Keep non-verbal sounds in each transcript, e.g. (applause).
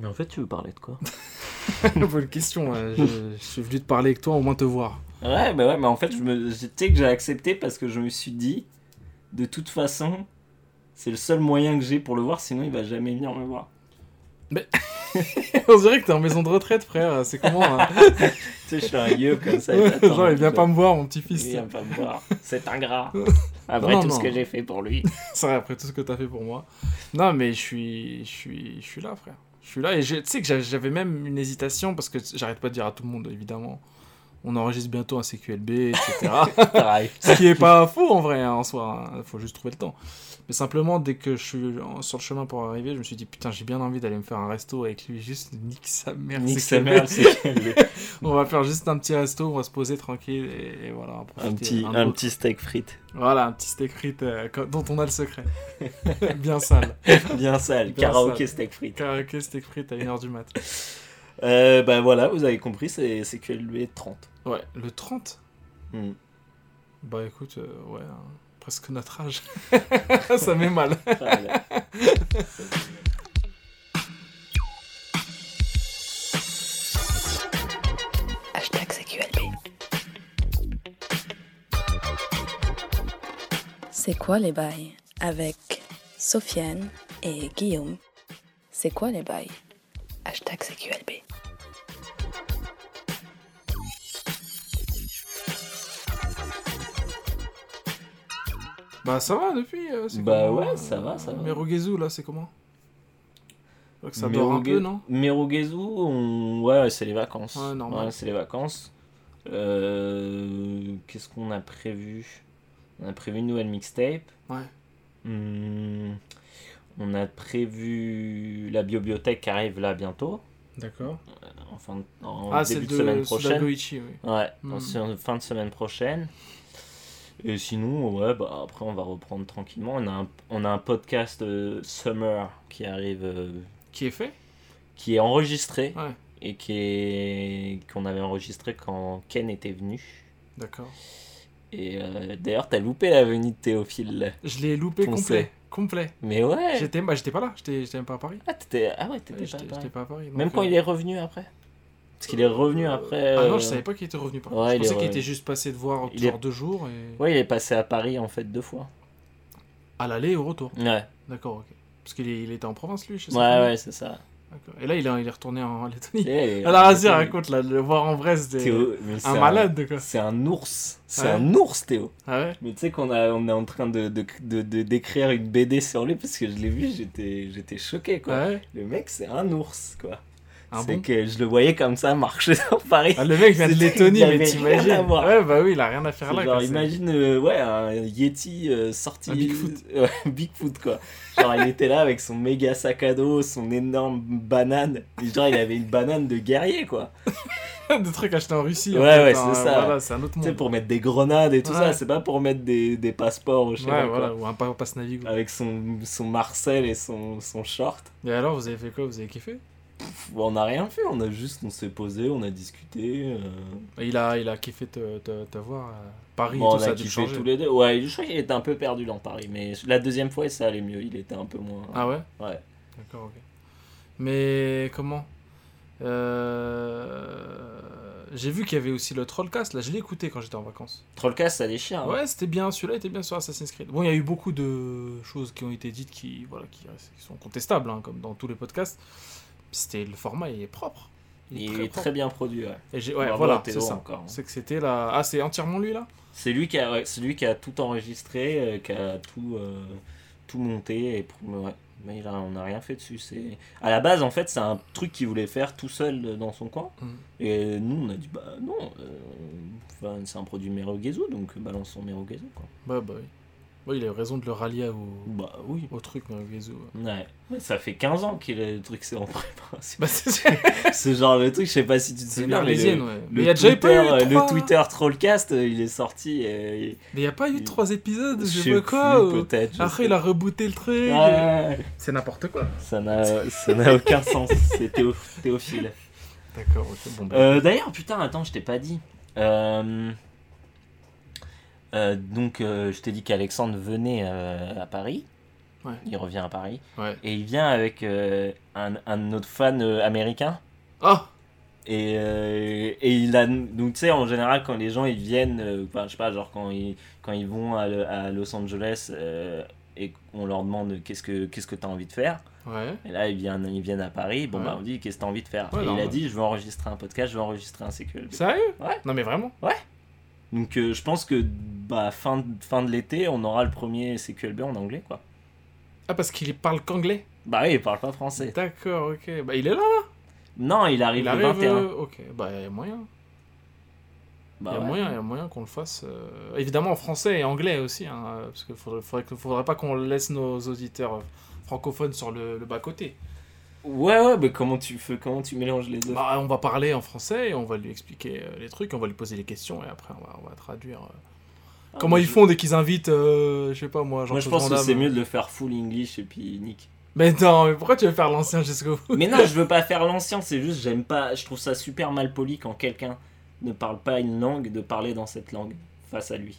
Mais en fait, tu veux parler de quoi (laughs) Bonne question. hein. Je, je suis venu te parler avec toi, au moins te voir. Ouais, mais ouais, mais en fait, je me, je- tu sais que j'ai accepté parce que je me suis dit, de toute façon, c'est le seul moyen que j'ai pour le voir, sinon il va jamais venir me voir. (laughs) On dirait que t'es en maison de retraite, frère. C'est comment hein (laughs) Tu sais, je suis un vieux comme ça. Genre, il vient pas me voir, mon petit-fils. Il vient pas me voir. C'est ingrat. Après Non, tout non. ce que j'ai fait pour lui. C'est vrai, après tout ce que t'as fait pour moi. Non, mais je suis, je suis, je suis là, frère. Je suis là et tu sais que j'avais même une hésitation parce que j'arrête pas de dire à tout le monde, évidemment. On enregistre bientôt un CQLB, etc. (laughs) Ce qui est pas faux en vrai, hein, en soi. hein. Faut juste trouver le temps. Mais simplement, dès que je suis sur le chemin pour arriver, je me suis dit, putain, j'ai bien envie d'aller me faire un resto avec lui. Juste nique sa mère. Nique sa mère, le CQLB. (laughs) On va faire juste un petit resto, on va se poser tranquille et, et voilà. Un petit, un un petit steak frites. Voilà, un petit steak frites euh, dont on a le secret. (laughs) bien sale. Bien sale. Bien sale. steak frites. Karaoké steak frites à 1h du mat. Euh, bah voilà, vous avez compris, c'est CQLB 30. Ouais, le 30 Hmm. Bah écoute, euh, ouais, hein, presque notre âge. (laughs) Ça met mal. Voilà. Hashtag CQLB. C'est quoi les bails Avec Sofiane et Guillaume? C'est quoi les bails? Hashtag CQLB. Bah ça va depuis euh, Bah comment, ouais, ça va, ça va. Merugezu là, c'est comment? Ça dort un peu, non? Merugezu, on... ouais, c'est les vacances. Ouais, normal. Ouais, c'est les vacances. Euh, Qu'est-ce qu'on a prévu? On a prévu une nouvelle mixtape. Ouais. Hmm, On a prévu la bibliothèque qui arrive là bientôt. D'accord. Enfin, en Ah, début de semaine prochaine. Sudagoichi, oui. Ouais, Hmm. en se- fin de semaine prochaine. Et sinon, ouais, bah après on va reprendre tranquillement. On a un, on a un podcast euh, Summer qui arrive, euh, Qui est fait? qui est enregistré Ouais. et qui est qu'on avait enregistré quand Ken était venu. D'accord. Et euh, d'ailleurs, t'as loupé la venue de Théophile. Je l'ai loupé Foncé. complet. Complet. Mais ouais. J'étais bah, j'étais pas là, j'étais même pas à Paris. Ah, t'étais- ah ouais, Ouais, t'étais pas à j'étais pas à Paris. donc, Même quand euh, il est revenu après. Parce qu'il est revenu après. Ah non, euh, je savais pas qu'il était revenu par ouais, Je pensais qu'il était juste passé de voir Il genre est- deux jours et. Ouais, il est passé à Paris en fait deux fois. À l'aller et au retour. Ouais, D'accord, ok. Parce qu'il est- il était en province lui, je sais ouais, pas. ouais, c'est ça. Et là, il est, il est retourné en Lettonie. (laughs) Et- Alors, vas-y, raconte, là, de le voir en vrai, c'était un malade, quoi. C'est un ours. C'est Ouais. un ours, Théo. Ah ouais Mais tu sais qu'on a, on est en train de, de, de, de- d'écrire une BD sur lui parce que je l'ai vu, j'étais, j'étais choqué, quoi. Ah ouais Le mec, c'est un ours, quoi. Un c'est bon? que je le voyais comme ça marcher (laughs) dans Paris. Ah, le mec vient de Lettonie, mais t'imagines? Ouais, bah oui, il a rien à faire là. genre, quoi, imagine, euh, ouais, un Yeti euh, sorti. Un Bigfoot. (laughs) Ouais, Bigfoot, quoi. Genre, il était là avec son méga sac à dos, son énorme banane. Et genre, il avait une banane de guerrier, quoi. (laughs) Des trucs achetés en Russie. en Ouais, fait, ouais, hein, c'est ça. Voilà, c'est un autre Tu sais, monde. pour mettre des grenades et tout Ouais. ça, c'est pas pour mettre des, des passeports ou je sais Ouais, pas voilà, ou un pa- passe Navigo. Avec son, son Marcel et son, son short. Et alors, vous avez fait quoi? Vous avez kiffé? On n'a rien fait, on a juste, on s'est posé, on a discuté. euh, il a, il a kiffé te, te, te voir. euh, Paris, Bon, tout on ça a kiffé tous les deux. Ouais, je crois qu'il était un peu perdu dans Paris, mais la deuxième fois, ça allait mieux, il était un peu moins. Ah ouais? Ouais. D'accord, ok. Mais comment? Euh, J'ai vu qu'il y avait aussi le Trollcast, là je l'ai écouté quand j'étais en vacances. Trollcast, ça déchire. hein. Ouais, c'était bien, celui-là était bien sur Assassin's Creed. Bon, il y a eu beaucoup de choses qui ont été dites qui, voilà, qui, qui sont contestables, hein, comme dans tous les podcasts. C'était le format, il est propre. Il très est très bien produit, ouais. Et j'ai- ouais, voilà, c'est ça. encore. C'est que c'était là. Ah, c'est entièrement lui là? C'est lui qui a, ouais, lui qui a tout enregistré, euh, qui a tout, euh, tout monté. Et pour-. Mais on n'a rien fait dessus. C'est à la base en fait c'est un truc qu'il voulait faire tout seul euh, dans son coin. Mhm. Et nous on a dit bah non, euh, c'est un produit Merogezu donc balançons Merogezu quoi. Bah, bah oui. Ouais, il a eu raison de le rallier au, Bah oui. au truc, Merugezu. Ouais. Ouais, Ça fait 15 ans qu'il a le truc c'est en préparation. (laughs) Bah, c'est (laughs) Ce genre de truc, je sais pas si tu te souviens, mais le, ouais. le Mais il y a déjà Twitter, eu euh, le Twitter Trollcast, euh, il est sorti. Et, Mais il n'y a pas eu trois épisodes, je sais pas quoi. plus, ou- peut-être. je Après, sais il a rebooté le truc. Ouais, C'est n'importe quoi. ça n'a ça n'a aucun (laughs) sens. C'est Théo, Théophile. D'accord, ok, bon, bah. Euh, D'ailleurs, putain, attends, je t'ai pas dit. Euh, euh, donc, euh, je t'ai dit qu'Alexandre venait euh, à Paris. Ouais. Il revient à Paris. Ouais. Et il vient avec un, un autre fan euh, américain. Ah Et, et il a. Donc, tu sais, en général, quand les gens ils viennent, enfin, je sais pas, genre quand ils, quand ils vont à, le- à Los Angeles et qu'on leur demande qu'est-ce que qu'est-ce que tu as envie de faire. Ouais. Et là, ils viennent, ils viennent à Paris. Bon, Ouais. bah, on dit qu'est-ce que tu as envie de faire? Ouais, et il a dit je veux enregistrer un podcast, je veux enregistrer un CQLB. Sérieux? Ouais. Non mais vraiment? Donc, euh, je pense que bah, fin, de- fin de l'été, on aura le premier CQLB en anglais, quoi. Ah parce qu'il parle qu'anglais? Bah oui, il parle pas français. D'accord, ok. Bah il est là, là? Non, il arrive Il le arrive. 21. euh, ok, bah il y a moyen. Bah il y a ouais. moyen, il y a moyen qu'on le fasse. euh, Évidemment en français et anglais aussi, hein, parce qu'il faudrait, faudrait, faudrait pas qu'on laisse nos auditeurs francophones sur le, le bas côté. Ouais, ouais, mais comment tu fais, comment tu mélanges les deux Bah, on va parler en français et on va lui expliquer euh, les trucs, on va lui poser les questions et après on va, on va traduire. euh, Ah, Comment moi, ils je- font dès qu'ils invitent, euh, je sais pas moi, Moi, je Jean-Claude pense Van que Damme. c'est mieux de le faire full English et puis nick. Mais non, mais pourquoi tu veux faire l'ancien jusqu'au bout Mais non, je veux pas faire l'ancien, c'est juste, j'aime pas, je trouve ça super mal poli quand quelqu'un ne parle pas une langue, de parler dans cette langue face à lui.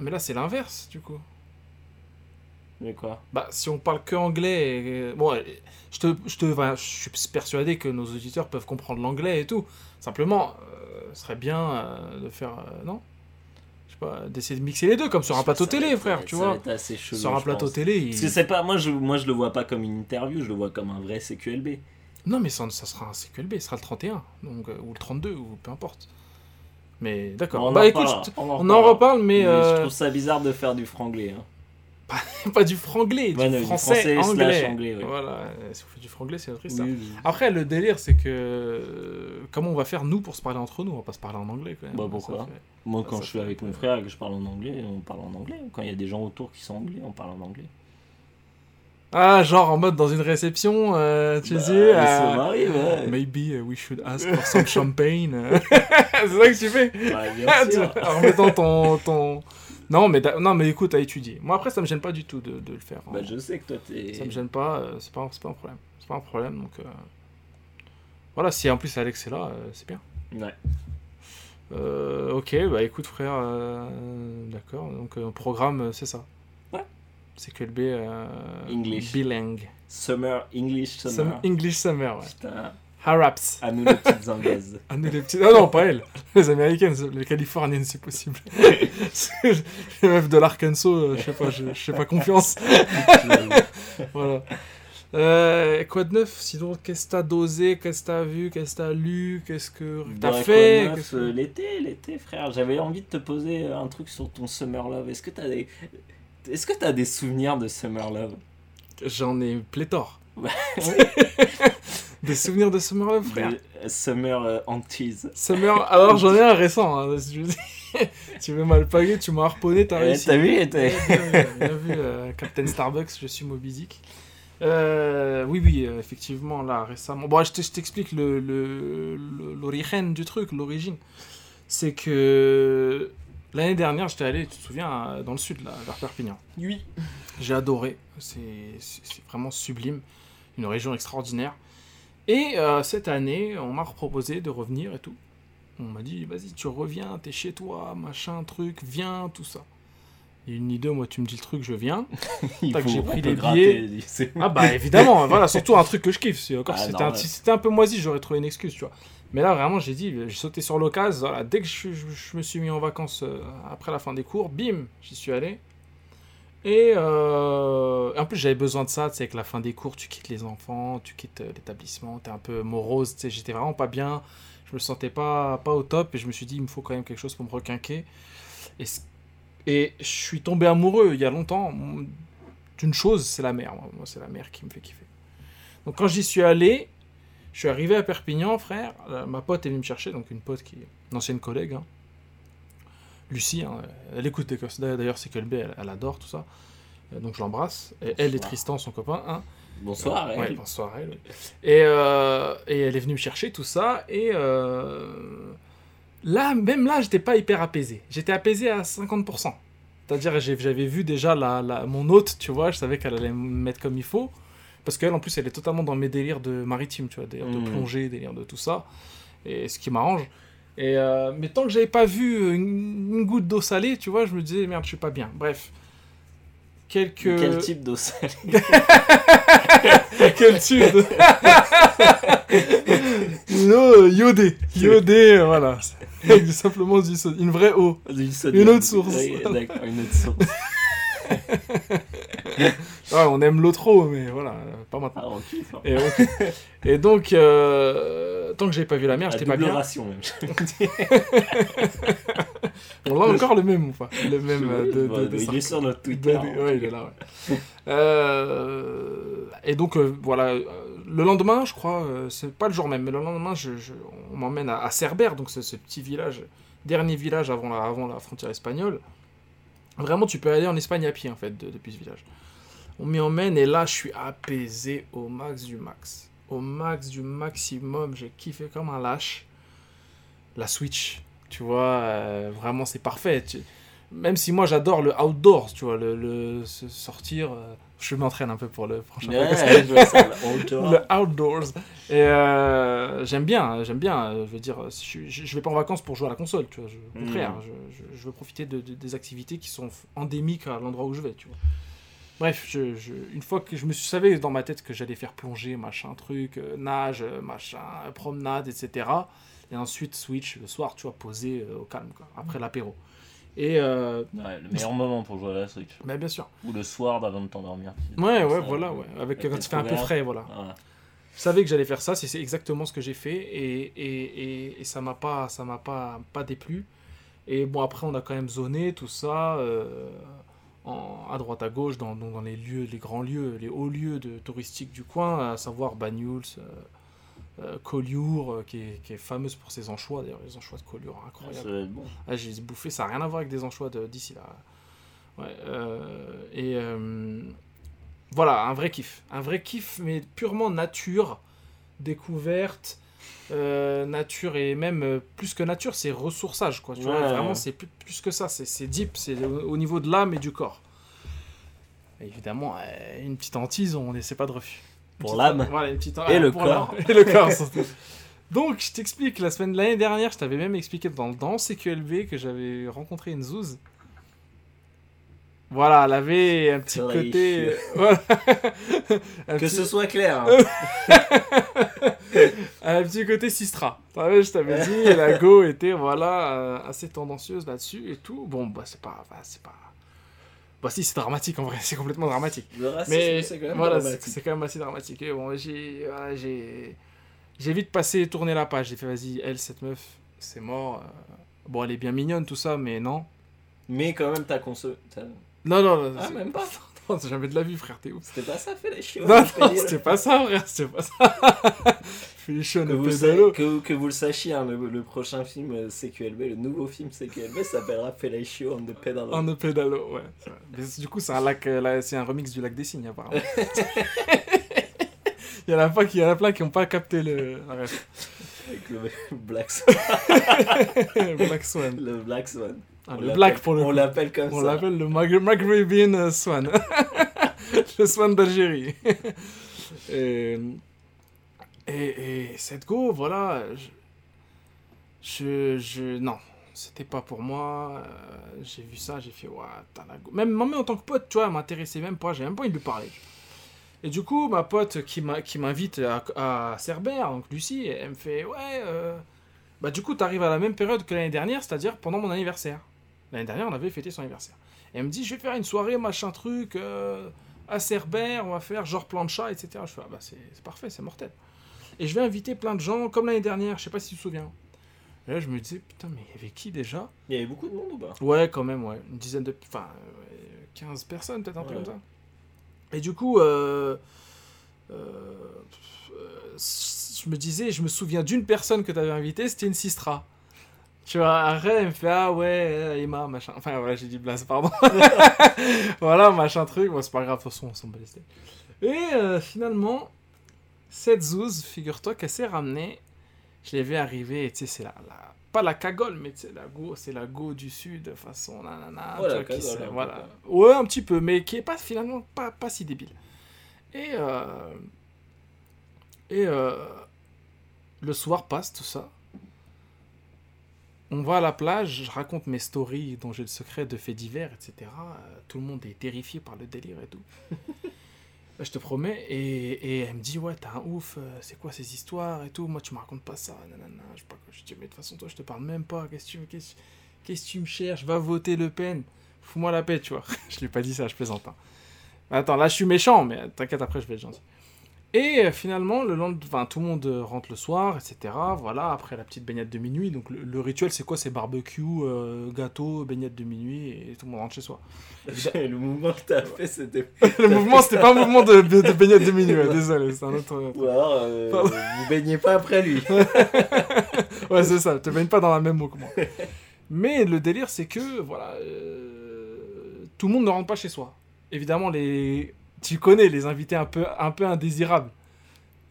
Mais là c'est l'inverse du coup. Mais quoi Bah, si on parle que anglais, et- bon, je te, je te, enfin, je suis persuadé que nos auditeurs peuvent comprendre l'anglais et tout. Simplement, euh, ce serait bien euh, de faire, euh, non? Je sais pas, d'essayer de mixer les deux, comme sur un plateau Ça télé, être- frère, tu ça vois. assez chelou, Sur un plateau pense. télé, il- Parce que c'est pas, moi je, moi je le vois pas comme une interview, je le vois comme un vrai CQLB. non, mais ça, ça sera un CQLB, ce sera le 31, donc, euh, ou le 32, ou peu importe. Mais d'accord. On bah en écoute, on en on en reparlera. reparle, mais, Mais euh, je trouve ça bizarre de faire du franglais. Hein. (laughs) pas du franglais, Ouais, du, non, du français, anglais. slash anglais, ouais. Voilà, euh, si on fait du franglais, c'est autre histoire. Oui, oui. Après, le délire, c'est que. euh, Comment on va faire, nous, pour se parler entre nous? On va pas se parler en anglais, quand même. Bah, pourquoi? fait- Moi, quand ça je suis avec mon frère et que je parle en anglais, on parle en anglais. Quand il y a des gens autour qui sont anglais, on parle en anglais. Ah, genre en mode dans une réception, euh, tu Bah, ça euh, m'arrive, ouais. Maybe uh, we should ask for some champagne. (laughs) (laughs) c'est ça que tu fais? Ouais, bien sûr. En mettant ton. ton... Non, mais, non, mais écoute, à étudier. Moi, après, ça me gêne pas du tout de, de le faire. Bah, je sais que toi, t'es. Ça me gêne pas, euh, c'est pas, pas un problème. C'est pas un problème, donc. euh, Voilà, si en plus Alex est là, euh, c'est bien. Ouais. Euh, ok, bah écoute frère, d'accord, donc programme c'est ça. Ouais. C'est que le B euh, English. bilingue. Summer, English Sum- Summer. English Summer, ouais. Putain, Haraps. à nous les petites anglaises. (laughs) Ah, nous, les petits... Ah non, pas elles. Les américaines, les californiennes, c'est possible. (laughs) les meufs de l'Arkansas, euh, je sais pas, je sais pas confiance. (laughs) voilà. Euh, quoi de neuf? Sinon, qu'est-ce que t'as dosé? Qu'est-ce que t'as vu? Qu'est-ce que t'as lu? Qu'est-ce que t'as fait? que- euh, L'été, l'été, frère. J'avais envie de te poser un truc sur ton Summer Love. Est-ce que t'as des. Est-ce que t'as des souvenirs de Summer Love? J'en ai pléthore. Des souvenirs de Summer Love, frère. Summer euh. Summer, alors j'en ai un récent. hein, si tu veux, (laughs) tu veux m'alpaguer, tu m'as harponné, t'as Eh, réussi. T'as vu Ouais, t'as- vu, bien vu, euh, Captain Starbucks, je suis Moby Dick. Euh, oui, oui, euh, effectivement, là, récemment. Bon, je te- je t'explique le, le, le- l'origine du truc, l'origine. C'est que l'année dernière, j'étais allé, tu te souviens, dans le sud, là, vers Perpignan. Oui. J'ai adoré, c'est vraiment sublime, une région extraordinaire. Et euh, cette année, on m'a proposé de revenir et tout. On m'a dit, vas-y, tu reviens, t'es chez toi, machin, truc, viens, tout ça. Et une idée, moi, tu me dis le truc, je viens. (laughs) Tac, j'ai on pris les gratter, billets. (laughs) c'est- Ah bah évidemment, voilà, surtout un truc que je kiffe. Si, encore, Ah, si c'était un, si c'était un peu moisi, j'aurais trouvé une excuse, tu vois. Mais là, vraiment, j'ai dit, j'ai sauté sur l'occasion. Voilà, dès que je, je- je me suis mis en vacances euh, après la fin des cours, bim, j'y suis allé. Et euh, en plus, j'avais besoin de ça, tu sais, avec la fin des cours, tu quittes les enfants, tu quittes euh, l'établissement, t'es un peu morose, tu sais, j'étais vraiment pas bien, je me sentais pas, pas au top, et je me suis dit, il me faut quand même quelque chose pour me requinquer. Et, je suis tombé amoureux il y a longtemps d'une chose, c'est la mer. Moi, Moi, c'est la mer qui me fait kiffer. Donc quand j'y suis allé, je suis arrivé à Perpignan, frère, euh, ma pote est venue me chercher, donc une pote qui est une ancienne collègue, hein. Lucie, hein, elle écoute des D'ailleurs, c'est que le B, elle, elle adore tout ça. Euh, Donc je l'embrasse. Et elle et. Tristan, son copain, hein. Bonsoir. Ouais, elle. bonsoir elle. Et, euh, et elle est venue me chercher tout ça. Et euh, là, même là, j'étais pas hyper apaisé. J'étais apaisé à 50%. C'est-à-dire, j'avais vu déjà la, la- mon hôte, tu vois, je savais qu'elle allait me mettre comme il faut. Parce qu'elle, en plus, elle est totalement dans mes délires de maritime, tu vois, délire de Mhm. plongée, délire de tout ça. Et ce qui m'arrange. Et euh, mais tant que j'avais pas vu une, une goutte d'eau salée, tu vois, je me disais, merde, je suis pas bien. Bref. quelques. Quel type d'eau salée (laughs) Quel type de- Une eau iodée. Iodée, euh, voilà. (laughs) Du- simplement du so- une vraie eau. Une Une autre source. D'accord, une autre source. Ouais, (laughs) on aime l'eau trop, mais voilà, euh, pas maintenant. Ah. Et, donc, euh, tant que j'avais pas vu la mer, j'étais pas bien. ration même. (laughs) On a encore le même ou pas? Le même euh, de, de, Bon, de il est sur notre Twitter. hein. Ouais, il est là, ouais. Euh, et donc, euh, voilà, le lendemain, je crois, c'est pas le jour même, mais le lendemain, je, je- on m'emmène à, à Cerbère, donc c'est ce petit village, dernier village avant la, avant la frontière espagnole. Vraiment, tu peux aller en Espagne à pied, en fait, de- depuis ce village. On m'y emmène, et là, je suis apaisé au max du max. Au max du maximum, j'ai kiffé comme un lâche. La Switch, tu vois, euh, vraiment, c'est parfait. Tu- même si moi j'adore le outdoors, tu vois, le, le- se sortir. euh, je m'entraîne un peu pour le prochain Ouais, podcast. (laughs) Le outdoors. Et euh, j'aime bien, j'aime bien. euh, Je veux dire, je, je, je vais pas en vacances pour jouer à la console, tu vois. je- au Mm. contraire, je, veux profiter de, de- des activités qui sont endémiques à l'endroit où je vais, tu vois. Bref, je, je- une fois que je me suis savais dans ma tête que j'allais faire plonger, machin, truc, euh, nage, euh, machin, promenade, etc. Et ensuite Switch le soir, tu vois, posé euh, au calme, quoi, après l'apéro. Et euh, Ouais, le meilleur moment pour jouer à la Switch. bah, bien sûr. Ou le soir avant de t'endormir. Ouais, ouais, ça, voilà, ouais. Avec quand il fait un peu frais, voilà. Voilà. Je savais que j'allais faire ça, c'est c'est exactement ce que j'ai fait et, et, et, et ça m'a pas ça m'a pas pas déplu. Et bon après on a quand même zoné tout ça euh, en, à droite à gauche dans, dans, les lieux les grands lieux, les hauts lieux de touristiques du coin, à savoir Banyuls, euh, euh, Collioure euh, qui, est, qui est fameuse pour ses anchois d'ailleurs les anchois de Collioure incroyable. être bon. Ah, j'ai bouffé, ça n'a rien à voir avec des anchois de- d'ici là. Ouais, euh, et euh, voilà, un vrai kiff. Un vrai kiff, mais purement nature, découverte, euh, nature et même euh, plus que nature, c'est ressourçage. Quoi, tu vois, vraiment, c'est plus, plus que ça. C'est deep, c'est au, au niveau de l'âme et du corps. Évidemment, euh, une petite hantise, on n'essaie pas de refus. Pour l'âme. Voilà, Et le corps. l'âme. Et le corps, surtout. Donc, je t'explique, la semaine de l'année dernière, je t'avais même expliqué dans, dans CQLB que j'avais rencontré une zouze. Voilà, elle avait un petit côté. Voilà. (laughs) Que petit- ce soit clair. (laughs) (laughs) un petit côté Sistra. Je t'avais dit, la Go était voilà, euh, assez tendancieuse là-dessus et tout. Bon, bah, c'est pas. Bah, c'est pas. Bah, si, c'est dramatique en vrai, c'est complètement dramatique. Racisme, Mais c'est quand même voilà, c'est quand même assez dramatique. Et bon, j'ai voilà, j'ai j'ai vite passé tourné la page. J'ai fait vas-y, elle cette meuf, c'est mort. euh. Bon, elle est bien mignonne tout ça, mais non. Mais quand même, t'as t'as- Non non, non Ah, même pas. Non, c'est jamais de la vie, frère, t'es ouf. C'était pas ça, chiots. Non, non, c'était pas ça, frère, c'était pas ça. (laughs) Felichon, Que vous, pédalo. que, que vous le sachiez, hein, le, le prochain film euh, CQLB, le nouveau film CQLB s'appellera Fellatio on the Pedal. On the pédalo, ouais. Mais du coup, c'est un lac, euh, c'est un remix du lac des signes, apparemment. (laughs) Il y en a pas qui, il y en a plein qui n'ont pas capté le. Avec le (laughs) Black Swan. Black Swan. Le Black Swan. Ah, On le Black pour le On l'appelle comme On ça. l'appelle le Mag- Maghrebian euh, Swan. (laughs) le Swan d'Algérie. (laughs) et, et, et cette go, voilà. Je. je, je- non, c'était pas pour moi. euh, j'ai vu ça, j'ai fait, ouais, t'as la go. Même, même en tant que pote, tu vois, elle m'intéressait même pas. J'ai même pas envie de lui parler. Et du coup, ma pote qui m'invite à, à Cerbère, donc Lucie, elle me fait, ouais. euh, bah, du coup, t'arrives à la même période que l'année dernière, c'est-à-dire pendant mon anniversaire. L'année dernière, on avait fêté son anniversaire. Et elle me dit, je vais faire une soirée, machin truc, euh, à Cerbère, on va faire genre plancha, etc. Je fais, ah bah c'est parfait, c'est mortel. Et je vais inviter plein de gens, comme l'année dernière, je sais pas si tu te souviens. Et là, je me disais, putain, mais il y avait qui déjà? Il y avait beaucoup de monde ou pas? Ouais, quand même, ouais. Une dizaine de. Enfin, ouais, 15 personnes, peut-être un Ouais. comme ça. Et du coup, euh, euh, je me disais, je me souviens d'une personne que tu avais invitée, c'était une Sistra. Tu vois, après, elle me fait Ah ouais, euh, Emma, machin. Enfin, voilà, j'ai dit Blaze, pardon. (laughs) voilà, machin truc. Bon, c'est pas grave, de toute façon, on s'en bat les. Et euh, finalement, cette zouze, figure-toi qu'elle s'est ramenée. Je l'ai vu arriver, et tu sais, c'est la, la- Pas la cagole, mais tu sais, la go, c'est la go du sud, façon nanana. Ouais, la cagole, se- voilà. Ouais, un petit peu, mais qui est pas finalement pas, pas si débile. Et, euh, et euh, le soir passe, tout ça. On va à la plage, je raconte mes stories dont j'ai le secret de faits divers, etc. Euh, Tout le monde est terrifié par le délire et tout. (laughs) je te promets. Et, et elle me dit, ouais, t'es un ouf, euh, c'est quoi ces histoires et tout? Moi, tu me racontes pas ça. Nanana. Je, sais pas, je dis, mais de toute façon, toi, je te parle même pas. Qu'est-ce que tu, qu'est-ce, qu'est-ce que tu me cherches? Va voter Le Pen. Fous-moi la paix, tu vois. (laughs) je lui ai pas dit ça, je plaisante. hein. Attends, là, je suis méchant, mais t'inquiète, après, je vais être gentil. Et euh, finalement, le lendemain, enfin, tout le monde euh, rentre le soir, etc. Voilà, après la petite baignade de minuit. Donc, le, le rituel, c'est quoi? C'est barbecue, euh, gâteau, baignade de minuit, et tout le monde rentre chez soi. (laughs) le mouvement que t'as fait, c'était. (laughs) le mouvement, c'était pas un mouvement de, de, de baignade de minuit, ouais, désolé, c'est un autre. Ou alors, euh, vous baignez pas après lui. (laughs) ouais, c'est ça, te baigne pas dans la même eau que moi. Mais le délire, c'est que, voilà, euh, tout le monde ne rentre pas chez soi. Évidemment, les... tu connais les invités un peu, un peu indésirables.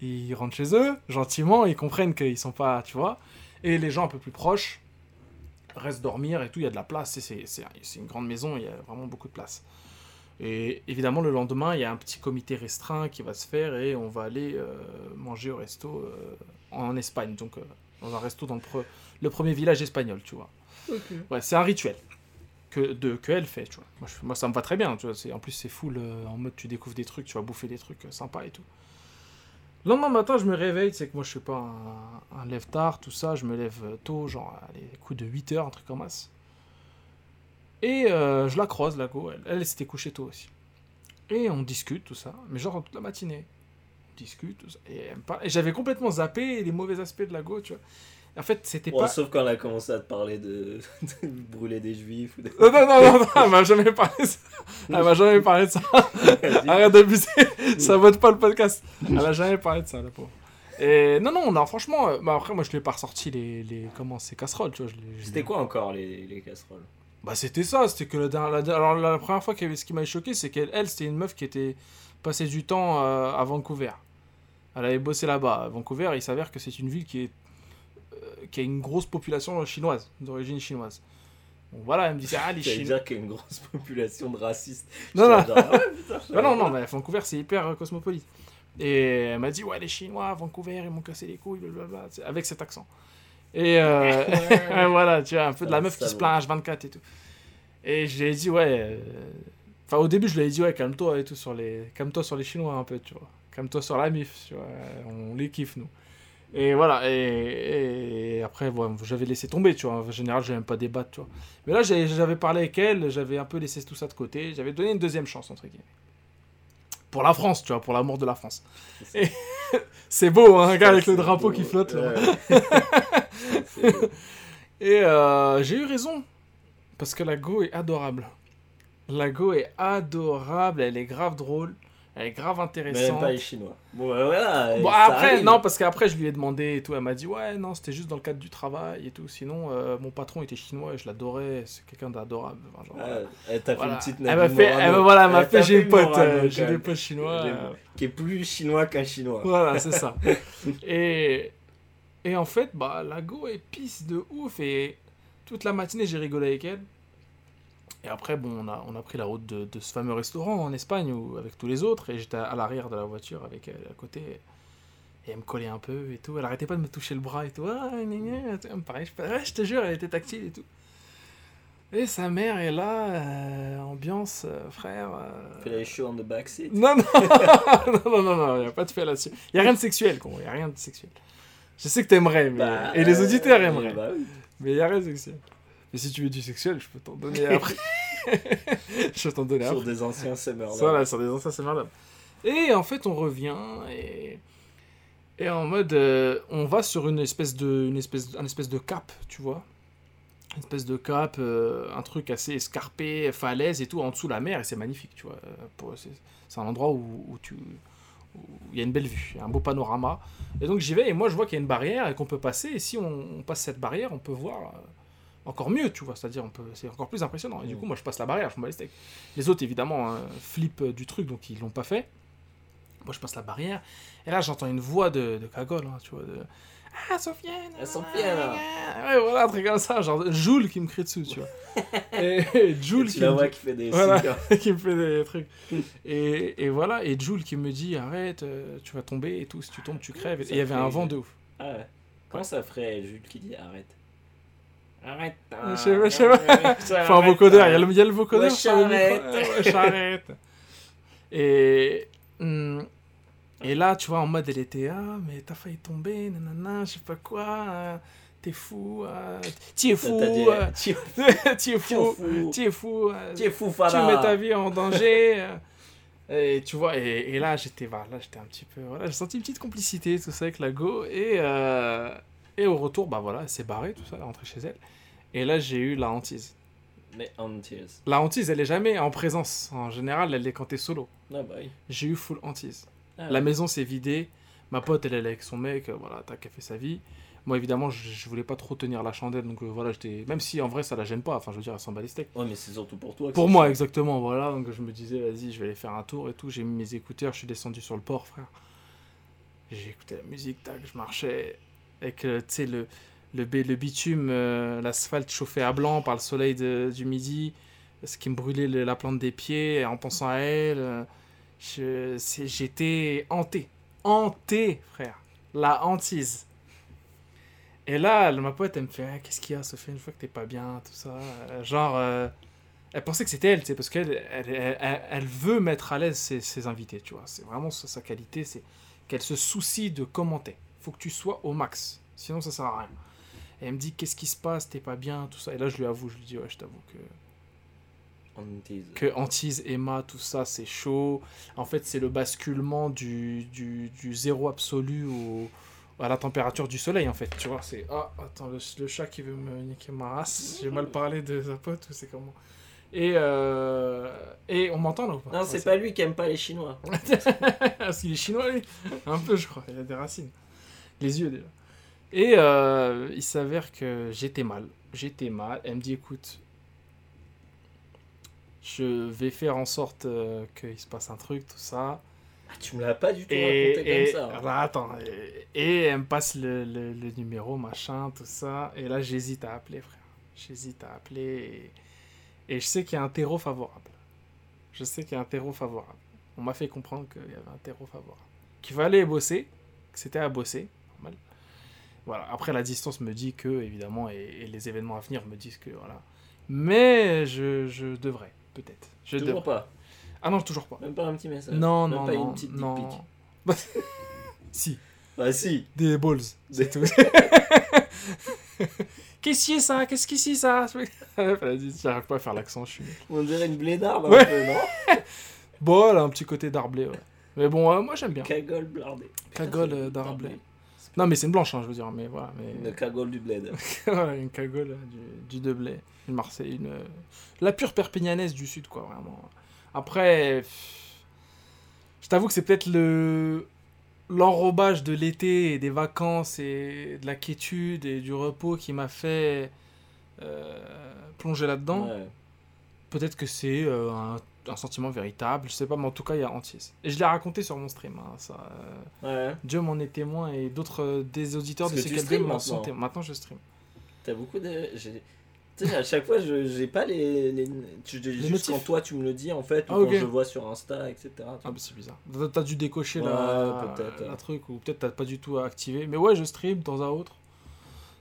Ils rentrent chez eux, gentiment, ils comprennent qu'ils sont pas, tu vois. Et les gens un peu plus proches restent dormir et tout, il y a de la place, c'est- une grande maison, il y a vraiment beaucoup de place. Et évidemment, le lendemain, il y a un petit comité restreint qui va se faire et on va aller euh, manger au resto euh, en Espagne, donc euh, dans un resto dans le, pre- le premier village espagnol, tu vois. Ouais, c'est un rituel que, de, que elle fait, tu vois. Moi, ça me va très bien, tu vois. En plus, c'est full euh, en mode tu découvres des trucs, tu vas bouffer des trucs euh, sympas et tout. Le lendemain matin, je me réveille, c'est que moi, je suis pas un, un lève tard, tout ça, je me lève euh, tôt, genre à les coups de 8 heures, un truc comme ça. Et je la croise, la go, elle, s'était couchée tôt aussi. Et on discute, tout ça, mais genre toute la matinée. On discute, tout ça. Et, et j'avais complètement zappé les mauvais aspects de la go, tu vois. En fait, c'était pas. Sauf quand elle a commencé à te parler de, (laughs) de brûler des juifs ou des. Non, non, non, non, non, elle m'a jamais parlé de ça. Elle m'a jamais parlé de ça. (laughs) Arrête d'abuser, (laughs) ça vote pas le podcast. Elle a jamais parlé de ça, la pauvre. Et non, non, non, franchement, euh, bah après, moi, je lui ai pas ressorti les, les comment, ces casseroles, tu vois. C'était quoi encore les, les casseroles? Bah, c'était ça, c'était que la, dernière- la- alors, la première fois, qu'il y avait- ce qui m'avait choqué, c'est qu'elle, elle, c'était une meuf qui était passée du temps euh, à Vancouver. Elle avait bossé là-bas. À Vancouver, il s'avère que c'est une ville qui est euh, qui a une grosse population chinoise, d'origine chinoise. Bon, voilà, elle me disait, ah, les Chinois. dire qu'il y a une grosse population de racistes. Non, non. Genre, ah putain, je Ah non, non, mais Vancouver, c'est hyper euh, cosmopolite. Et elle m'a dit, ouais, les Chinois Vancouver, ils m'ont cassé les couilles, blablabla, avec cet accent. Et euh, Ouais. (laughs) (laughs) voilà, tu vois, un peu de la Ah, meuf qui se salaud. plaint H24 et tout. Et je lui ai dit, ouais. euh, Enfin, au début, je lui ai dit, ouais, calme-toi et tout sur les. Calme-toi sur les Chinois un peu, tu vois. Calme-toi sur la MIF, tu vois. On les kiffe, nous. Et voilà, et, et après, bon, j'avais laissé tomber, tu vois. En général, je même pas débattre, tu vois. Mais là, j'avais parlé avec elle, j'avais un peu laissé tout ça de côté, j'avais donné une deuxième chance, entre guillemets. Pour la France, tu vois, pour l'amour de la France. Et (laughs) c'est beau, hein, un gars avec le drapeau beau. qui flotte, là. Ouais. (laughs) Et euh, j'ai eu raison. Parce que la Go est adorable. La Go est adorable, elle est grave drôle, elle est grave Mais intéressante. même pas les Chinois. Bon, bah, voilà. Bon, après, arrive. non, parce qu'après, je lui ai demandé et tout. Elle m'a dit, ouais, non, c'était juste dans le cadre du travail et tout. Sinon, euh, mon patron était chinois et je l'adorais. C'est quelqu'un d'adorable. Enfin, genre, Ah, elle t'a fait une petite Elle m'a fait, elle m'a- voilà, elle m'a Elle fait, j'ai des potes, Morano, euh, j'ai des potes chinois. Euh, Qui est plus chinois qu'un chinois. Voilà, c'est ça. (laughs) et, et en fait, bah, la go est pisse de ouf. Et toute la matinée, j'ai rigolé avec elle. Et après, bon, on a, on a pris la route de, de ce fameux restaurant en Espagne où, avec tous les autres. Et j'étais à l'arrière de la voiture avec elle à côté. Et elle me collait un peu et tout. Elle arrêtait pas de me toucher le bras et tout. Ah, gna, gna, vois, pareil, je, te jure, elle était tactile et tout. Et sa mère est là, euh, ambiance, euh, frère. euh, Fait les shows on the backseat. non, non, (laughs) non, non, non, il n'y a pas de fait là-dessus. Il n'y a rien de sexuel, con, il n'y a rien de sexuel. Je sais que t'aimerais, mais... Bah, et les euh, auditeurs aimeraient, bah oui. mais il n'y a rien de sexuel. Mais si tu veux du sexuel, je peux t'en donner après. (laughs) je peux t'en donner Sur après. des anciens Summer Ça, là, sur des anciens Summerlove. Et en fait, on revient et... Et en mode, euh, on va sur une espèce de, une espèce, un espèce de cap, tu vois. Une espèce de cap, euh, un truc assez escarpé, falaise et tout, en dessous la mer, et c'est magnifique, tu vois. Euh, c'est- un endroit où, où tu, il y a une belle vue, un beau panorama. Et donc j'y vais, et moi je vois qu'il y a une barrière et qu'on peut passer, et si on, on passe cette barrière, on peut voir encore mieux, tu vois. C'est-à-dire, on peut, c'est encore plus impressionnant. Et du Mm. coup, moi je passe la barrière, je me bats les steaks. Les autres, évidemment, hein, flippent du truc, donc ils l'ont pas fait. Moi, je passe la barrière. Et là, j'entends une voix de, de cagole, hein, tu vois. De... Ah, Sofiane Ah, Sofiane. ah, Ouais, voilà, un truc comme ça. Genre, Jules qui me crie dessus, tu vois. (laughs) et, et Jules Tu qui la me, qui fait des Voilà. (laughs) qui me fait des trucs. Et, et voilà, et Jules qui me dit arrête, euh, tu vas tomber et tout. Si tu tombes, tu crèves. Et il y avait un vent de ouf. Ah ouais. Comment ça ferait Jules qui dit arrête? Arrête. Je sais pas, je sais pas. Faut un vocodeur, il y a le, il y a le vocodeur j'arrête. Et, hum, et là, tu vois, en mode, elle était, ah, mais t'as failli tomber, nanana, je sais pas quoi, euh, t'es fou, euh, t'y es fou, T'as dit, euh, (laughs) tu t'y es (laughs) tu es fou, fou. t'y es fou, euh, Tu es fou, tu mets ta vie en danger. Et tu vois, et, et là, j'étais voilà, là, j'étais un petit peu. Voilà, j'ai senti une petite complicité, tout ça, avec la go. Et, euh, et au retour, bah voilà, elle s'est barrée, tout ça, elle est rentrée chez elle. Et là, j'ai eu la hantise. Mais tears. La hantise, elle est jamais en présence. En général, elle est quand t'es solo. Ah bah oui. J'ai eu full hantise. Ah La maison s'est vidée. Ma pote, elle, elle est avec son mec. euh, Voilà, tac, elle fait sa vie. Moi, évidemment, je, je voulais pas trop tenir la chandelle. Donc euh, voilà, j'étais. Même si en vrai, ça la gêne pas. Enfin, je veux dire, elle s'en bat les steaks. Ouais, mais c'est surtout pour toi. Pour moi, exactement, voilà. Donc je me disais, vas-y, je vais aller faire un tour et tout. J'ai mis mes écouteurs, je suis descendu sur le port, frère. J'ai écouté la musique, tac, je marchais avec, le, le, le bitume, euh, l'asphalte chauffé à blanc par le soleil de- du midi, ce qui me brûlait la plante des pieds en pensant à elle. euh, J'étais hanté. Hanté, frère. La hantise. Et là, ma pote, elle me fait Ah, Qu'est-ce qu'il y a, Sophie Je vois que t'es pas bien, tout ça. Euh, Genre, elle pensait que c'était elle, parce qu'elle elle, elle- veut mettre à l'aise ses, invités, tu vois. C'est vraiment sa qualité, c'est qu'elle se soucie de commenter. Faut que tu sois au max, sinon ça sert à rien. Et elle me dit Qu'est-ce qui se passe? T'es pas bien, tout ça. Et là, je lui avoue, je lui dis Ouais, je t'avoue que que Antise, Emma, tout ça, c'est chaud. En fait, c'est le basculement du, du, du zéro absolu au, à la température du soleil, en fait. Tu vois, c'est... Ah, attends, le, le chat qui veut me niquer ma race. (laughs) J'ai mal parlé de sa pote ou c'est comment? Et, euh, et on m'entend là ou pas? Non, c'est pas lui qui aime pas les Chinois. (laughs) Parce qu'il est chinois, lui. Un peu, je crois. Il a des racines. Les yeux, déjà. Et euh, il s'avère que j'étais mal. J'étais mal. Elle me dit, écoute, je vais faire en sorte euh, qu'il se passe un truc, tout ça. Ah, tu me l'as pas du tout Et, raconté et- comme ça. hein. alors, attends. Et, et elle me passe le, le- le numéro, machin, tout ça. Et là, j'hésite à appeler, frère. J'hésite à appeler. Et, et je sais qu'il y a un terreau favorable. Je sais qu'il y a un terreau favorable. On m'a fait comprendre qu'il y avait un terreau favorable. Qu'il fallait bosser, que c'était à bosser. Voilà. Après, la distance me dit que, évidemment, et, et les événements à venir me disent que, voilà. Mais je, je devrais, peut-être. Je Toujours devrais. pas. Ah non, toujours pas. Même pas un petit message. Non, Même non, pas non. une petite non. pic. (laughs) si, Bah si. des balls, c'est (laughs) tout. (laughs) Qu'est-ce qui est ça? Qu'est-ce qui c'est ça? J'arrive pas à faire l'accent, je suis. On dirait une blédarde un Ouais. peu, non? Bon, elle a un petit côté d'arblé, ouais. Mais bon, euh, moi j'aime bien. Cagole. Putain, Cagole euh, d'arblé. Non, mais c'est une blanche, hein, je veux dire, mais voilà. Une Mais... cagole du bled. (laughs) Voilà, une cagole euh, du, du Deblay, une Marseille, une... euh, La pure perpignanaise du sud, quoi, vraiment. Après, je t'avoue que c'est peut-être le l'enrobage de l'été et des vacances et de la quiétude et du repos qui m'a fait euh, plonger là-dedans. Ouais. Peut-être que c'est euh, un, un sentiment véritable, je sais pas, mais en tout cas, il y a Antis. Et je l'ai raconté sur mon stream, hein, ça. euh, Ouais. Dieu m'en est témoin et d'autres euh, des auditeurs Parce de CKB m'en sont maintenant. témoins. Maintenant, je stream. T'as beaucoup de. Tu sais, à chaque fois, je j'ai pas les. les... tu- quand toi tu me le dis en fait, ou Ah, quand ok. je vois sur Insta, etc. Ah bah c'est bizarre. T'as- dû décocher Ouais, la, peut-être, la truc ou peut-être t'as pas du tout activé. Mais ouais, je stream de temps à autre.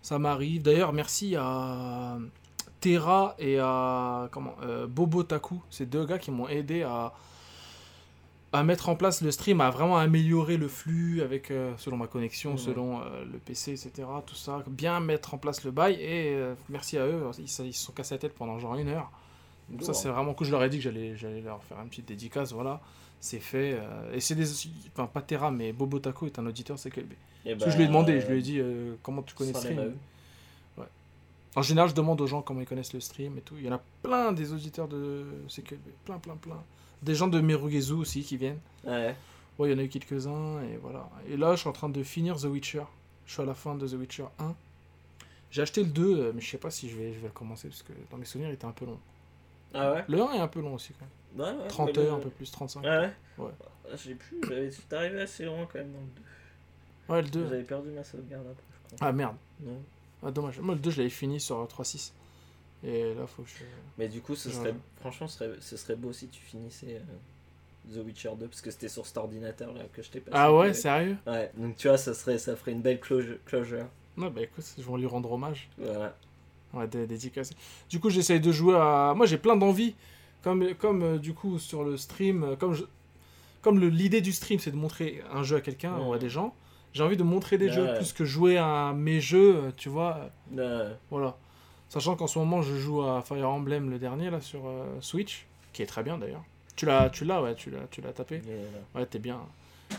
Ça m'arrive. D'ailleurs, merci à Terra et à comment euh, Bobo Taku. Ces deux gars qui m'ont aidé à à mettre en place le stream, à vraiment améliorer le flux avec euh, selon ma connexion, selon euh, le PC, etc. Tout ça, bien mettre en place le bail et merci à eux. Ils, se- sont cassés la tête pendant genre une heure. Donc ça c'est vraiment cool. Je leur ai dit que j'allais j'allais leur faire une petite dédicace, voilà. C'est fait. et c'est des. Enfin, pas Terra, mais Bobo Taco est un auditeur CQLB. Et Parce que je lui ai demandé, je lui ai dit comment tu connais le stream. En général, je demande aux gens comment ils connaissent le stream et tout. Il y en a plein des auditeurs de CQLB. Plein, plein, plein. Des gens de Merugezu aussi qui viennent. Ouais. Ouais, il y en a eu quelques-uns et voilà. Et là, je suis en train de finir The Witcher. Je suis à la fin de The Witcher 1. J'ai acheté le 2, euh, mais je sais pas si je vais, je vais le commencer parce que dans mes souvenirs, il était un peu long. Ah ouais? Le 1 est un peu long aussi quand même. Ouais, ouais. 30 mais le- heures, un peu plus, 35. Ah ouais? Ouais. Ah, J'ai plus, j'avais- arrivé assez loin quand même dans le 2. Ouais, le 2. J'avais perdu ma sauvegarde après, je crois. Ah merde. Non. Ah, dommage. Moi, le 2, je l'avais fini sur 3.6. Et là, faut que je. Mais du coup, ce Ouais. serait, franchement, ce serait, ce serait beau si tu finissais euh, The Witcher 2 parce que c'était sur cet ordinateur là que je t'ai passé. Ah ouais, sérieux? Ouais, donc tu vois, ça, serait, ça ferait une belle closure. Non, bah écoute, je vais lui rendre hommage. Voilà. Ouais, dé- dédicacé. Du coup, j'essaye de jouer à. Moi, j'ai plein d'envie. Comme, comme euh, du coup, sur le stream, euh, comme, je... comme le- l'idée du stream, c'est de montrer un jeu à quelqu'un ou à des gens, j'ai envie de montrer des Ouais. jeux plus que jouer à mes jeux, euh, tu vois. euh, Voilà. Sachant qu'en ce moment, je joue à Fire Emblem, le dernier, là, sur euh, Switch, qui est très bien d'ailleurs. Tu l'as, tu l'as, ouais, tu l'as, tu l'as tapé. Ouais, t'es bien.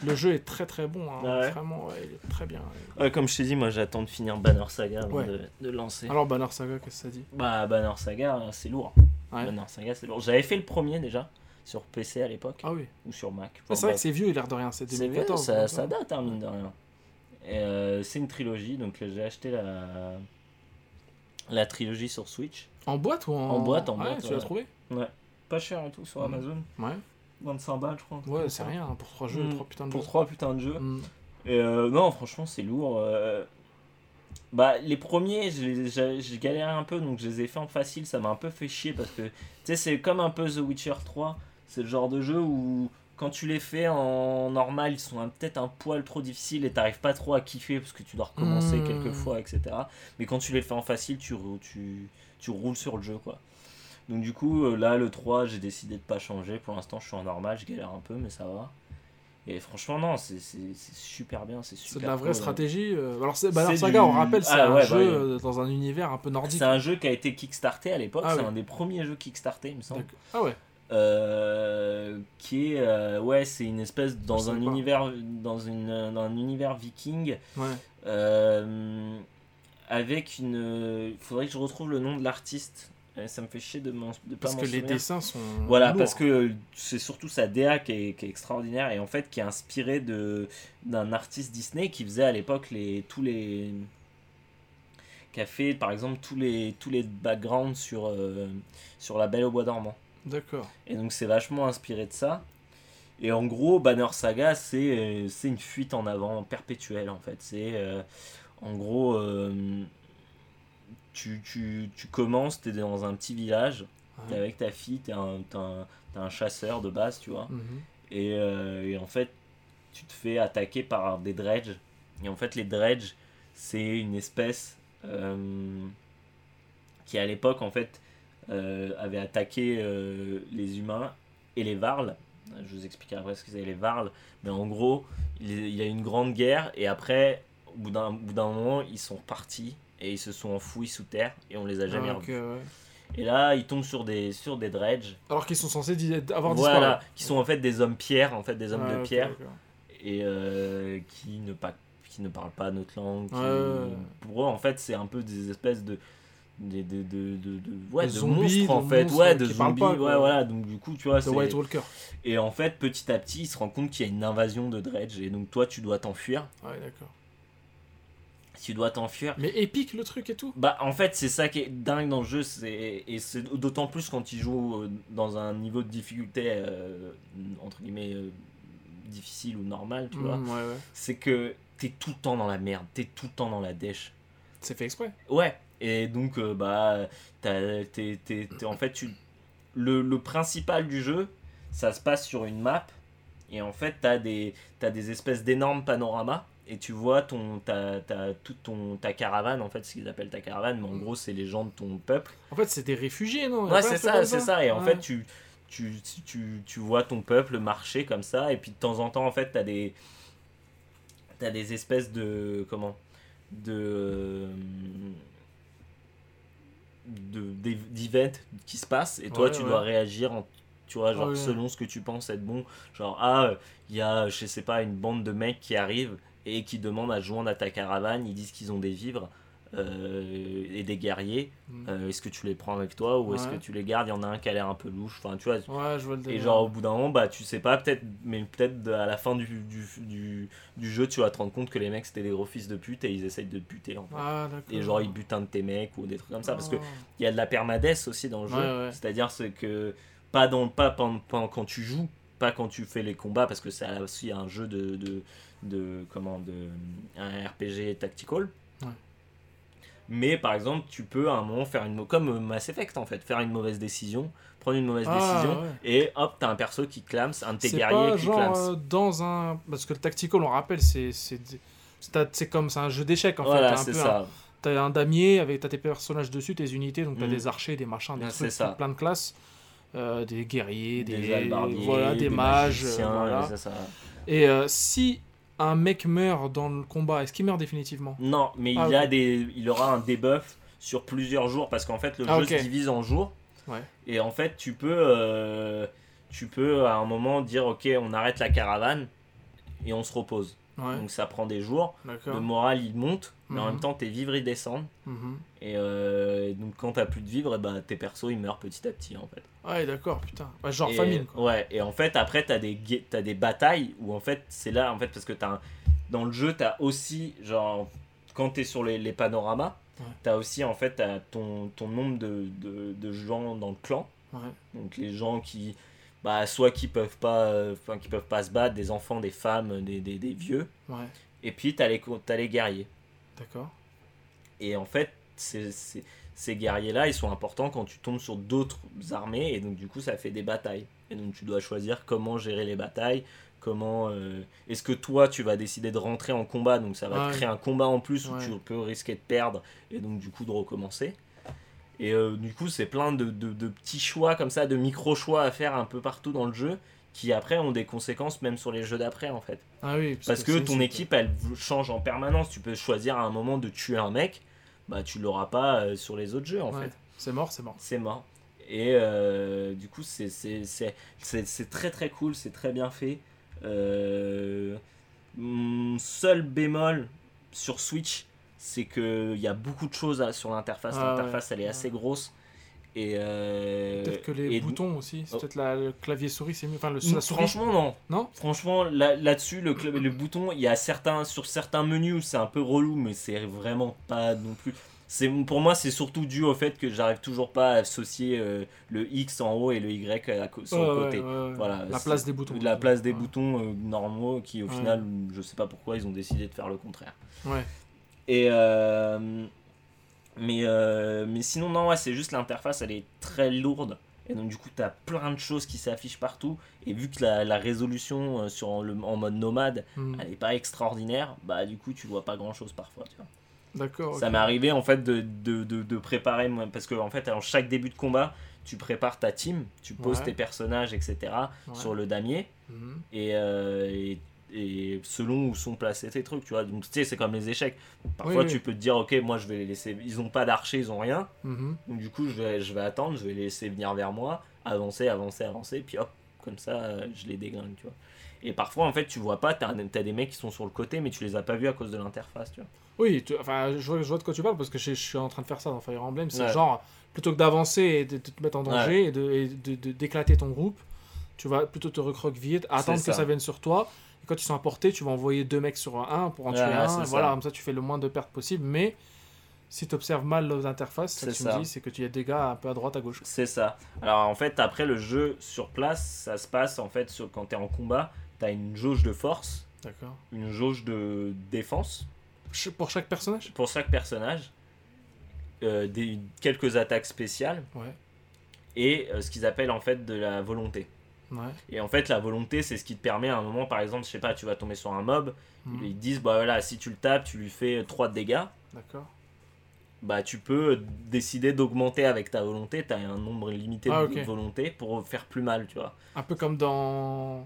Le jeu est très très bon, hein, Ouais. vraiment, ouais, il est très bien. Ouais, comme je t'ai dit, moi j'attends de finir Banner Saga avant Ouais. de, de lancer. Alors, Banner Saga, qu'est-ce que ça dit? Bah, Banner Saga, c'est lourd. Ouais. Banner Saga, c'est lourd. J'avais fait le premier déjà, sur PC à l'époque, Ah oui. ou sur Mac. Ouais, Enfin, c'est vrai que c'est vieux, il a l'air de rien, c'est C'est 2014. vieux, ça, ouais. date, hein, mine de rien. Et, euh, c'est une trilogie, donc euh, j'ai acheté la, la trilogie sur Switch. En boîte ou en... En boîte, en Ouais, boîte, tu l'as ouais. trouvé Pas cher et tout sur Mhm. Amazon. Ouais. 25 balles, je crois. Ouais, c'est ça. rien, hein, pour 3 jeux, Mm. 3 putains de Pour jeux. 3 putains de jeux. Mm. Et euh, non, franchement, c'est lourd. euh. Bah, les premiers, j'ai galéré un peu, donc je les ai fait en facile. Ça m'a un peu fait chier parce que, tu sais, c'est comme un peu The Witcher 3. C'est le genre de jeu où, quand tu les fais en normal, ils sont un- peut-être un poil trop difficiles et t'arrives pas trop à kiffer parce que tu dois recommencer Mm. quelques fois, etc. Mais quand tu les fais en facile, tu, tu, tu roules sur le jeu, quoi. Donc, du coup, euh, là, le 3, j'ai décidé de pas changer. Pour l'instant, je suis en normal, je galère un peu, mais ça va. Et franchement, non, c'est super bien, c'est super C'est de la vraie cool, stratégie. euh, Alors, c'est- Banner Saga, du- on rappelle, c'est Ah, un ouais, jeu bah euh, dans un univers un peu nordique. C'est un jeu qui a été kickstarté à l'époque, Ah c'est un des premiers jeux kickstarté, il me semble. Ah ouais. Euh, qui est, euh, ouais, c'est une espèce dans un univers, dans une, dans un univers viking, Ouais. euh, avec une. Il faudrait que je retrouve le nom de l'artiste. Ça me fait chier de, de Parce que les dessins sont. Voilà, lourds. parce que c'est surtout sa DA qui est, qui est extraordinaire et en fait qui est inspiré de d'un artiste Disney qui faisait à l'époque les tous les qui a fait par exemple tous les tous les backgrounds sur sur La Belle au bois dormant. D'accord. Et donc c'est vachement inspiré de ça. Et en gros, Banner Saga, c'est euh, une fuite en avant perpétuelle en fait. C'est euh, en gros, euh, tu, tu, tu commences, tu es dans un petit village, t'es Ouais. avec ta fille, t'es un, t'es un, chasseur de base, tu vois. Mhm. Et, euh, et en fait, tu te fais attaquer par des dredges. Et en fait, les dredges, c'est une espèce qui, à l'époque, en fait, euh, avait attaqué euh, les humains et les varles. Je vous expliquerai après ce que c'est les varles. Mais en gros, il y a eu une grande guerre et après, au bout d'un au bout d'un moment, ils sont repartis et ils se sont enfouis sous terre et on les a jamais Ah, revus. ouais. Et là, ils tombent sur des, sur des dredges. Alors qu'ils sont censés avoir Voilà, disparu. qui sont en fait des hommes pierres, en fait des hommes de pierre, et euh, qui ne pas, qui ne parlent pas notre langue. qui-. Pour eux, en fait, c'est un peu des espèces de des de, de, de, de- ouais, De de zombies, monstres en de fait, monstres ouais, de qui parlent zombies, pas, ouais, voilà. Donc du coup, tu vois, The c'est White Walker. et en fait, petit à petit, ils se rendent compte qu'il y a une invasion de dredge, et donc toi, tu dois t'enfuir. Ouais, d'accord. Tu dois t'enfuir. Mais épique le truc et tout. Bah en fait c'est ça qui est dingue dans le jeu c'est et c'est d'autant plus quand il joue euh, dans un niveau de difficulté euh, entre guillemets euh, difficile ou normal tu vois Mm, ouais, ouais. c'est que t'es tout le temps dans la merde t'es tout le temps dans la dèche C'est fait exprès. ouais et donc euh, bah t'as- t'es, en fait tu le, le principal du jeu ça se passe sur une map et en fait t'as des t'as des espèces d'énormes panoramas et tu vois ton ta, ta, toute ton ta caravane en fait ce qu'ils appellent ta caravane mais en gros c'est les gens de ton peuple En fait, c'est des réfugiés, non? Ouais, c'est ça, c'est ça. Et en Ouais. fait, tu, tu, tu, tu vois ton peuple marcher comme ça. Et puis de temps en temps, en fait, t'as des, t'as des espèces de. Comment? De. de d'events qui se passent. Et toi, Ouais, tu ouais. dois réagir en. Tu vois, genre selon ce que tu penses être bon. Genre, ah, il y a, je sais pas, une bande de mecs qui arrivent et qui demandent à joindre à ta caravane. Ils disent qu'ils ont des vivres. Euh, et des guerriers, Mm. euh, est-ce que tu les prends avec toi ou est-ce que tu les gardes? Il y en a un qui a l'air un peu louche. Enfin, tu vois. Ouais, je vois le Et genre, au bout d'un moment, bah, tu sais pas, peut-être, mais peut-être à la fin du, du, du, du jeu, tu vas te rendre compte que les mecs c'était des gros fils de pute et ils essayent de te buter en fait. Ah. Et genre, ils butent un de tes mecs ou des trucs comme ça. Parce que Ah. il y a de la permadesse aussi dans le jeu. Ouais. C'est-à-dire c'est que, pas, dans, pas pendant, pendant- quand tu joues, pas quand tu fais les combats, parce que c'est aussi un jeu de. de, de comment de Un RPG tactical. Mais par exemple, tu peux à un moment faire une. Comme Mass Effect en fait, faire une mauvaise décision, prendre une mauvaise Ah, décision, ouais. et hop, t'as un perso qui clame, un de tes guerriers pas qui genre clame. euh, dans un. Parce que le tactical, on rappelle, c'est. c'est comme c'est un jeu d'échecs en voilà, fait. c'est T'as un peu ça. un- t'as un damier avec t'as tes personnages dessus, tes unités, donc t'as Mm. des archers, des machins, des trucs, ça. plein de classes, euh, des guerriers, des, voilà, des, mages, euh, magiciens, voilà. ça, ça- Et euh, si un mec meurt dans le combat, est-ce qu'il meurt définitivement? Non, mais Ah, il, a ok. des, il aura un debuff sur plusieurs jours parce qu'en fait le Ah, jeu se divise en jours. Ouais. Et en fait tu peux, euh, tu peux à un moment dire ok on arrête la caravane et on se repose. Ouais, Donc ça prend des jours. Le moral il monte, mais en Mhm. même temps tes vivres ils descendent. Mhm. Et euh, donc quand t'as plus de vivres, ben, tes persos ils meurent petit à petit en fait. Ouais, d'accord, putain. Ouais, genre Et- famine, quoi. Ouais, et en fait, après, t'as des, t'as des batailles où en fait, c'est là, en fait, parce que t'as un- dans le jeu, t'as aussi, genre, quand t'es sur les, les panoramas, Ouais. t'as aussi, en fait, ton, ton nombre de, de, de gens dans le clan. Ouais. Donc les gens qui, bah, soit qui peuvent pas, euh, qui peuvent pas se battre, des enfants, des femmes, des, des, des vieux. Ouais, Et puis, t'as les, t'as les guerriers. d'accord. Et en fait, ces guerriers-là, ils sont importants quand tu tombes sur d'autres armées, et donc du coup, ça fait des batailles. Et donc tu dois choisir comment gérer les batailles, comment... euh, Est-ce que toi, tu vas décider de rentrer en combat, donc ça va Ouais. te créer un combat en plus où Ouais. tu peux risquer de perdre, et donc du coup de recommencer. Et euh, du coup, c'est plein de, de- de petits choix comme ça, de micro-choix à faire un peu partout dans le jeu, qui après ont des conséquences même sur les jeux d'après, en fait. Ah oui, Parce que ton équipe, elle change en permanence. Tu peux choisir à un moment de tuer un mec, bah tu l'auras pas euh, sur les autres jeux en Ouais, fait. C'est mort, c'est mort. C'est mort. Et euh, du coup, c'est- c'est c'est- c'est- c'est très très cool, c'est très bien fait. Euh, mon seul bémol sur Switch, c'est qu'il y a beaucoup de choses à- sur l'interface. Ah L'interface, elle est assez grosse. Et euh, Peut-être que les et- boutons aussi, c'est Oh. peut-être la- le clavier souris, c'est mieux. Enfin, le, la souris. Franchement, non. Non? Franchement, là- là-dessus, le, cl- le bouton, il y a certains, sur certains menus où c'est un peu relou, mais c'est vraiment pas non plus. C'est, pour moi, c'est surtout dû au fait que j'arrive toujours pas à associer euh, le X en haut et le Y à co- sur Ouais, le ouais, côté. ouais, ouais. Voilà, La place des boutons. La place des boutons euh, normaux qui, au final, je sais pas pourquoi ils ont décidé de faire le contraire. Ouais. Et mais, euh, mais sinon, non, ouais, c'est juste l'interface, elle est très lourde. Et donc, du coup, tu as plein de choses qui s'affichent partout. Et vu que la, la résolution euh, sur le, en mode nomade, Hmm. elle n'est pas extraordinaire, bah du coup, tu vois pas grand chose parfois. Tu vois. D'accord. Ça m'est arrivé en fait de, de, de, de préparer, parce que en fait, à chaque début de combat, tu prépares ta team, tu poses Ouais. tes personnages, etc. Ouais. sur le damier Mhm. et, euh, et, et selon où sont placés tes trucs, tu vois. Donc, tu sais, c'est comme les échecs. Parfois, Oui, oui. tu peux te dire, ok, moi, je vais les laisser. Ils ont pas d'archer, ils ont rien. Mhm. Donc, du coup, je vais, je vais attendre, je vais les laisser venir vers moi, avancer, avancer, avancer, puis hop, comme ça, euh, je les déglingue, tu vois. Et parfois, en fait, tu vois pas, t'as as des mecs qui sont sur le côté, mais tu les as pas vus à cause de l'interface, tu vois. Oui, tu- enfin, je vois, je vois de quoi tu parles parce que je, je suis en train de faire ça dans Fire Emblem. C'est Ouais. genre, plutôt que d'avancer et de, de te mettre en danger et de- et de- de- d'éclater ton groupe, tu vas plutôt te recroqueviller, attendre que ça. ça vienne sur toi. Et quand ils sont à portée, tu vas envoyer deux mecs sur un pour en tuer un. Voilà, comme ça tu fais le moins de pertes possible. Mais si tu observes mal les interfaces, ce que C'est tu ça. me dis, c'est que tu as des gars un peu à droite, à gauche. C'est ça. Alors, en fait, après le jeu sur place, ça se passe, en fait, sur, quand t'es en combat, t'as une jauge de force, une jauge de défense Pour chaque personnage? Pour chaque personnage, euh, des, quelques attaques spéciales Ouais. et euh, ce qu'ils appellent en fait de la volonté. Ouais. Et en fait, la volonté, c'est ce qui te permet à un moment, par exemple, je sais pas, tu vas tomber sur un mob, Mhm. ils te disent, bah voilà, si tu le tapes, tu lui fais 3 de dégâts, D'accord. bah tu peux décider d'augmenter avec ta volonté, tu as un nombre limité Ah, de ok. volontés pour faire plus mal, tu vois. Un peu comme dans.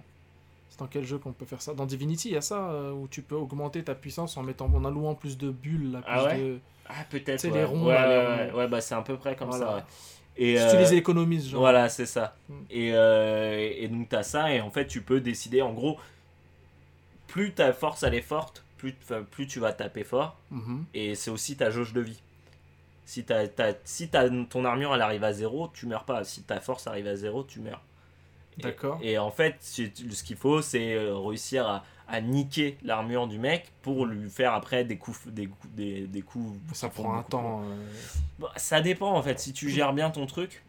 C'est dans quel jeu qu'on peut faire ça? Dans Divinity, il y a ça euh, où tu peux augmenter ta puissance en mettant en allouant plus de bulles, là, plus Ah ouais? de. Ah, peut-être. C'est ouais. les ronds, Ouais, là, les ouais, ronds. ouais, ouais, bah c'est à peu près comme Voilà. ça. Et, Si euh, tu les économises, genre. Voilà, c'est ça. Mm. Et, euh, et donc tu as ça, et en fait tu peux décider, en gros, plus ta force elle est forte, plus, plus tu vas taper fort, Mhm. et c'est aussi ta jauge de vie. Si, t'as- t'as- si ton armure elle arrive à zéro, tu meurs pas. Si ta force arrive à zéro, tu meurs. Et- D'accord. Et, en fait, ce qu'il faut, c'est euh, réussir à, à niquer l'armure du mec pour lui faire après des coups, des, coups- des, des coups. Ça prend un temps. euh, Bah, ça dépend en fait, si tu gères bien ton truc.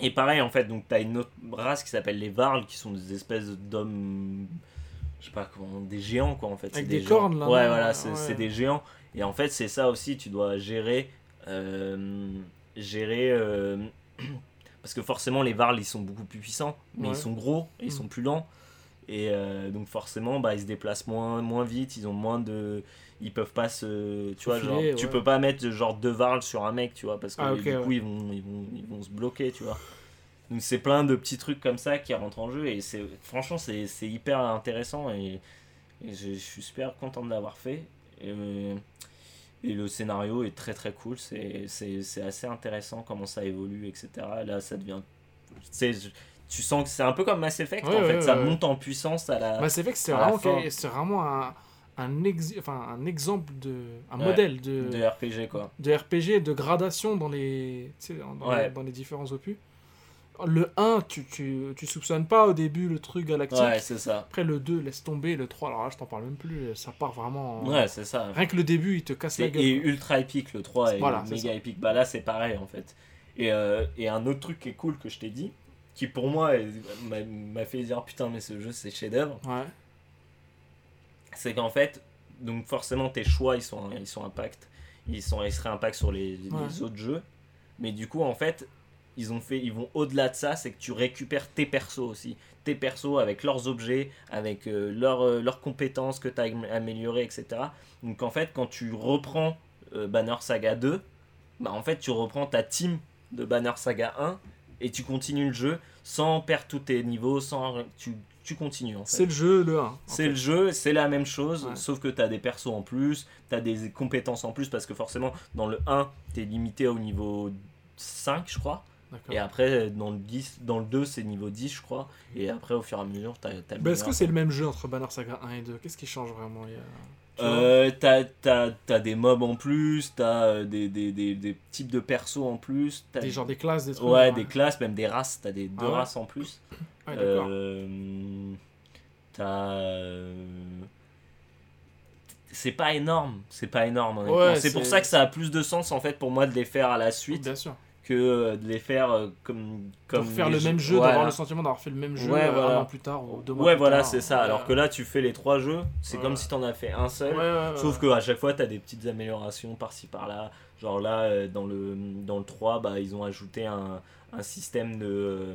Et pareil en fait, donc t'as une autre race qui s'appelle les Varls qui sont des espèces d'hommes, je sais pas comment, des géants quoi en fait. Avec des cornes, là, Ouais, voilà, c'est ouais. des géants. Et en fait, c'est ça aussi, tu dois gérer. euh, gérer. euh, (clears throat) parce que forcément, les Varls ils sont beaucoup plus puissants, mais Ouais. ils sont gros et ils Mm. sont plus lents. Et euh, donc forcément, bah, ils se déplacent moins, moins vite, ils ont moins de... Ils peuvent pas se... Tu vois, genre, tu peux pas mettre genre deux varles sur un mec, tu vois, parce que Ah, du coup, ouais. ils, vont, ils, vont, ils vont se bloquer, tu vois. Donc c'est plein de petits trucs comme ça qui rentrent en jeu, et c'est franchement, c'est c'est hyper intéressant, et, et je, je suis super content de l'avoir fait. Et, et le scénario est très très cool, c'est c'est- c'est assez intéressant comment ça évolue, etc. Là, ça devient... c'est- Tu sens que c'est un peu comme Mass Effect, Ouais, en fait, ouais, ça ouais. monte en puissance à la... Vrai que c'est vraiment, c'est vraiment un, un, ex- enfin, un exemple de. un modèle de, de RPG, quoi. de RPG, de gradation dans les, dans, les, dans les différents opus. Le 1, tu, tu, tu soupçonnes pas au début le truc galactique. Ouais, c'est ça. Après, le 2, laisse tomber. Le 3, alors là, je t'en parle même plus. Ça part vraiment. en- Ouais, c'est ça. Rien que le début, il te casse la gueule. et quoi. ultra épique, le 3 est Voilà, c'est méga épique. Bah là, c'est pareil, en fait. Et, euh, et un autre truc qui est cool que je t'ai dit, qui pour moi m'a fait dire putain, mais ce jeu c'est chef-d'œuvre, Ouais. c'est qu'en fait, donc forcément, tes choix ils sont, ils sont impact, ils, sont, ils seraient impact sur les, les Ouais. autres jeux. Mais du coup, en fait, ils, ont fait, ils vont au-delà de ça, c'est que tu récupères tes persos aussi. Tes persos avec leurs objets, avec euh, leurs, euh, leurs compétences que tu as améliorées, etc. Donc en fait, quand tu reprends euh, Banner Saga 2, bah en fait, tu reprends ta team de Banner Saga 1 et tu continues le jeu sans perdre tous tes niveaux, sans tu, tu continues en fait. C'est le jeu, le 1. en C'est le jeu, c'est la même chose, Ouais. sauf que tu as des persos en plus, tu as des compétences en plus, parce que forcément, dans le 1, tu es limité au niveau 5, je crois, et après, dans le, 10, dans le 2, c'est niveau 10, je crois, et après, au fur et à mesure, tu as, Bah, Est-ce que c'est le même jeu entre Banner Saga 1 et 2 Qu'est-ce qui change vraiment? Euh, t'as, t'as- t'as des mobs en plus, t'as euh, des, des, des, des types de persos en plus, t'as Des genres des classes, des trucs. ouais, des classes, même des races, t'as des deux Ah ouais races en plus. (coughs) Ouais, d'accord. Euh, t'as. C'est pas énorme, c'est pas énorme. honnêtement. Ouais, c'est pour ça que ça a plus de sens en fait pour moi de les faire à la suite Bien sûr. Que euh, de les faire euh, comme comme faire le même jeu, Voilà. d'avoir le sentiment d'avoir fait le même jeu Ouais, euh, voilà. un an plus tard ou deux mois Ouais, plus voilà, c'est ça. Ouais. Alors que là, tu fais les trois jeux, c'est Ouais. comme si t'en as fait un seul. Sauf ouais. qu'à chaque fois, tu as des petites améliorations par-ci par-là. Genre là, dans le, dans le 3, bah, ils ont ajouté un, un système de,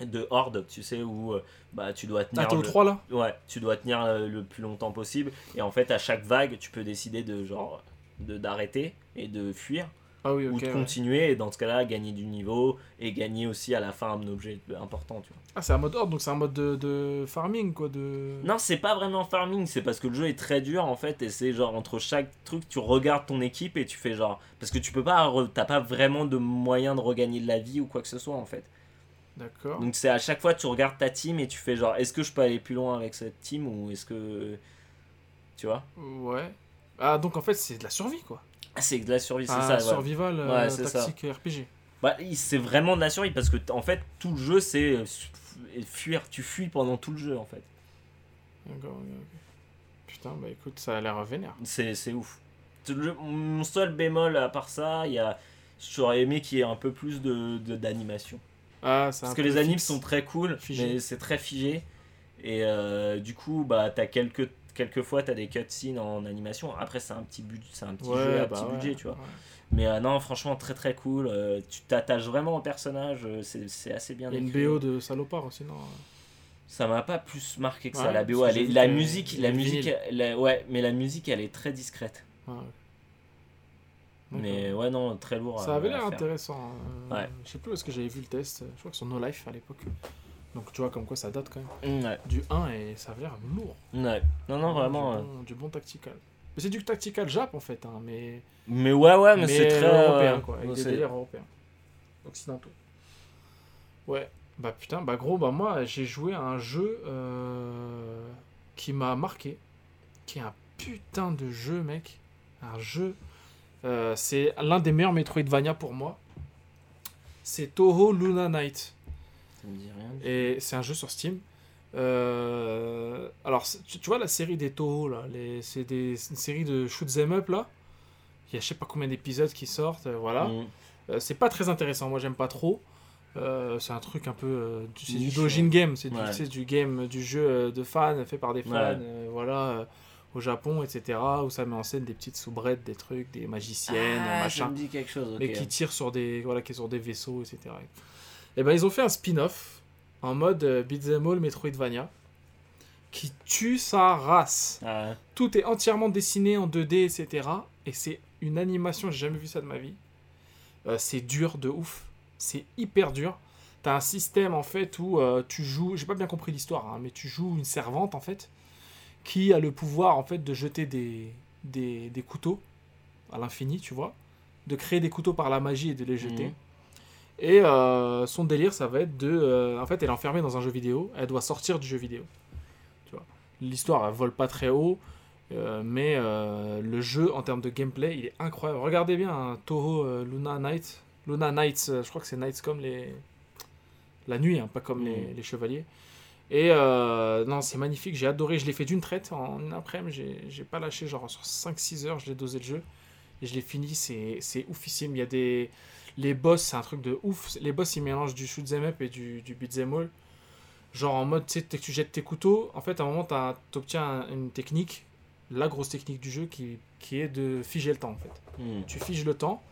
de horde, tu sais, où bah, tu dois Ah, tenir. au le- 3 là? Ouais, tu dois tenir le plus longtemps possible. Et en fait, à chaque vague, tu peux décider de genre de d'arrêter et de fuir Ah oui, ou de ouais. continuer et dans ce cas-là gagner du niveau et gagner aussi à la fin un objet important tu vois. Ah, c'est un mode horde, donc c'est un mode de, de farming quoi. De... Non, c'est pas vraiment farming, c'est parce que le jeu est très dur en fait, et c'est genre entre chaque truc, tu regardes ton équipe et tu fais genre. Parce que tu peux pas, t'as pas vraiment de moyen de regagner de la vie ou quoi que ce soit en fait. D'accord. Donc c'est à chaque fois, tu regardes ta team et tu fais genre, est-ce que je peux aller plus loin avec cette team ou est-ce que. Tu vois Ouais. Ah, donc en fait, c'est de la survie quoi. Ah, C'est de la survie, c'est Un ça. ouais. survival euh, Ouais, c'est ça. tactique RPG. Bah, c'est vraiment de la survie parce que en fait, tout le jeu c'est euh, fu- fuir, tu fuis pendant tout le jeu en fait. D'accord. Putain, bah écoute, ça a l'air vénère. C'est ouf. Le mon seul bémol à part ça, il y a. J'aurais aimé qu'il y ait un peu plus de d'animation. Ah, Parce que les animes fixe. sont très cool, Figé. mais c'est très figé. Et euh, du coup, bah, t'as quelques, quelques fois, t'as des cutscenes en animation. Après, c'est un petit, budget, c'est un petit Ouais, jeu à bah petit ouais, budget, tu vois. ouais. Mais euh, non, franchement, très très cool. Euh, tu t'attaches vraiment au personnage, euh, c'est c'est assez bien une. BO de salopard aussi, non Ça m'a pas plus marqué que ça, la BO. Elle est- la que- musique, la musique, la- ouais, mais la musique, elle est très discrète. Mais ouais, non, très lourd. Ça à- avait l'air intéressant. Ouais. Je sais plus est-ce que j'avais vu le test. Je crois que sur No Life à l'époque. Donc tu vois, comme quoi ça date quand même. Ouais, Du 1 et ça avait l'air lourd. ouais. Non, non, vraiment. Du euh, bon, du bon tactical. Mais c'est du tactical Jap en fait, hein, mais, Mais ouais, ouais, mais, mais c'est très. européen euh, quoi, avec des délires européens. Occidentaux. Ouais, bah putain, bah gros, bah moi j'ai joué à un jeu euh, qui m'a marqué, qui est un putain de jeu, mec. Un jeu. euh, c'est l'un des meilleurs Metroidvania pour moi. C'est Toho Luna Night. Ça me dit rien. Et c'est un jeu sur Steam. Euh, alors, tu, tu vois la série des Toho, là, c'est des, une série de shoot 'em up, là. Il y a je sais pas combien d'épisodes qui sortent, euh, voilà. Mm. Euh, c'est pas très intéressant, moi j'aime pas trop. C'est un truc un peu. c'est du dojin game, c'est du, Ouais. game, du jeu de fans, fait par des fans, Ouais. voilà, au Japon, etc. Où ça met en scène des petites soubrettes, des trucs, des magiciennes, Ah, machin Ça me dit quelque chose. mais qui tire sur des voilà qui est sur des vaisseaux etc et ben ils ont fait un spin-off en mode euh, Beat'em All Metroidvania qui tue sa race. Ah, Tout est entièrement dessiné en 2D, etc. Et c'est une animation, j'ai jamais vu ça de ma vie. Euh, c'est dur de ouf. C'est hyper dur. T'as un système en fait où euh, tu joues, j'ai pas bien compris l'histoire, hein, mais tu joues une servante en fait qui a le pouvoir en fait de jeter des, des, des couteaux à l'infini, tu vois, de créer des couteaux par la magie et de les jeter. Mhm. Et euh, son délire, ça va être de. euh, en fait, elle est enfermée dans un jeu vidéo. Elle doit sortir du jeu vidéo. Tu vois. L'histoire, elle vole pas très haut. euh, mais le jeu, en termes de gameplay, il est incroyable. Regardez bien hein, Toho Luna Night. Luna Nights, euh, je crois que c'est Nights comme les. La nuit, hein, pas comme les, les chevaliers. Et non, c'est magnifique. J'ai adoré. Je l'ai fait d'une traite en une après-midi. J'ai- pas lâché. Genre sur 5-6 heures, je l'ai dosé le jeu. Et je l'ai fini. C'est c'est oufissime. Il y a des. Les boss, c'est un truc de ouf. Les boss, ils mélangent du shoot'em up et du, du beat'em all. Genre en mode, tu sais, tu jettes tes couteaux, en fait, à un moment, tu obtiens une technique, la grosse technique du jeu, qui, qui est de figer le temps, en fait. hmm. Tu figes le temps.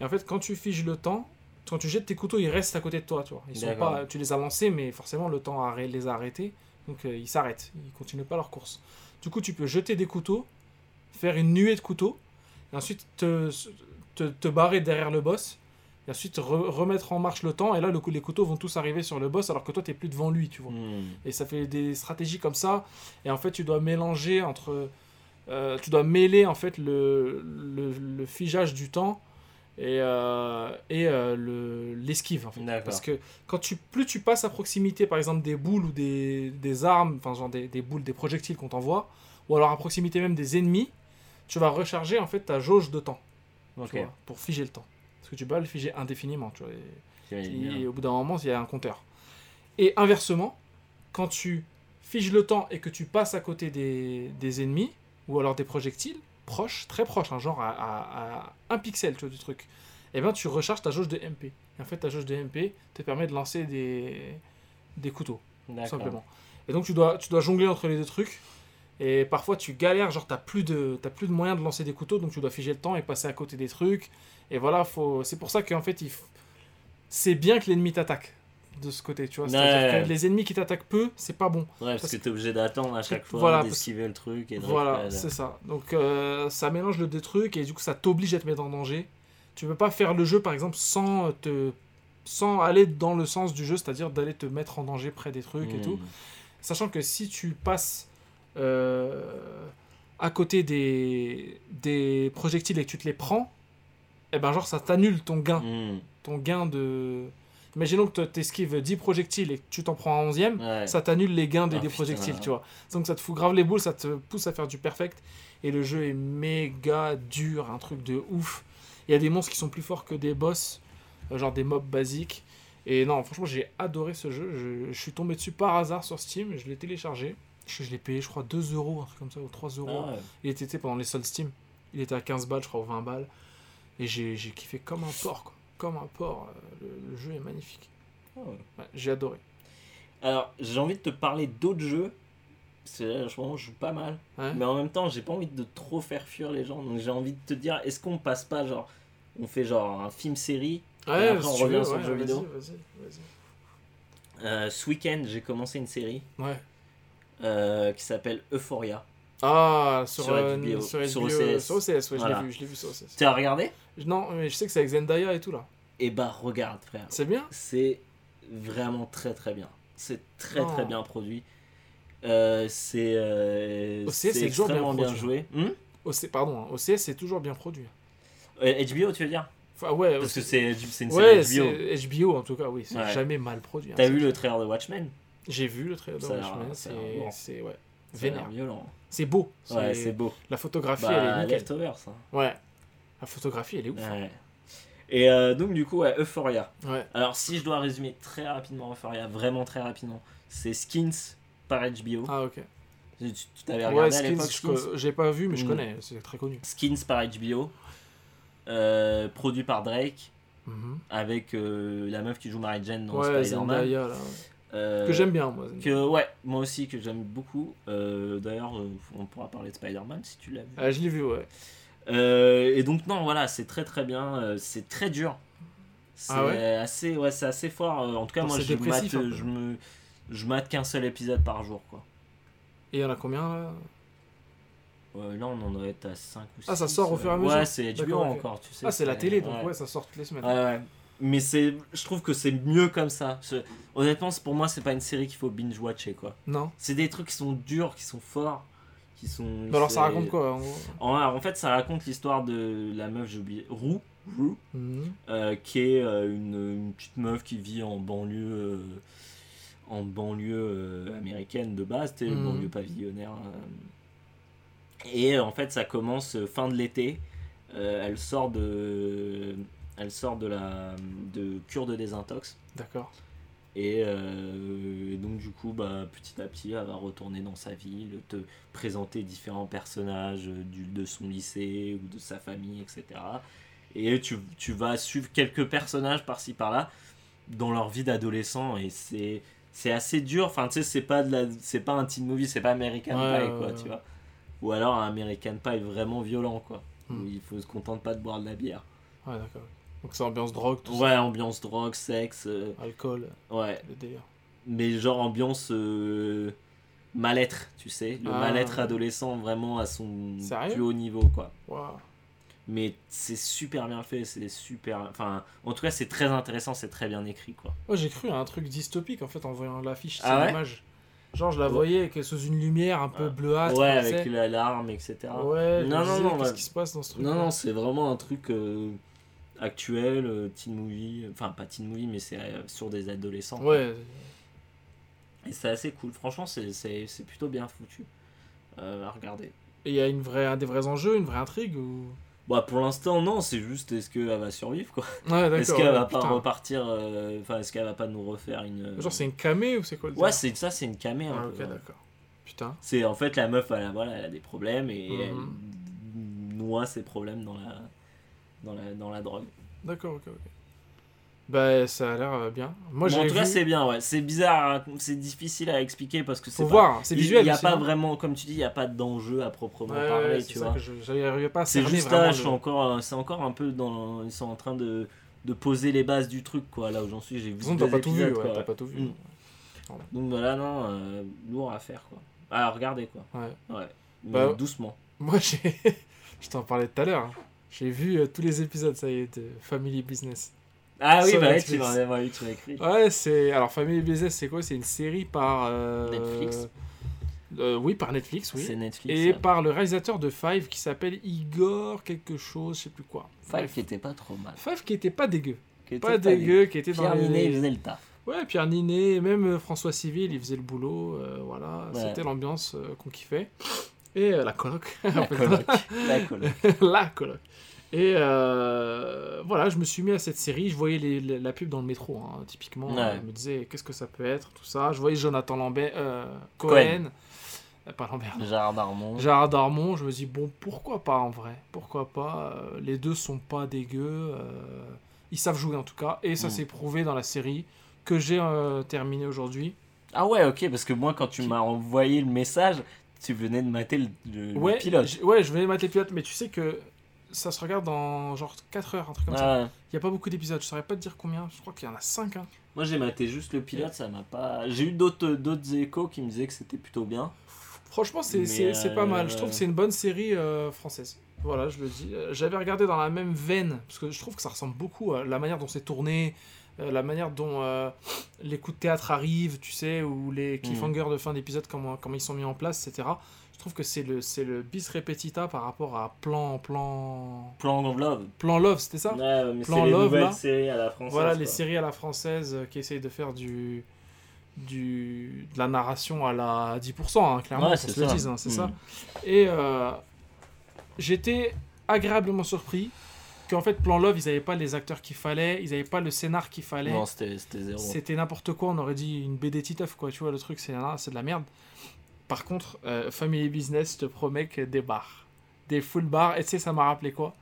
Et en fait, quand tu figes le temps, quand tu jettes tes couteaux, ils restent à côté de toi, tu vois. Ils sont pas, tu les as lancés, mais forcément, le temps les a arrêtés. Donc, euh, ils s'arrêtent. Ils continuent pas leur course. Du coup, tu peux jeter des couteaux, faire une nuée de couteaux, et ensuite te, te, te barrer derrière le boss, et ensuite re- remettre en marche le temps. Et là, le coup, les couteaux vont tous arriver sur le boss, alors que toi, t'es plus devant lui, tu vois. Hmm. Et ça fait des stratégies comme ça. Et en fait, tu dois mélanger entre. euh, tu dois mêler en fait le, le, le figeage du temps et, euh, et euh, le- l'esquive. en fait. Parce que quand tu, plus tu passes à proximité, par exemple, des boules ou des, des armes, enfin, genre des, des boules, des projectiles qu'on t'envoie, ou alors à proximité même des ennemis, tu vas recharger en fait ta jauge de temps vois, pour figer le temps. Que tu peux pas le figer indéfiniment. Tu vois, et- bien. au bout d'un moment, il y a un compteur. Et inversement, quand tu figes le temps et que tu passes à côté des, des ennemis, ou alors des projectiles, proches, très proches, hein, genre à, à- à un pixel tu vois, du truc, et ben tu recharges ta jauge de MP. Et en fait, ta jauge de MP te permet de lancer des, des couteaux, tout simplement. Et donc, tu dois, tu dois jongler entre les deux trucs. Et parfois, tu galères, genre, t'as plus, de, plus de moyens de lancer des couteaux, donc tu dois figer le temps et passer à côté des trucs. Et voilà, faut... c'est pour ça qu'en fait, il f- c'est bien que l'ennemi t'attaque de ce côté, tu vois. C'est-à-dire Ouais. que les ennemis qui t'attaquent peu, c'est pas bon. Ouais, parce Parce que t'es obligé d'attendre à chaque fois, Voilà, d'esquiver le truc et de Voilà, c'est ça. Donc, euh, ça mélange le deux trucs et du coup, ça t'oblige à te mettre en danger. Tu peux pas faire le jeu, par exemple, sans te sans aller dans le sens du jeu, c'est-à-dire d'aller te mettre en danger près des trucs et Hmm. tout. Sachant que si tu passes euh, à côté des, des projectiles et que tu te les prends, et ben genre ça t'annule ton gain. Hmm. Ton gain de... Imaginons que tu esquives 10 projectiles et que tu t'en prends un 11ème, Ouais. ça t'annule les gains des, Ah, des putain. projectiles, tu vois. Donc ça te fout grave les boules, ça te pousse à faire du perfect. Et le jeu est méga dur, un truc de ouf. Il y a des monstres qui sont plus forts que des boss, euh, genre des mobs basiques. Et non, franchement, j'ai adoré ce jeu. Je, je suis tombé dessus par hasard sur Steam, je l'ai téléchargé. Je, je l'ai payé, je crois, 2 euros, un truc comme ça, ou 3 euros. Ah ouais. Il était pendant les soldes Steam. Il était à 15 balles, je crois, ou 20 balles. Et j'ai kiffé comme un porc, quoi. Comme un porc. Euh, Le, le jeu est magnifique. Ah ouais. J'ai adoré. Alors, j'ai envie de te parler d'autres jeux. Parce que là, je joue pas mal. Ouais. Mais en même temps, j'ai pas envie de trop faire fuir les gens. Donc j'ai envie de te dire, est-ce qu'on passe pas genre. On fait genre un film-série. Ouais, après, on revient veux, sur le jeu vidéo. Vas-y, vas-y. Euh, ce week-end, j'ai commencé une série Ouais. euh, qui s'appelle Euphoria. Ah, sur, Sur euh, HBO, sur, sur HBO, OCS. sur OCS, ouais, Voilà. je l'ai vu, je l'ai vu sur OCS. Tu as regardé? Non, mais je sais que c'est avec Zendaya et tout là. Et bah regarde frère. C'est bien? C'est vraiment très très bien. C'est très Oh. très bien produit. Euh, c'est euh, OCS, c'est toujours bien extrêmement bien, produit. joué. Hmm? OC, Pardon, hein, OCS c'est toujours bien produit. Euh, HBO tu veux dire? Enfin, ouais, Parce que c'est c'est une Ouais, série HBO. HBO en tout cas, oui, c'est Ouais. jamais mal produit. hein, T'as vu le trailer de Watchmen? J'ai vu le trailer de Ça Watchmen, c'est ouais, vénère. violent. C'est beau. Ouais, c'est- beau. La photographie, elle est Bah, nickel. Leftovers. ça. Ouais. La photographie, elle est ouf. hein. Ouais. Et euh, donc du coup, ouais, Euphoria. Ouais. Alors si je dois résumer très rapidement Euphoria, vraiment très rapidement, c'est Skins par HBO. Ah, ok. Tu tu t'avais Ouais, regardé à Skins, l'époque j'ai pas vu, mais je Mm. connais, c'est très connu. Skins par HBO, euh, produit par Drake, Mhm. avec euh, la meuf qui joue Mary Jane dans Ouais, Spider-Man. Euh, Que j'aime bien, moi. Que, ouais, moi aussi que j'aime beaucoup. Euh, D'ailleurs, euh, on pourra parler de Spider-Man si tu l'as vu. Ah, je l'ai vu, ouais. Euh, et donc non, voilà, c'est très très bien. euh, c'est très dur. C'est Ah ouais? assez, ouais, c'est assez fort. euh, En tout cas, moi, je mate, je me, je mate qu'un seul épisode par jour, quoi. Et il y en a combien là? Ouais, là, on en doit être à 5 ou 6. Ah, ça sort au fur et à mesure Ouais, c'est HBO encore, tu sais. Ah, c'est la télé, donc ouais. ouais, ça sort toutes les semaines. Ouais. Mais c'est, je trouve que c'est mieux comme ça. Honnêtement, pour moi, c'est pas une série qu'il faut binge-watcher, quoi. Non C'est des trucs qui sont durs, qui sont forts, qui sont. Bah alors ça raconte quoi en en, fait, ça raconte l'histoire de la meuf, j'ai oublié, Roux, Roux Mhm. euh, qui est euh, une, une petite meuf qui vit en banlieue, euh, en banlieue américaine de base, sais, Mhm. banlieue pavillonnaire. Et en fait, ça commence fin de l'été. Elle sort de, elle sort de la de cure de désintox. D'accord. Et, euh, et donc du coup, bah, petit à petit, elle va retourner dans sa ville, te présenter différents personnages euh, du, de son lycée ou de sa famille, etc. Et tu, tu vas suivre quelques personnages par-ci par-là dans leur vie d'adolescent et c'est c'est assez dur. Enfin, tu sais, c'est pas de la, c'est pas un teen movie, c'est pas American Ouais, Pie, quoi, ouais. tu vois. Ou alors un American Pie vraiment violent, quoi. Hmm. Où il faut se contenter pas de boire de la bière. Ouais, d'accord. Donc c'est ambiance drogue, tout Ouais, ambiance drogue, sexe, euh. Alcool, ouais. le délire. mais genre ambiance euh, mal-être, tu sais, le Ah. mal-être adolescent vraiment à son Sérieux plus haut niveau, quoi. Waouh. Mais c'est super bien fait, c'est super. Enfin, en tout cas, c'est très intéressant, c'est très bien écrit, quoi. Moi j'ai cru à un truc dystopique en fait en voyant l'affiche, c'est Ah ouais l'image. Genre je la Ouais. voyais que sous une lumière un peu Ouais. bleuâtre. ouais, tu sais. avec la larme, etc. Ouais, je non, me non, disais, non, qu'est-ce ouais. qui se passe dans ce truc Non, non, c'est vraiment un truc euh, actuel, euh, teen movie. Enfin, pas teen movie, mais c'est euh, sur des adolescents. quoi. Ouais, Et c'est assez cool. Franchement, c'est- c'est c'est plutôt bien foutu euh, à regarder. et il y a une vraie, des vrais enjeux, une vraie intrigue ou? Bah, pour l'instant, non, c'est juste est-ce qu'elle va survivre, quoi? Ouais, d'accord. Est-ce qu'elle ouais, va pas repartir euh, Enfin, est-ce qu'elle va pas nous refaire une. Genre c'est une camé ou c'est quoi le Ouais, c'est ça, c'est une camé. un Ah, ok, d'accord. Putain. C'est en fait la meuf, elle a, voilà, elle a des problèmes et Mhm. elle noie ses problèmes dans la, dans la, dans la drogue. D'accord, ok, ok. Bah ça a l'air euh, bien. Moi Bon, en tout cas, c'est bien, ouais. C'est bizarre, à- c'est difficile à expliquer parce que c'est pas. voir, c'est visuel. Il n'y a pas non vraiment, comme tu dis, il n'y a pas d'enjeu à proprement Ouais, parler, ouais, tu vois. que je j'arrivais pas à C'est juste là, je suis encore, c'est encore un peu dans, ils sont en train de, de poser les bases du truc, quoi. Là où j'en suis, j'ai vu. T'as pas tout vu, ouais, pas tout vu. Mm. Donc voilà, non, euh, lourd à faire, quoi. À regarder, quoi. Ouais. Ouais. Mais Bah, doucement. Moi, j'ai. (laughs) je t'en parlais tout à l'heure. hein. J'ai vu euh, tous les épisodes, ça y est, de Family Business. Ah oui, bah ouais, tu m'en ouais, tu écrit. Ouais, c'est. Alors, Family Business, c'est quoi? C'est une série par. euh, Netflix euh, Oui, par Netflix, oui. C'est Netflix. Et par le réalisateur de Five qui s'appelle Igor quelque chose, je sais plus quoi. Five Bref. qui était pas trop mal. Five qui était pas dégueu. Qui était Pas dégueu, qui était dans Pierre les... Ninet faisait le taf. Ouais, Pierre Ninet, même François Civil, il faisait le boulot. euh, voilà, Ouais. c'était l'ambiance qu'on kiffait. Et euh, la coloc. (laughs) La coloc. La coloc. (laughs) la coloc. Et euh, voilà, je me suis mis à cette série. Je voyais les- les- la pub dans le métro, hein, typiquement. Ouais. Je me disais, qu'est-ce que ça peut être, tout ça. Je voyais Jonathan Lambert, euh, Cohen. Cohen. Pas Lambert. Gérard Darmon. Gérard Darmon, je me dis, bon, pourquoi pas en vrai Pourquoi pas Les deux sont pas dégueux. ils savent jouer en tout cas. Et ça Mm. s'est prouvé dans la série que j'ai euh, terminé aujourd'hui. Ah ouais, ok, parce que moi, quand tu m'as envoyé le message, tu venais de mater le, le- le Ouais, pilote. ouais, je vais mettre les pilotes, mais tu sais que ça se regarde dans genre 4 heures, un truc comme ça. Ah ouais. Il y a pas beaucoup d'épisodes, je saurais pas te dire combien, je crois qu'il y en a 5. Hein. Moi, j'ai maté juste le pilote, ça m'a pas. J'ai eu d'autres d'autres échos qui me disaient que c'était plutôt bien. Franchement, c'est pas mal. Je euh, trouve que c'est une bonne série euh, française. Voilà, je le dis. Euh, J'avais regardé dans la même veine, parce que je trouve que ça ressemble beaucoup à la manière dont c'est tourné, euh, la manière dont euh, les coups de théâtre arrivent, tu sais, ou Mm. les cliffhangers de fin d'épisode, comment, comment ils sont mis en place, etc. Je trouve que c'est le, c'est le bis repetita par rapport à Plan, plan, Plan of Love. plan Love, c'était ça? Ouais, mais Plan c'est les Love, là. séries à la française. Voilà, les séries à la française euh, qui essayent de faire du, du, de la narration à la 10%, hein, clairement, Ouais, c'est ça. hein, c'est Mm. ça. Et euh, j'étais agréablement surpris qu'en fait, Plan Love, ils n'avaient pas les acteurs qu'il fallait, ils n'avaient pas le scénar qu'il fallait. Non, c'était zéro. C'était n'importe quoi, on aurait dit une BD Titeuf, quoi. Tu vois, le truc, c'est ah, de la merde. Par contre, euh, Family Business, te promets que des bars. Des full bars. Et tu sais, ça m'a rappelé quoi?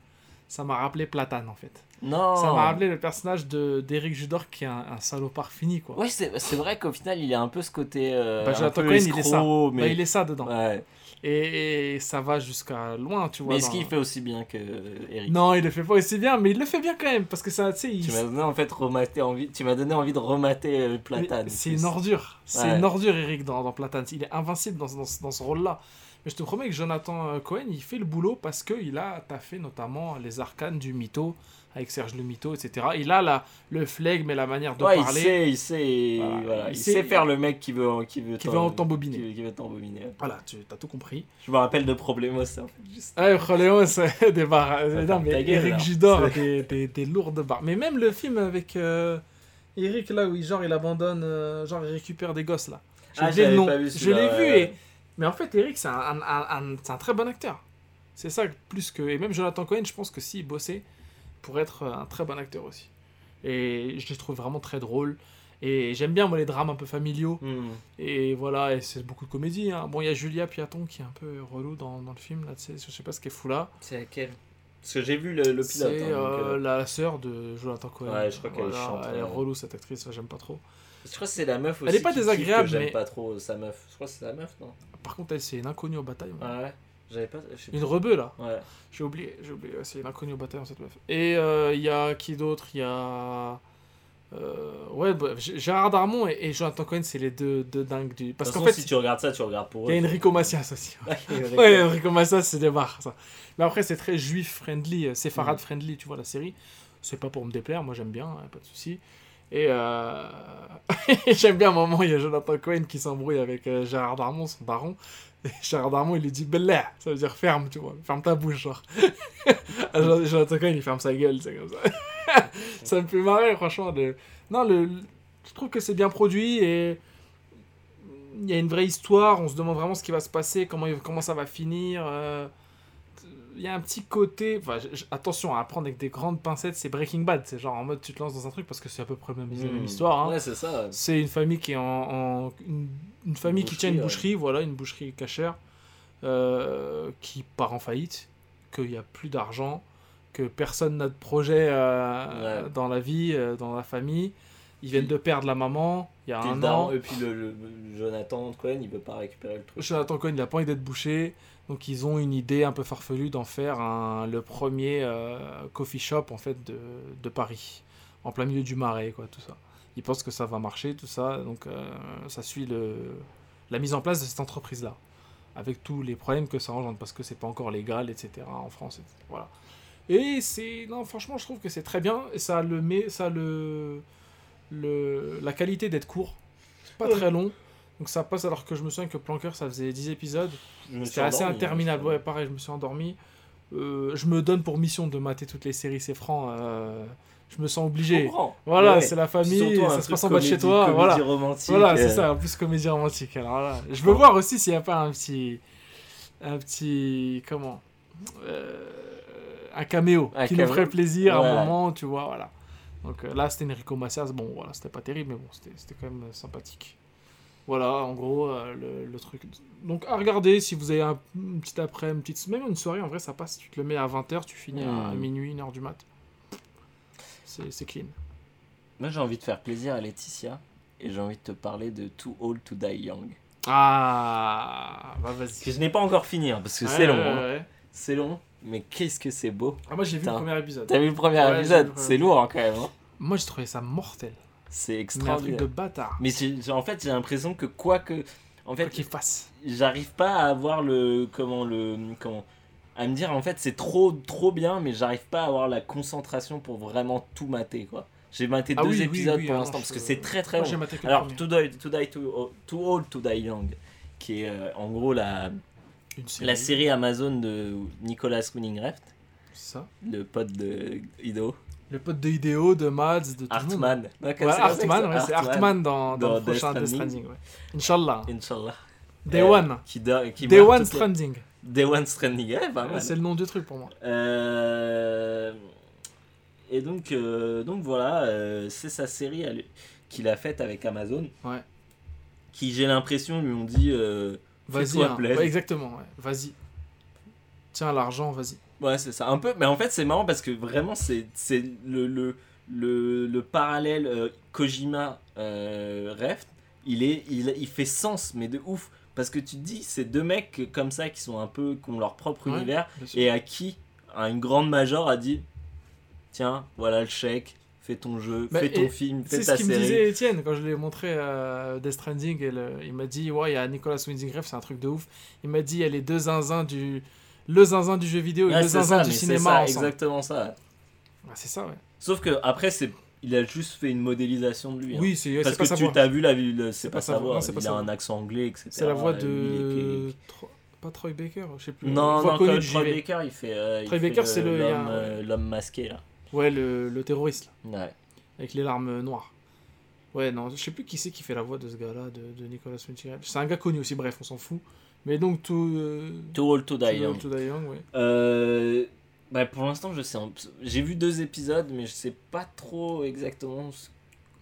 Ça m'a rappelé Platane, en fait. Non. Ça m'a rappelé le personnage de d'Eric Judor qui est un, un salopard fini, quoi. Ouais, c'est vrai qu'au final, il a un peu ce côté. euh, Bah, un peu Cohen, il est ça. escroc, Bah, mais... il est ça dedans. Ouais. Et, et ça va jusqu'à loin, tu vois. Mais est-ce dans- qu'il fait aussi bien que Eric? Non, il le fait pas aussi bien, mais il le fait bien quand même, parce que ça, tu sais, il... Tu m'as donné en fait remater envie. Tu m'as donné envie de remater euh, Platane. C'est une ordure. C'est Ouais. une ordure, Eric, dans, dans Platane. Il est invincible dans, dans, dans ce rôle-là. Mais je te promets que Jonathan euh, Cohen, il fait le boulot parce qu'il a taffé notamment les arcanes du mytho, avec Serge le mytho, etc. Il a la, le flegme et la manière de Ouais, il parler sait, il sait, Voilà, voilà, il il, sait- sait faire le mec qui veut, qui veut, qui veut t'embobiner. Qui, qui veut t'embobiner. Voilà, tu as tout compris. Je me rappelle de Problemos, en fait, juste. Ouais, c'est (laughs) des barres. Non, mais gueule, Eric. Judor, des, des, des lourdes barres. Mais même le film avec euh, Eric, là, où il, genre, il abandonne, euh, genre, il récupère des gosses, là. Ah, Je l'ai vu, ouais. et... mais en fait, Eric, c'est un, un- un- un très bon acteur. C'est ça, plus que. Et même Jonathan Cohen, je pense que s'il bossait, pourrait être un très bon acteur aussi. Et je les trouve vraiment très drôles. Et j'aime bien, moi, les drames un peu familiaux. Hmm. Et voilà, et c'est beaucoup de comédie. hein. Bon, il y a Julia Piaton qui est un peu relou dans, dans le film, là, tu sais, je sais pas ce qu'elle fout là. C'est laquelle? Parce que j'ai vu le, le pilote. C'est hein, euh, euh, la sœur de Jonathan Cohen. Ouais, je crois qu'elle chante, Elle est relou cette actrice, j'aime pas trop. Je crois que c'est la meuf aussi. Elle est pas qui désagréable, J'aime mais- pas trop sa meuf. Je crois que c'est la meuf, non? Par contre, elle, c'est une inconnue au bataille. Ah ouais? J'avais pas. Une rebeu là. Ouais. J'ai oublié, j'ai oublié, c'est une inconnue au bataillon cette meuf. Et euh, il y a qui d'autre? Il y a. euh, ouais, G- Gérard Darmon et, et Jonathan Cohen, c'est les deux, deux dingues du. Parce qu'en fait, si tu regardes ça, tu regardes pour il y eux. a Enrico Macias aussi. (laughs) Ouais, Ouais, Enrico Macias, c'est des barres, ça. Mais après, c'est très juif friendly, euh, séfarade Mm. friendly, tu vois, la série. C'est pas pour me déplaire, moi j'aime bien, hein, pas de souci. Et euh... (laughs) j'aime bien un moment, il y a Jonathan Cohen qui s'embrouille avec euh, Gérard Darmon, son baron. Et Gérard Darmon, il lui dit Bella, ça veut dire ferme, tu vois, ferme ta bouche, genre. Jon- Jonathan Cohen, il ferme sa gueule, c'est comme ça. (laughs) ça me fait marrer, franchement. Non, je trouve que c'est bien produit et il y a une vraie histoire, on se demande vraiment ce qui va se passer, comment, comment ça va finir. euh, Il y a un petit côté. Enfin, attention à prendre avec des grandes pincettes, c'est Breaking Bad. C'est genre en mode tu te lances dans un truc parce que c'est à peu près la même, Hmm. histoire. hein. Ouais, c'est ça. C'est une famille qui est en. en- une, une famille qui tient une boucherie, boucherie, voilà, une boucherie cachère, euh, qui part en faillite, qu'il n'y a plus d'argent, que personne n'a de projet euh, Ouais. dans la vie, euh, dans la famille. Ils viennent de perdre la maman il y a un an. Et puis le, le- Jonathan Cohen, il veut pas récupérer le truc. Jonathan Cohen, il n'a pas envie d'être bouché. Donc ils ont une idée un peu farfelue d'en faire un- le premier euh, coffee shop en fait de, de Paris, en plein milieu du marais, quoi, tout ça. Ils pensent que ça va marcher, tout ça. Donc euh, ça suit le, la mise en place de cette entreprise-là, avec tous les problèmes que ça engendre, parce que c'est pas encore légal, etc. en France. etc. Voilà. Et c'est non, franchement, je trouve que c'est très bien. Et ça a le, mais ça le, le, la qualité d'être court. Pas Ouais. très long. Donc ça passe alors que je me souviens que Planqueur ça faisait 10 épisodes. C'était assez endormi, hein, interminable. Ouais, pareil, je me suis endormi. Euh, je me donne pour mission de mater toutes les séries, c'est franc. euh, je me sens obligé. Voilà, Ouais. c'est la famille, ça se passe en bas de chez toi. comédie Voilà, romantique. voilà c'est euh, ça, en plus comédie romantique. Alors là, je veux voir aussi s'il n'y a pas un petit. Un petit. Comment Un caméo Un qui caméo. nous ferait plaisir à un moment, tu vois, voilà. Donc là, c'était Enrico Macias. Bon, voilà, c'était pas terrible, mais bon, c'était quand même sympathique. Voilà, en gros, euh, le, le truc. Donc, à regarder si vous avez un, une petite après, une petite. Même une soirée, en vrai, ça passe. Tu te le mets à 20h, tu finis à, minuit, 1h du mat. C'est c'est clean. Moi, j'ai envie de faire plaisir à Laetitia. Et j'ai envie de te parler de Too Old to Die Young. Ah, bah Que vas-y. je n'ai pas encore fini, hein, parce que Ouais, c'est long. ouais, hein. C'est long, mais qu'est-ce que c'est beau. Ah, moi, j'ai vu le premier épisode. T'as vu le premier épisode C'est lourd hein, quand même. hein. Moi, j'ai trouvé ça mortel. C'est Mais un truc extraordinaire. de bâtard. Mais en fait, j'ai l'impression que quoi que. En Quoi fait, qu'il fasse. j'arrive pas à avoir le. Comment le. Comment. À me dire, en fait, c'est trop, trop bien, mais j'arrive pas à avoir la concentration pour vraiment tout mater, quoi. J'ai maté Ah deux oui, épisodes oui, pour l'instant, parce que c'est très très long. Alors, to die, to die Old to Die Young, qui est euh, en gros la, série. la série Amazon de Nicolas Winning Refn, C'est ça. le pote de Ido. Le pote de Ideo, de Mads, de tout le monde. Hartman. Ouais, Hartman, ouais, c'est Hartman dans, dans, Dans le prochain Death Stranding. Ouais. Inch'Allah. Inch'Allah. Day Euh, One. Qui, do- qui Day One les- Stranding. Day One Stranding, ouais, pas mal. C'est le nom du truc pour moi. Euh, Et donc, euh, donc voilà, euh, c'est sa série qu'il a faite avec Amazon. Ouais. Qui, j'ai l'impression, lui ont dit euh, Vas-y. Hein. Ouais, exactement. ouais. Vas-y. Tiens, l'argent, vas-y. Ouais, c'est ça. Un peu, mais en fait, c'est marrant parce que vraiment, c'est c'est le, le, le, le parallèle euh, Kojima euh, Reft. Il, est, il, il fait sens, mais de ouf. Parce que tu te dis, c'est deux mecs comme ça qui sont un peu, qui ont leur propre Ouais. univers et à qui à une grande major a dit Tiens, voilà le chèque, fais ton jeu, Bah, fais ton film, fais C'est ta ce qu'il me série. disait Étienne quand je l'ai montré à Death Stranding. et le- il m'a dit Ouais, il y a Nicolas Winding c'est un truc de ouf. Il m'a dit Il y a les deux zinzins du. Le zinzin du jeu vidéo et Ouais, le c'est zinzin ça, du c'est cinéma ça, ensemble. exactement ça. Ah, c'est ça, ouais. Sauf que après, c'est, il a juste fait une modélisation de lui. hein. Oui, c'est ouais, Parce c'est pas que sa tu t'as vu la ville, c'est C'est pas, pas sa voix. c'est pas il a un accent anglais, etc. C'est la voix de. Tro- Pas Troy Baker, je sais plus. Non, non, Troy. Baker, il fait. euh, Troy Baker, c'est le- l'homme, euh, l'homme masqué là. Ouais, le, le terroriste, là, Ouais. avec les larmes noires. Ouais, non, je sais plus qui c'est qui fait la voix de ce gars-là, de, de Nicolas Refn. C'est un gars connu aussi, bref, on s'en fout. Mais donc, tout. Euh, Too Old to Die Young. To Die Young, ouais. Euh, bah, pour l'instant, je sais. J'ai vu deux épisodes, mais je sais pas trop exactement ce-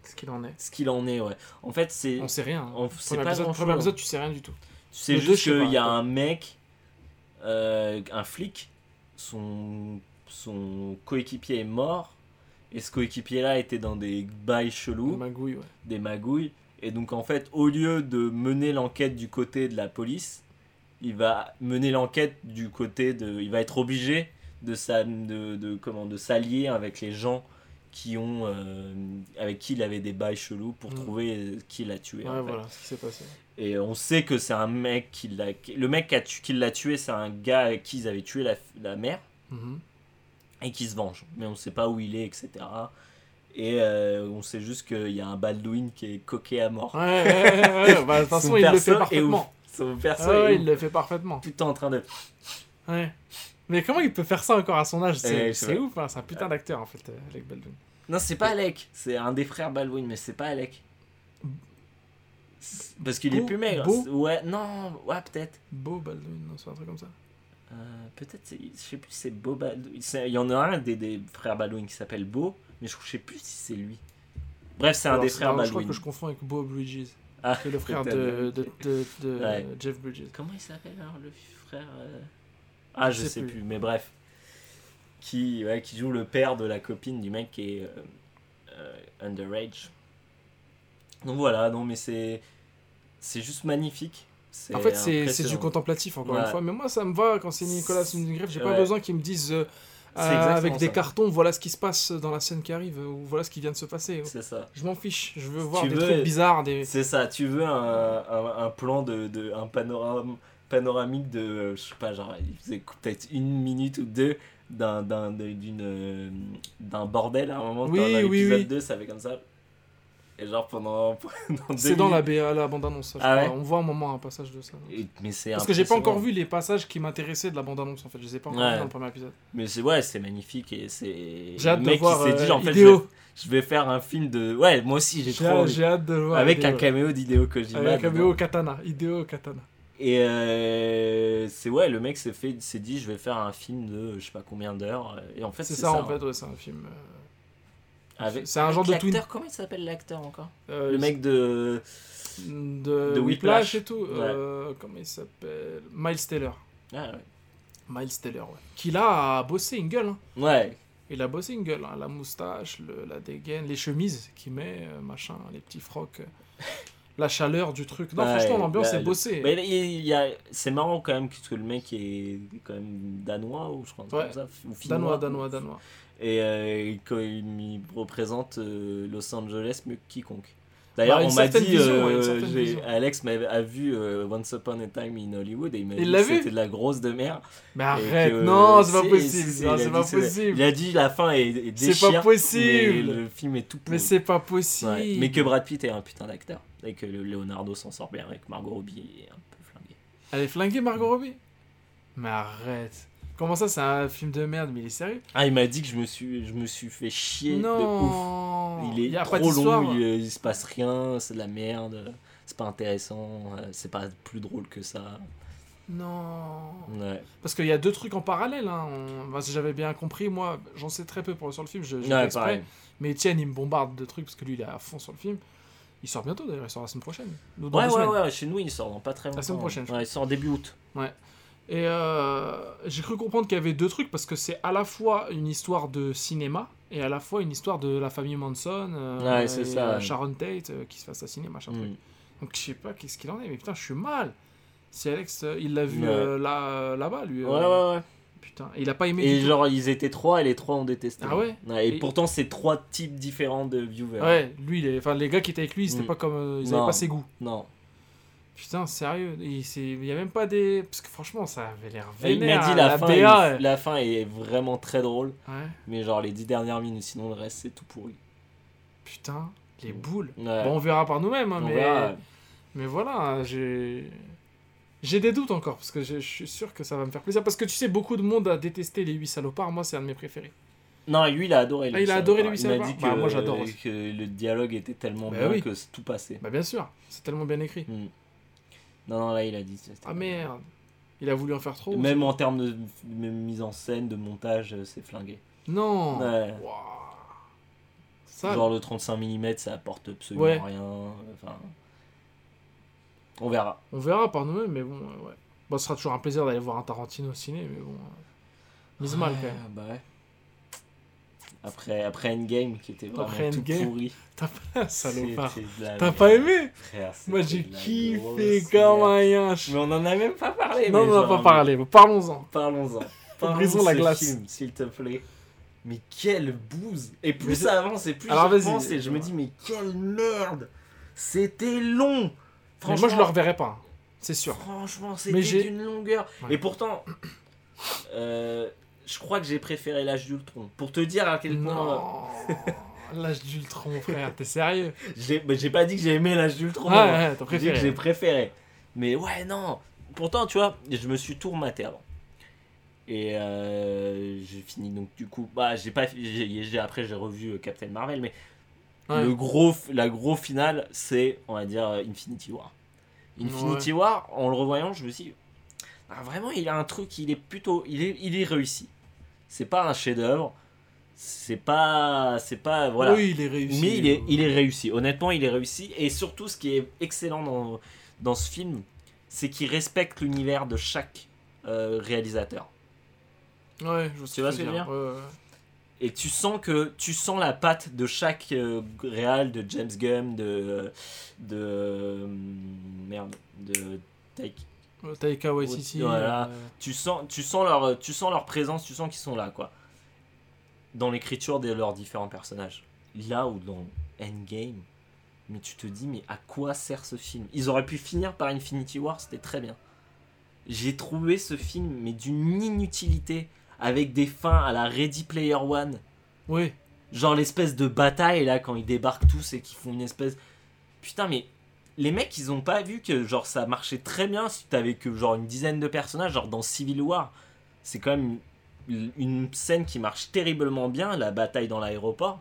Ce qu'il en est. ce qu'il en est. Ouais. En fait, c'est. On sait rien. hein. On sait pas épisode, premier épisode, tu sais rien du tout. Tu sais Le juste qu'il y a un mec, euh, un flic, son, son coéquipier est mort, et ce coéquipier-là était dans des bails chelous, Magouille, ouais. des magouilles, et donc en fait, au lieu de mener l'enquête du côté de la police, il va mener l'enquête du côté de... Il va être obligé de, s'a- de, de, comment, de s'allier avec les gens qui ont euh, avec qui il avait des bails chelous pour Mm. trouver euh, qui l'a tué. Ouais, en fait. voilà ce qui s'est passé. Et on sait que c'est un mec qui l'a. Le mec qui, a tu- qui l'a tué, c'est un gars avec qui ils avaient tué la, la mère Mhm. et qui se venge. Mais on sait pas où il est, etc. Et euh, on sait juste qu'il y a un Baldwin qui est coqué à mort. Ouais, ouais, ouais, ouais. (laughs) Bah, de toute façon, Son il le perso fait est parfaitement. Son perso Ah ouais, est il le fait parfaitement. temps en train de. Ouais. Mais comment il peut faire ça encore à son âge? C'est vrai. ouf, hein, c'est un putain d'acteur en fait, euh, Alec Baldwin. Non, c'est pas Alec. C'est un des frères Baldwin, mais c'est pas Alec. Parce qu'il est plus maigre. Beau? Ouais, non, ouais, peut-être. Beau Baldwin, non, c'est un truc comme ça. Euh, peut-être, je sais plus si c'est Beau Baldwin. Il y en a un des, des frères Baldwin qui s'appelle Beau, mais je sais plus si c'est lui. Bref, c'est un des frères alors, Je crois Baldwin. que je confonds avec Beau Bridges, Ah, le frère de, de, de, de Ouais. Jeff Bridges. Comment il s'appelle alors le frère euh Ah, je, Je sais sais plus. plus. mais bref. Qui, ouais, qui joue le père de la copine du mec qui est euh, euh, underage. Donc voilà, non mais c'est c'est juste magnifique. C'est En fait, c'est c'est du contemplatif, encore Ouais. une fois. Mais moi, ça me va quand c'est Nicolas Refn. J'ai pas besoin qu'ils me disent euh, avec des ça. cartons, voilà ce qui se passe dans la scène qui arrive, ou voilà ce qui vient de se passer. C'est ça. Je m'en fiche. Je veux voir Tu des veux- trucs bizarres, des. C'est ça, tu veux un, un, un plan de, de un panorama panoramique de je sais pas genre il faisait peut-être une minute ou deux d'un d'un euh, d'un bordel à un moment Oui, dans oui, l'épisode oui. 2 ça fait comme ça et genre pendant, (laughs) pendant deux C'est dans la. BA, la bande-annonce. Ah ouais On voit un moment un passage de ça. Et- mais c'est Parce que j'ai pas encore vu les passages qui m'intéressaient de la bande-annonce en fait. Je les ai pas encore Ouais. vus dans le premier épisode. mais c'est ouais c'est magnifique et c'est J'ai hâte le de mec voir qui euh, dit en fait je vais, je vais faire un film de ouais moi aussi j'ai trop j'ai hâte de voir. avec Hideo, un caméo d'Hideo Kojima Avec un caméo Katana. Idéo Katana. Et euh, c'est ouais, le mec s'est fait, s'est dit, je vais faire un film de je sais pas combien d'heures. Et en fait, C'est c'est ça, ça. en fait, ouais, c'est un film. euh, Avec, c'est un genre de twin- Comment il s'appelle l'acteur encore euh, Le mec de. de, de Whiplash Whiplash. et tout. euh, comment il s'appelle? Miles Taylor. Ah, Miles Taylor, ouais. Qui là a bossé une gueule. Hein. ouais. ouais. Il a bossé une gueule. hein. La moustache, le- la dégaine, les chemises qu'il met, euh, machin, les petits frocs. euh, (laughs) la chaleur du truc. Non, Ouais, franchement, l'ambiance bah, est le- bossée. Mais il y a, c'est marrant quand même parce que le mec est quand même danois ou je crois Ouais. comme ça, ou finnois. Danois, danois, danois. Et euh, il représente euh, Los Angeles mieux que quiconque. D'ailleurs, Bah, une on m'a dit, vision, ouais, une euh. Alex m'a a vu euh, Once Upon a Time in Hollywood et il m'a dit que c'était de la grosse de merde. Mais arrête, que- non, c'est pas si, possible. non, c'est dit pas possible. Il a dit la fin est, est C'est pas possible. Mais le film est tout Mais pourri. c'est pas possible. Ouais, Mais que Brad Pitt est un putain d'acteur. Et que le Leonardo s'en sort bien avec Margot Robbie est un peu flingué. Elle est flinguée, Margot Robbie? Mais arrête. Comment ça, c'est un film de merde, mais il est sérieux? Ah, il m'a dit que je me suis, je me suis fait chier de ouf. Non Il est Y a trop pas long, il, il se passe rien, c'est de la merde, c'est pas intéressant, euh, c'est pas plus drôle que ça. Non. Ouais, Parce qu'il y a deux trucs en parallèle. Hein. On- si j'avais bien compris, moi, j'en sais très peu pour, sur le film. Je, je ouais exprès. Mais Etienne, il me bombarde de trucs parce que lui, il est à fond sur le film. Il sort bientôt d'ailleurs, il sort la semaine prochaine. Ouais, ouais, semaines. ouais, chez nous il sort dans pas très longtemps. semaine prochaine, Ouais, il sort début août. Et euh, j'ai cru comprendre qu'il y avait deux trucs parce que c'est à la fois une histoire de cinéma et à la fois une histoire de la famille Manson, euh, Ouais, c'est et, ça, euh, ouais. Sharon Tate qui se fait assassiner, machin truc. Mm. Donc je sais pas qu'est-ce qu'il en est, mais putain, je suis mal. Si Alex, il l'a vu Ouais. euh, là, là-bas, lui. Ouais, euh, ouais, ouais. Putain, il a pas aimé. Et tout. genre, ils étaient trois et les trois ont détesté. Ah ouais Et, Et- pourtant, c'est trois types différents de viewers. Ouais, lui, les, enfin, les gars qui étaient avec lui, c'était Mm. pas comme. ils Non. avaient pas ses goûts. Non. Putain, sérieux. Il c'est- il y a même pas des. Parce que franchement, ça avait l'air Il vénère. m'a dit hein, la, fin, BA, la fin est vraiment très drôle. Ouais. Mais genre, les dix dernières minutes, sinon le reste, c'est tout pourri. Putain, les boules. Ouais. Bon, on verra par nous-mêmes, hein, mais. verra. Mais voilà, j'ai. J'ai des doutes encore, parce que je je suis sûr que ça va me faire plaisir. Parce que tu sais, beaucoup de monde a détesté les 8 salopards. Moi, c'est un de mes préférés. Non, lui, il a adoré. Ah, les il a Huit adoré Salopards. les Huit Il m'a Salopards dit Bah, que, moi, j'adore que le dialogue était tellement Bah bien oui. que tout passé. Bah, bien sûr, c'est tellement bien écrit. Hmm. Non, non, là, il a dit. Ah merde. Il a voulu en faire trop. Même en termes de, mise en scène, de montage, euh, c'est flingué. Non. Ouais. Ça, Genre le 35 mm, ça apporte absolument Ouais. rien. Enfin, on verra. on verra par nous-mêmes, mais bon, euh, ouais. Bon, ce sera toujours un plaisir d'aller voir un Tarantino au ciné, mais bon. euh, Mise mal quand même. Bah ouais. Après, après Endgame, qui était vraiment Après tout Endgame. pourri. T'as pas, salopard. T'as pas aimé Frère, Moi j'ai kiffé comme un yinche. Mais on en a même pas parlé. Non, mais on n'a genre, pas parlé, mais parlons-en. Parlons-en. (laughs) Parlons Brisons la ce glace. s'il te plaît. Mais quelle bouse Et Mais plus ça avance et plus Alors, j'y vas-y. repense et je me dis mais quelle merde C'était long Mais Franchement, moi je le reverrai pas, hein. c'est sûr. Franchement, Mais c'était d'une longueur. Ouais. Et pourtant, euh, je crois que j'ai préféré l'âge d'Ultron. Pour te dire à quel point. Non. (laughs) L'âge d'Ultron, frère, t'es sérieux J'ai bah, pas dit que j'ai aimé l'âge d'Ultron. Ouais, moi. ouais, t'as J'ai dit que préféré. j'ai préféré. Mais ouais, non. Pourtant, tu vois, je me suis tout rematé avant. Et euh, j'ai fini donc du coup. Bah, j'ai pas. j'ai- après, j'ai revu euh, Captain Marvel, mais Ouais. le gros, la gros finale, c'est, on va dire, euh, Infinity War. Infinity War, en le revoyant, je me suis dit, ah, vraiment, il a un truc, il est plutôt, il est, il est réussi. C'est pas un chef-d'œuvre, c'est pas, c'est pas, voilà. Oui, il est réussi. Mais il est, il est réussi. Honnêtement, il est réussi. Et surtout, ce qui est excellent dans, dans ce film, c'est qu'il respecte l'univers de chaque euh, réalisateur. Ouais, je Tu vois ce que je veux dire. Ouais, ouais. Et tu sens que tu sens la patte de chaque euh, réal, de James Gunn, de de euh, merde, de Taika Euh, Taika Waititi. Voilà. euh, tu sens tu sens leur tu sens leur présence tu sens qu'ils sont là quoi dans l'écriture de leurs différents personnages là ou dans Endgame mais tu te dis mais à quoi sert ce film? Ils auraient pu finir par Infinity War c'était très bien j'ai trouvé ce film mais d'une inutilité avec des fins à la Ready Player One Oui. genre l'espèce de bataille là quand ils débarquent tous et qu'ils font une espèce putain mais les mecs ils ont pas vu que genre ça marchait très bien si t'avais que genre une dizaine de personnages genre dans Civil War. C'est quand même une, scène qui marche terriblement bien la bataille dans l'aéroport.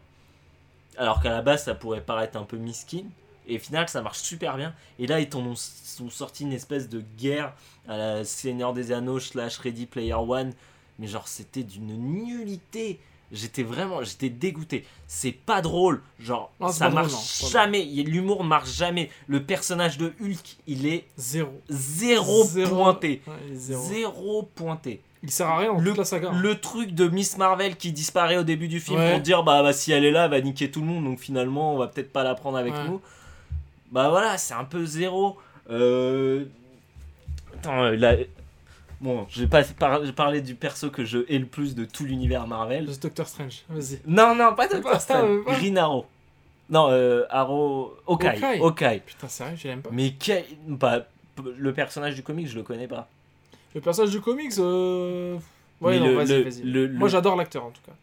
Alors qu'à la base ça pourrait paraître un peu miskin et au final ça marche super bien. Et là ils sont sorti une espèce de guerre à la Seigneur des Anneaux slash Ready Player One. Mais genre c'était d'une nullité J'étais vraiment, j'étais dégoûté. C'est pas drôle, genre Non, ça drôle, marche jamais. L'humour marche jamais. Le personnage de Hulk, il est Zéro. zéro, pointé, Ouais, zéro. zéro pointé. Il sert à rien dans Le- toute la saga. Le truc de Miss Marvel qui disparaît au début du film Ouais. pour dire bah, bah, si elle est là, elle va niquer tout le monde, donc finalement on va peut-être pas la prendre avec Ouais. nous. Bah voilà, c'est un peu zéro. Euh... Attends, euh, là... Bon, je vais pas par- parler du perso que je hais le plus de tout l'univers Marvel. Le Doctor Strange. Vas-y. Non, non, pas Doctor Strange. pas- Green Arrow. Non, euh, Arrow. Hawkeye. Hawkeye. Putain, sérieux, je l'aime pas. Mais quel... bah, le personnage du comic, je le connais pas. Le personnage du comics, euh... Ouais, non, le- vas-y, le- vas-y. le- Moi, le- j'adore l'acteur, en tout cas.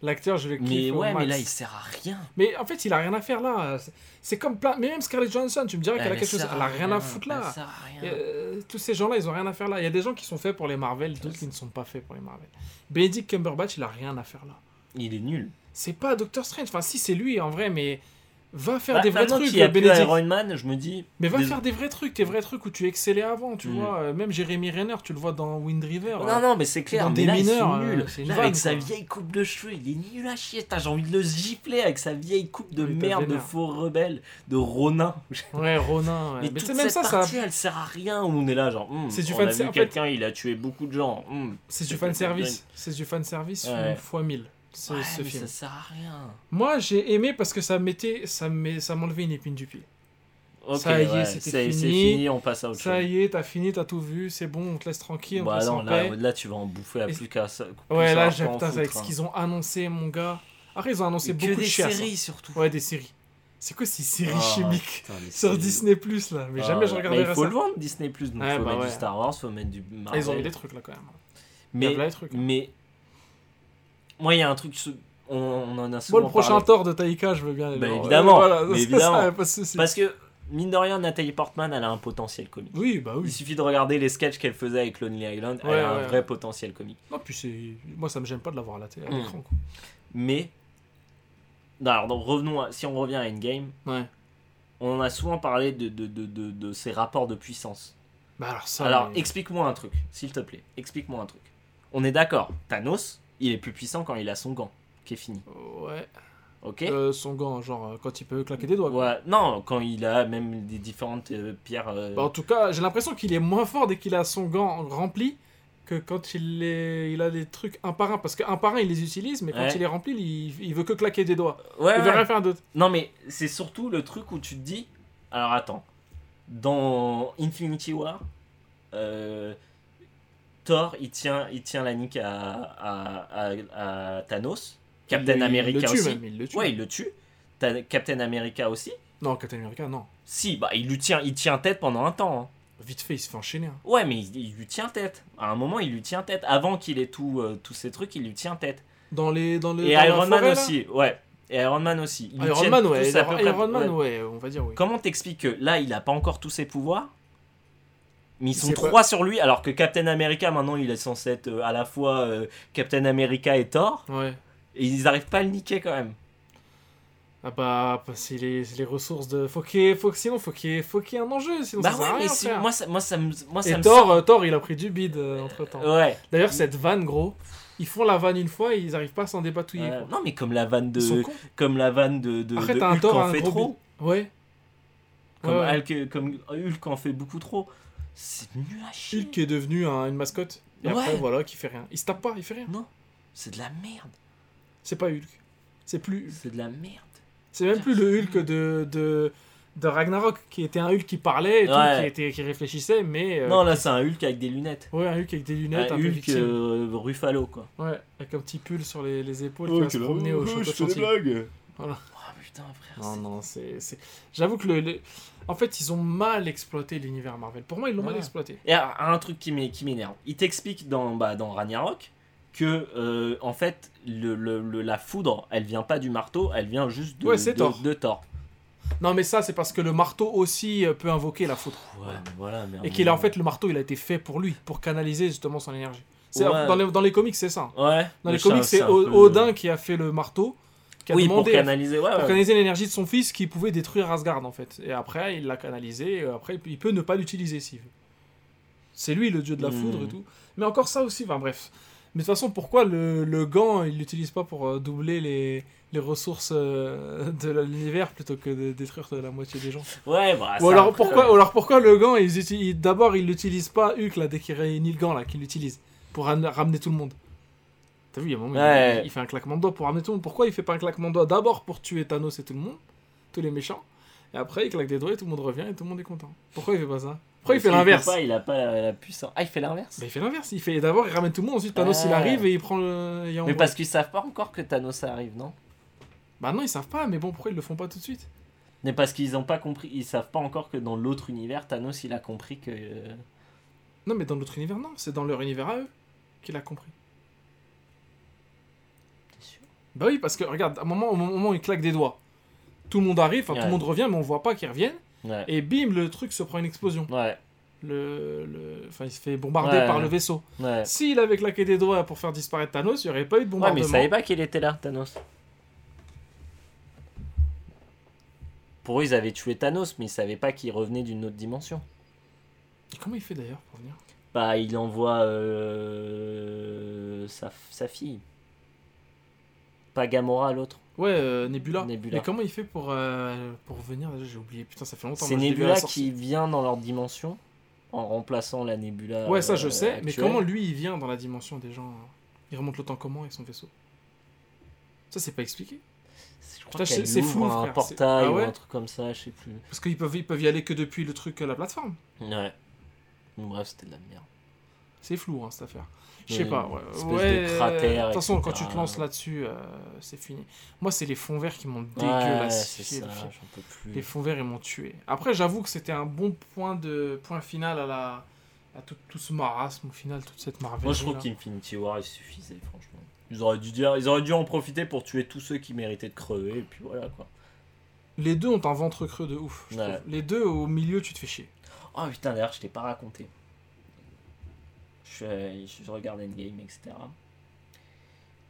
L'acteur, je le kiffe Mais ouais, mais là, il sert à rien. Mais en fait, il a rien à faire là. C'est- comme plein. Mais même Scarlett Johansson, tu me dirais qu'elle a quelque chose. Elle a rien à foutre là. euh, tous ces gens-là, ils ont rien à faire là. Il y a des gens qui sont faits pour les Marvel, d'autres qui ne sont pas faits pour les Marvel. Benedict Cumberbatch, il a rien à faire là. Il est nul. C'est pas Doctor Strange. Enfin, si, c'est lui en vrai, mais va faire Bah, des vrais trucs, y a plus. Iron Man, je me dis. Mais va des- faire des vrais trucs, des vrais trucs où tu excellais avant, tu Mm. vois. Euh, Même Jeremy Renner, tu le vois dans Wind River. Non, euh. non, mais c'est clair. Dans mais des là, mineurs, sont euh, Là, vanne, avec sa vieille coupe de cheveux, il est nul à chier. T'as j'ai envie de le gifler avec sa vieille coupe de merde de faux rebelle, de Ronin. Ouais, Ronin. ouais. (laughs) Mais, Mais toute même cette ça, ça. partie, elle sert à rien. où On est là, genre, hmm, C'est du fan- fait- quelqu'un, il a tué beaucoup de gens. hmm. C'est du fan service. (laughs) C'est du fan service fois 1000. Ce, Ouais, ce mais film. ça sert à rien. Moi, j'ai aimé parce que ça mettait, ça me- ça m'enlevait une épine du pied. Ça y est, ouais, c'était fini. fini, on passe à autre Ça chose. y est, t'as fini, t'as tout vu, c'est bon, on te laisse tranquille, on Bah laisse non, là, paix. là, tu vas en bouffer à plus qu'à ça. Ouais, là, j'ai putain, avec ce hein. qu'ils ont annoncé, mon gars. Après, ils ont annoncé beaucoup que de des choses. séries surtout. Ouais, des séries. C'est quoi ces séries Ah, chimiques putain, sur séries. Disney Plus là? Mais jamais Ah, je mais regarderai il faut ça. le vendre Disney Plus, donc Ouais, faut bah mettre du Star Wars, faut mettre du Ah, Marvel. ils ont mis des trucs là quand même. Mais, hein. mais moi, il y a un truc, on, on en a Moi, souvent le prochain parlé. De Taika, je veux bien. Bah, évidemment, voilà, mais (laughs) évidemment. ça, pas. Parce que mine de rien, Nathalie Portman, elle a un potentiel comique. Oui, bah Il oui. suffit de regarder les sketchs qu'elle faisait avec Lonely Island, elle Ouais, a un ouais. vrai potentiel comique. Non, puis c'est. Moi, ça me gêne pas de l'avoir à la télé, à Mm. l'écran. Mais, non, alors donc, revenons, à- si on revient à Endgame, on en a souvent parlé de, de, de, de, de ces rapports de puissance. Bah alors ça. Alors, mais- explique-moi un truc, s'il te plaît. Explique-moi un truc. On est d'accord, Thanos, il est plus puissant quand il a son gant, qui est fini. Ouais. Ok Euh, son gant, genre, euh, quand il peut claquer des doigts. Ouais, non, quand il a même des différentes euh, pierres. euh, Bah, en tout cas, j'ai l'impression qu'il est moins fort dès qu'il a son gant rempli que quand il, est... il a des trucs un par un. Parce qu'un par un, il les utilise, mais quand Ouais. il est rempli, il... il veut que claquer des doigts. ouais, Il veut rien faire d'autre. Non, mais c'est surtout le truc où tu te dis. Alors attends. Dans Infinity War, Thor, il tient, il tient la nique à, à, à- à Thanos. Captain Il- America il le tue, aussi. même, il le tue. Ouais, il le tue. Captain America aussi. Non, Captain America, non. Si, bah il lui tient, il tient tête pendant un temps. hein. Vite fait, il se fait enchaîner. hein. Ouais, mais il, il lui tient tête. À un moment, il lui tient tête. Avant qu'il ait tout, euh, tous ces trucs, il lui tient tête. Dans les, dans le, Et dans Iron Man forêt, aussi, ouais. Et Iron Man aussi. Ils Iron Man, ouais. Iron Man, ouais. ouais, on va dire oui. Comment t'expliques que là, il a pas encore tous ses pouvoirs? Mais ils sont trois sur lui, alors que Captain America, maintenant, il est censé être euh, à la fois euh, Captain America et Thor, Ouais. et ils arrivent pas à le niquer quand même. Ah bah, bah, c'est les, les ressources de. Faut qu'il faut que sinon, faut qu'il faut qu'il y ait un enjeu, sinon bah ça sert à ouais, mais rien, si- frère. moi, ça, moi, ça me. Moi, ça Et me Thor, euh, Thor, il a pris du bide entre temps. Ouais. D'ailleurs, cette vanne, gros, ils font la vanne une fois et ils arrivent pas à s'en dépatouiller. Quoi. non, mais comme la vanne de. Comme la vanne de. de, Après, de un Thor, en un fait trop. bide. Ouais. Comme, Ouais, ouais. Hulk, comme Hulk en fait beaucoup trop. C'est nul à chier. Hulk est devenu un- une mascotte. Et Ouais. après, voilà, qui fait rien. Il se tape pas, il fait rien. Non, c'est de la merde. C'est pas Hulk. C'est plus Hulk. C'est de la merde. C'est même plus le Hulk de, de, de Ragnarok, qui était un Hulk qui parlait et tout, qui, était, qui réfléchissait, mais. euh, non, là, c'est un Hulk avec des lunettes. Ouais, un Hulk avec des lunettes, Un un Hulk euh, Ruffalo, quoi. Ouais, avec un petit pull sur les, les épaules qui va se promener au château de blagues. Voilà. Putain, frère. Non, non, c'est. c'est- J'avoue que le, le- En fait, ils ont mal exploité l'univers Marvel. Pour moi, ils l'ont mal exploité. Et alors, un truc qui m'é- qui m'énerve. Il t'explique dans, bah, dans Ragnarok que, euh, en fait, le, le- le- la foudre, elle vient pas du marteau, elle vient juste de, Ouais, c'est de, Thor. de Thor. Non, mais ça, c'est parce que le marteau aussi euh, peut invoquer la foudre. Ouais, mais voilà. Mais Et qu'il a en fait le marteau, il a été fait pour lui, pour canaliser justement son énergie. C'est Ouais. dans, les, dans les comics, c'est ça. Ouais. Dans les comics, c'est peu- Odin qui a fait le marteau, qui a Oui, pour demandé à- canaliser. Ouais, pour ouais. canaliser l'énergie de son fils qui pouvait détruire Asgard en fait. Et après, il l'a canalisé. Et après, il peut- ne pas l'utiliser s'il veut. C'est lui le dieu de la Hmm. foudre et tout. Mais encore ça aussi, enfin bref. Mais de toute façon, pourquoi le, le gant, il l'utilise pas pour euh, doubler les, les ressources euh, de l'univers plutôt que de détruire la moitié des gens? Ouais, bah. ou alors, pourquoi, ou alors pourquoi le gant, ils utilisent- d'abord, il l'utilise pas Hulk là, dès qu'il réunit le gant là, qu'il l'utilise pour ram- ramener tout le monde? T'as vu, il y a un moment, il- Ouais. il, il fait un claquement de doigts pour ramener tout le monde. Pourquoi il fait pas un claquement de doigts d'abord pour tuer Thanos et tout le monde, tous les méchants, et après il claque des doigts et tout le monde revient et tout le monde est content Pourquoi il fait pas ça? Pourquoi il fait l'inverse? Il a pas la, la puissance. Ah, il fait l'inverse? Bah, il fait l'inverse. Il fait d'abord, il ramène tout le monde, ensuite Thanos il arrive et il prend le. il Mais parce qu'ils savent pas encore que Thanos arrive, non? Bah non, ils savent pas, mais bon, pourquoi ils le font pas tout de suite? Mais parce qu'ils ont pas compris, ils savent pas encore que dans l'autre univers, Thanos il a compris que. euh, Non, mais dans l'autre univers, non, c'est dans leur univers à eux qu'il a compris. T'es sûr Bah oui, parce que regarde, à un moment, au moment où il claque des doigts, tout le monde arrive, enfin tout Ouais. le monde revient, mais on voit pas qu'ils reviennent, Ouais. et bim, le truc se prend une explosion. Ouais. Le, le... Enfin, il se fait bombarder Ouais. par le vaisseau. Ouais. S'il avait claqué des doigts pour faire disparaître Thanos, il n'y aurait pas eu de Ouais, bombardement. mais ils savaient pas qu'il était là, Thanos. Pour eux, ils avaient tué Thanos, mais ils savaient pas qu'il revenait d'une autre dimension. Et comment il fait d'ailleurs pour venir? Bah, il envoie euh, sa, sa fille. Pas Gamora, l'autre. Ouais, euh, Nebula. Nebula. Mais comment il fait pour, euh, pour venir j'ai oublié. Putain, ça fait longtemps. C'est à Nebula qui vient dans leur dimension en remplaçant la Nebula. Ouais, ça je euh, sais, mais comment lui il vient dans la dimension des gens Il remonte le temps comment avec son vaisseau? Ça c'est pas expliqué Je Putain, crois c'est- flou, un frère, portail Ah ou un truc comme ça, je sais plus. Parce qu'ils peuvent, ils peuvent y aller que depuis le truc, euh, la plateforme. Ouais. Bref, c'était de la merde. C'est flou, hein, cette affaire. Je sais pas, ouais. espèce ouais, de cratère, De toute façon, quand tu te lances là-dessus, euh, c'est fini. Moi, c'est les fonds verts qui m'ont dégueulassifié le plus. Les fonds verts, ils m'ont tué. Après, j'avoue que c'était un bon point, de, point final à, la, à tout, tout ce marasme, au final, toute cette Marvel. Moi, je trouve qu'Infinity War, il suffisait, franchement. Ils auraient, dû dire, ils auraient dû en profiter pour tuer tous ceux qui méritaient de crever, et puis voilà, quoi. Les deux ont un ventre creux de ouf. Ouais. Les deux, au milieu, tu te fais chier. Oh putain, d'ailleurs, je t'ai pas raconté. Je, regarde Endgame, etc.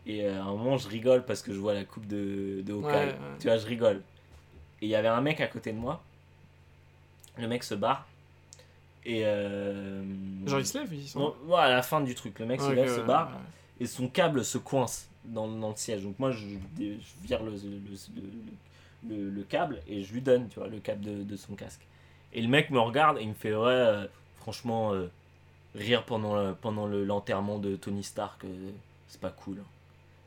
Et euh, à un moment, je rigole parce que je vois la coupe de, de Hawkeye. Ouais, ouais. Tu vois, je rigole. Et il y avait un mec à côté de moi. Le mec se barre. Et. Euh... Genre, ils se lèvent, ils sont. Bon, ouais, à la fin du truc, le mec se lève, se barre. et son câble se coince dans, dans le siège. Donc moi, je, je vire le, le, le, le- le câble et je lui donne, tu vois, le câble de, de son casque. Et le mec me regarde et il me fait, ouais, euh, franchement, euh, rire pendant, le- pendant le- l'enterrement de Tony Stark, euh, c'est pas cool.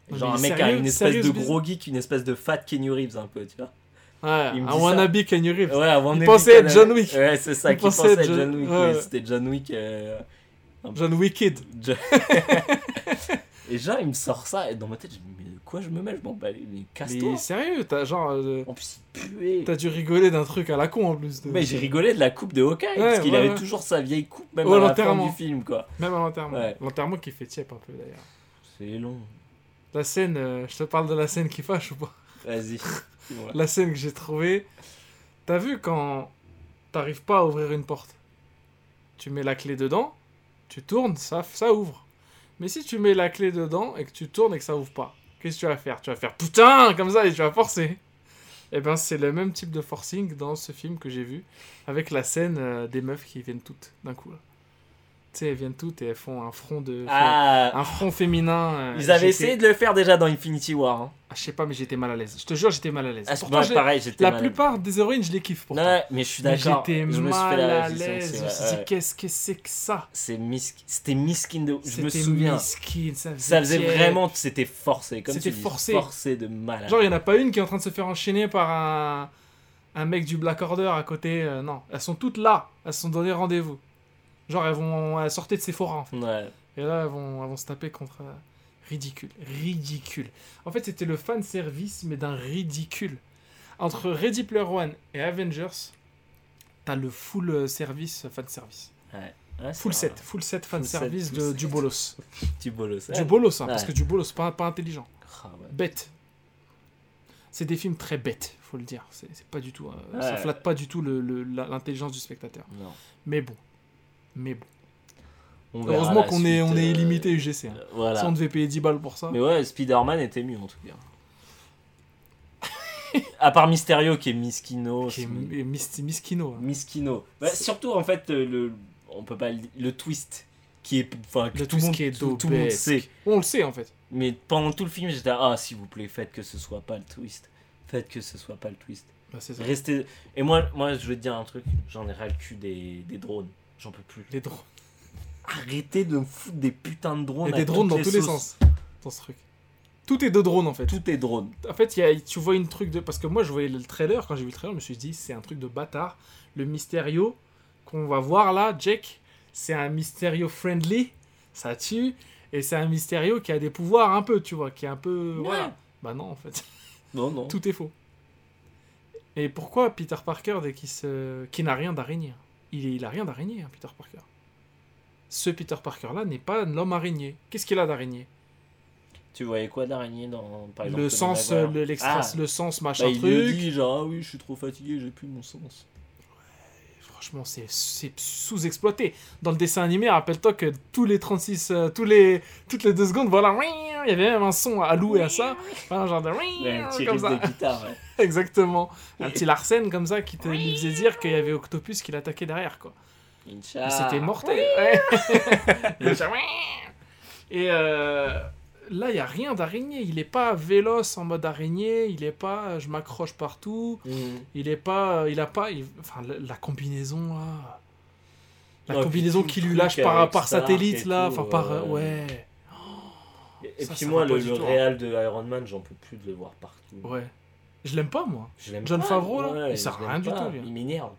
Mais Genre un mec a sérieux- une espèce sérieux, de gros geek, une espèce de fat Kenny Reeves un peu, tu vois. Ouais, Il me un wannabe Kenny Reeves. Ouais, avant Il pensait être John Wick. Ouais, c'est ça, Il qui pensait être John- Wick. ouais. C'était John Wick. euh, John Wicked. (laughs) Et genre, il me sort ça, et dans ma tête, je me dis, quoi je me mets Je m'en bats les- mais casse-toi. Mais sérieux, t'as genre. euh, En plus, il puait. T'as dû rigoler d'un truc à la con en plus. De... Mais j'ai rigolé de la coupe de Hawkeye, parce qu'il ouais, avait ouais. toujours sa vieille coupe, même à la fin l'enterrement. du film, quoi. Même à l'enterrement. L'enterrement qui fait tiep un peu d'ailleurs. C'est long. La scène, euh, je te parle de la scène qui fâche ou pas Vas-y. (laughs) La scène que j'ai trouvée. T'as vu quand t'arrives pas à ouvrir une porte? Tu mets la clé dedans, tu tournes, ça, ça ouvre. Mais si tu mets la clé dedans et que tu tournes et que ça ouvre pas, qu'est-ce que tu vas faire? Tu vas faire putain comme ça et tu vas forcer. Et ben c'est le même type de forcing dans ce film que j'ai vu avec la scène euh, des meufs qui viennent toutes d'un coup là. Tu sais, elles viennent toutes et elles font un front de Ah, un front féminin. euh, ils avaient essayé de le faire déjà dans Infinity War. Hein. Ah, je sais pas, mais j'étais mal à l'aise. Je te jure, j'étais mal à l'aise. Ah, Pourtant, l'ai- pareil, la mal- plupart des héroïnes, je les kiffe. Pourtant. Ouais, mais je suis d'accord. J'étais Je me suis fait mal la à l'aise. Je me suis dit, qu'est-ce que c'est que ça? C'est mis... C'était miskin de... Je me C'était souviens. miskin, ça faisait, Ça faisait tiep. vraiment... C'était forcé. Comme C'était forcé. Forcé de malade. Genre, il n'y en a pas une qui est en train de se faire enchaîner par un, un mec du Black Order à côté. euh, non, elles sont toutes là. Elles se sont donné rendez-vous. Genre, elles vont elles sortaient de Sephora. En fait. Ouais. Et là, elles vont, elles vont se taper contre. euh, ridicule. Ridicule. En fait, c'était le fan service, mais d'un ridicule. Entre Ready Player One et Avengers, t'as le full euh, service, fan service. Ouais, Full set, full set fan Full set, service full de, set. du bolos. (laughs) Du bolos. Du bolos, hein, parce que du bolos, pas, pas intelligent. Ah, ouais. Bête. C'est des films très bêtes, faut le dire. C'est pas du tout. euh, Ça flatte pas du tout le- le- l'intelligence du spectateur. Non. Mais bon. Mais bon. On Heureusement qu'on est, on est euh, illimité UGC. hein. Voilà. Si on devait payer 10 balles pour ça. Mais ouais, Spider-Man était mieux en tout cas. (laughs) à part Mysterio qui est Miskino. Qui est mi- mis- Miskino. hein. Miskino. Bah, surtout en fait, euh, le, on peut pas le, le twist qui est. Enfin, que Le tout, monde, qui est tout, tout le monde sait. On le sait en fait. Mais pendant tout le film, j'étais ah, s'il vous plaît, faites que ce soit pas le twist. Faites que ce soit pas le twist. Bah, ça. Restez. Et moi, moi, je vais te dire un truc, j'en ai ras le cul des, des drones. J'en peux plus. Les drones. Arrêtez de me foutre des putains de drones. Il y a des drones dans tous les sens. Dans ce truc. Tout est de drones en fait. Tout est drone. En fait, il y a- tu vois une truc de. Parce que moi, je voyais le trailer. Quand j'ai vu le trailer, je me suis dit, c'est un truc de bâtard. Le Mysterio qu'on va voir là, Jake, c'est un Mysterio friendly. Ça tue. Et c'est un Mysterio qui a des pouvoirs un peu, tu vois. Qui est un peu. Voilà. Bah non, en fait. (laughs) Non, non. Tout est faux. Et pourquoi Peter Parker, dès qu'il se. qui n'a rien d'araignée il, il a rien d'araignée, hein, Peter Parker. Ce Peter Parker-là n'est pas l'homme araignée. Qu'est-ce qu'il a d'araignée? Tu voyais quoi d'araignée dans par exemple Le sens, euh, le, Ah. le sens machin Bah, il truc. dit genre ah oui je suis trop fatigué j'ai plus mon sens. Franchement, c'est, sous-exploité. Dans le dessin animé, rappelle-toi que tous les 36, euh, tous les, toutes les deux secondes, voilà, il y avait même un son alloué à ça. Un genre de Un petit comme riff ça. de guitare. ouais. (laughs) Exactement. Un petit Larsen comme ça qui te lui faisait dire qu'il y avait Octopus qui l'attaquait derrière, quoi. C'était mortel. Ouais. (laughs) Et euh, là, il n'y a rien d'araignée. Il n'est pas véloce en mode araignée. Il n'est pas euh, je m'accroche partout. Mhm. Il est pas. Il a pas. il- Enfin, la, la combinaison là. La Ouais, combinaison qui lui lâche par, par satellite là. tout, Enfin, par. euh, Ouais. Et, et Ça, puis ça moi le, le hein. réal de Iron Man j'en peux plus de le voir partout. Ouais. Je l'aime pas, moi. Je l'aime John pas, Favreau, là, ouais, il sert à rien du tout, lui. Il m'énerve.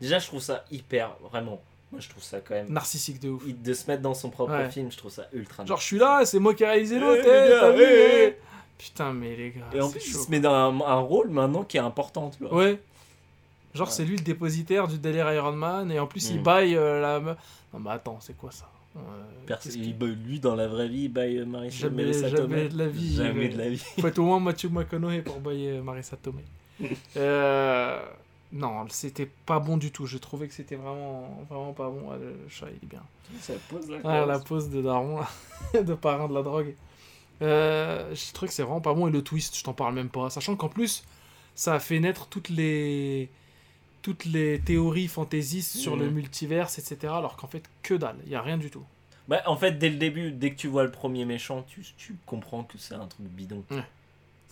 Déjà, je trouve ça hyper, vraiment. Moi, je trouve ça quand même. Narcissique de ouf. il- De se mettre dans son propre Ouais. film, je trouve ça ultra. Genre, je suis là, c'est moi qui ai réalisé Eh, l'autre, les eh, eh, Putain, mais les gars. Et en plus, il se met dans un, un rôle maintenant qui est important, tu vois. Ouais. Genre, Ouais. c'est lui le dépositaire du délire Iron Man, et en plus, il Mm. baille euh, la. Non, mais attends, c'est quoi ça? Euh, Perso- qu'est-ce il- lui, dans la vraie vie, il baille euh, Marissa Melissa jamais Tomei. de la vie, Jamais mais- de la vie. Faut être au moins Mathieu McConaughey pour bailler Marissa Tomei. (laughs) euh, non, c'était pas bon du tout. J'ai trouvé que c'était vraiment, vraiment pas bon. Ah, Le chat, il est bien. Ça pose la Ah, la pose de Daron, (laughs) de parrain de la drogue. Euh, je trouve que c'est vraiment pas bon. Et le twist, je t'en parle même pas. Sachant qu'en plus, ça a fait naître toutes les toutes les théories fantaisistes sur Mhm. le multiverse, etc. Alors qu'en fait, que dalle. Il y a rien du tout. Bah, en fait, dès le début, dès que tu vois le premier méchant, tu, tu comprends que c'est un truc bidon. Parce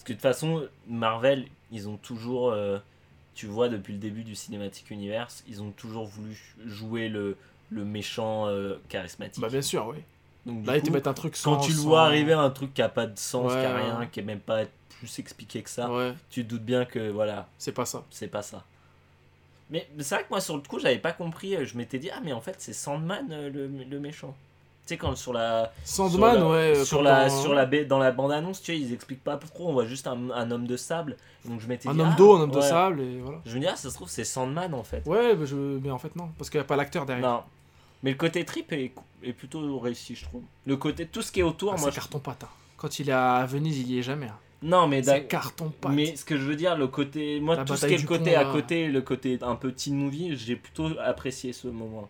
que de toute façon, Marvel, ils ont toujours, euh, tu vois, depuis le début du Cinematic Universe, ils ont toujours voulu jouer le, le méchant euh, charismatique. Bah, bien sûr, oui. Donc, Là, ils te mettent un truc sans. quand tu le sans- vois arriver, un truc qui a pas de sens, qui a rien, ouais. qui est même pas plus expliqué que ça, Ouais, tu te doutes bien que voilà, c'est pas ça. c'est pas ça. Mais c'est vrai que moi, sur le coup, j'avais pas compris. euh, Je m'étais dit, ah, mais en fait, c'est Sandman euh, le, le méchant. Tu sais, quand sur la. Sandman, sur la, ouais. Sur la, dans- sur la, dans la bande-annonce, tu sais, ils expliquent pas trop. On voit juste un, un homme de sable. Donc je m'étais Un dit. homme ah, d'eau, un homme de sable, et voilà. Je me dis, ah, ça se trouve, c'est Sandman en fait. Ouais, mais, je... mais en fait, non. Parce qu'il n'y a pas l'acteur derrière. Non. Mais le côté trip est, est plutôt réussi, je trouve. Le côté, tout ce qui est autour, Ah, moi. c'est je- carton pâte. hein. Quand il est à Venise, il y est jamais. hein. Non, mais C'est carton pâte. Mais ce que je veux dire, le côté. Moi, La tout ce qui est le côté pont, à là. côté, le côté un peu teen movie, j'ai plutôt apprécié ce moment. Peu-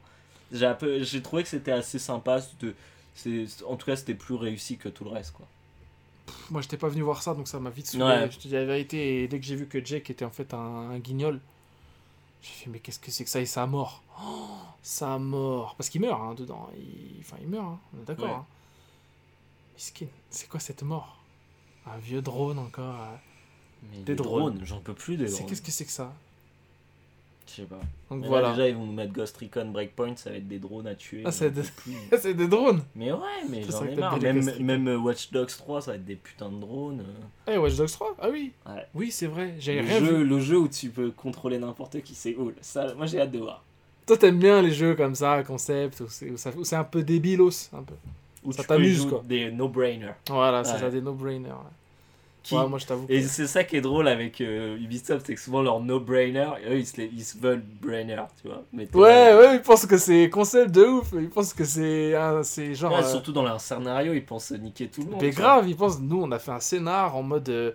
j'ai trouvé que c'était assez sympa. En tout cas, c'était plus réussi que tout le reste, quoi. Pff, Moi, j'étais pas venu voir ça, donc ça m'a vite saoulé. Ouais. Je te dis la vérité. Et dès que j'ai vu que Jake était en fait un, un guignol, j'ai fait, mais qu'est-ce que c'est que ça? Et sa mort. Oh, sa mort. Parce qu'il meurt hein, dedans. Il... Enfin, il meurt, hein. on est d'accord. Ouais. hein. Miskin, c'est quoi cette mort? Un vieux drone encore. euh. Mais Des les drones. j'en peux plus des C'est drones. qu'est-ce que c'est que ça? Je sais pas. Donc Mais là, voilà. déjà, ils vont nous mettre Ghost Recon Breakpoint, ça va être des drones à tuer. Ah, c'est j'en de- peux plus. c'est des drones. Mais ouais, mais j'en ai marre. Même, même euh, Watch Dogs 3, ça va être des putains de drones. euh. Eh, Watch Dogs 3 Ah oui. Ouais. Oui, c'est vrai. J'ai Le rien jeu, vu. le jeu où tu peux contrôler n'importe qui, c'est cool. Ça, moi, j'ai hâte de voir. Toi, t'aimes bien les jeux comme ça, concept, où c'est un peu débilos, un peu. Où Ça t'amuse, quoi. Des no-brainers. Voilà, c'est Ouais. ça, des no-brainers. ouais. Qui- Ouais, moi, je t'avoue. Et que- c'est ça qui est drôle avec euh, Ubisoft, c'est que souvent leurs no-brainer, eux ils se, les- ils se veulent brainer, tu vois. Mais Ouais, ouais, ils pensent que c'est concept de ouf. Ils pensent que c'est c'est genre. Ouais, euh, Surtout dans leur scénario, ils pensent niquer tout le monde. mais grave, ils pensent, nous, on a fait un scénar en mode euh,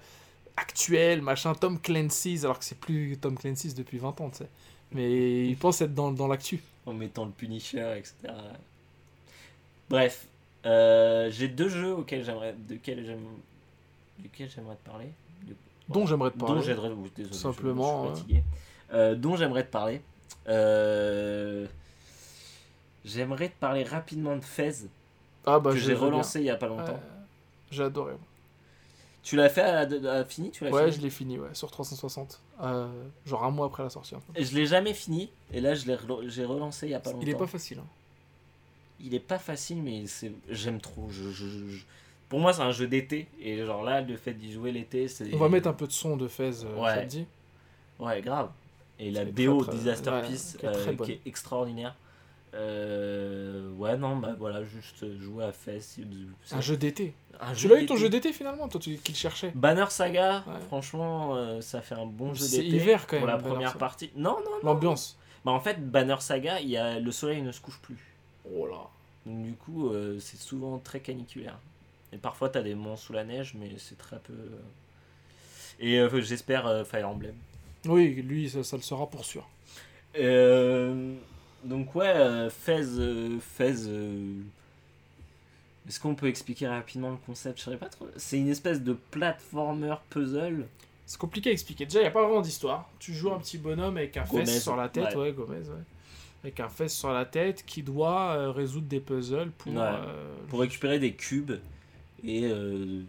actuel, machin, Tom Clancy's, alors que c'est plus Tom Clancy's depuis 20 ans, tu sais. Mais ils (laughs) pensent être dans, dans l'actu. En mettant le Punisher, etc. Bref, j'ai deux jeux auxquels j'aimerais, desquels j'aimerais te parler. De- Dont j'aimerais te parler. Dont j'aimerais, désolé, je- simplement, je suis fatigué. Euh, dont j'aimerais te parler. Euh, J'aimerais te parler rapidement de Fez, Ah bah, que j'ai bien. relancé il y a pas longtemps. J'ai adoré. Tu l'as fait à, à- à fini Tu l'as Ouais, fini je l'ai fini, ouais, sur 360. Euh, genre un mois après la sortie. Et Je l'ai jamais fini, et là je l'ai relancé il y a pas longtemps. Il est pas facile. hein. Il est pas facile, mais c'est j'aime trop. Je, je- je- je- Pour moi, c'est un jeu d'été, et genre là, le fait d'y jouer l'été, c'est. On va mettre un peu de son de Fez, euh, Ouais. ça te dit Ouais, grave. Et la C'est BO très, Disaster ouais, Piece, qui est euh, bonne. qui est extraordinaire. Euh, ouais, non, bah voilà, juste jouer à Fez. c'est- Un jeu d'été. Tu l'as eu ton jeu d'été finalement, toi tu, qui le cherchais Banner Saga, Ouais. franchement, euh, ça fait un bon jeu C'est d'été. hiver quand Pour même. la Banner première Saga. partie. Non, non, non. L'ambiance. Bah, en fait, Banner Saga, il y a... le soleil ne se couche plus. Oh là. Donc, du coup, euh, c'est souvent très caniculaire. Et parfois, t'as des moments sous la neige, mais c'est très peu. euh. Et euh, j'espère euh, Fire Emblem. Oui, lui, ça, ça le sera pour sûr. Euh, donc, ouais, Fez. Fez Est-ce qu'on peut expliquer rapidement le concept? Je saurais pas trop. C'est une espèce de platformer puzzle. C'est compliqué à expliquer. Déjà, il n'y a pas vraiment d'histoire. Tu joues un petit bonhomme avec un Gomez, fesse sur la tête, ouais. ouais, Gomez, ouais. Avec un fesse sur la tête qui doit résoudre des puzzles pour. Ouais. pour récupérer des cubes. Et. euh,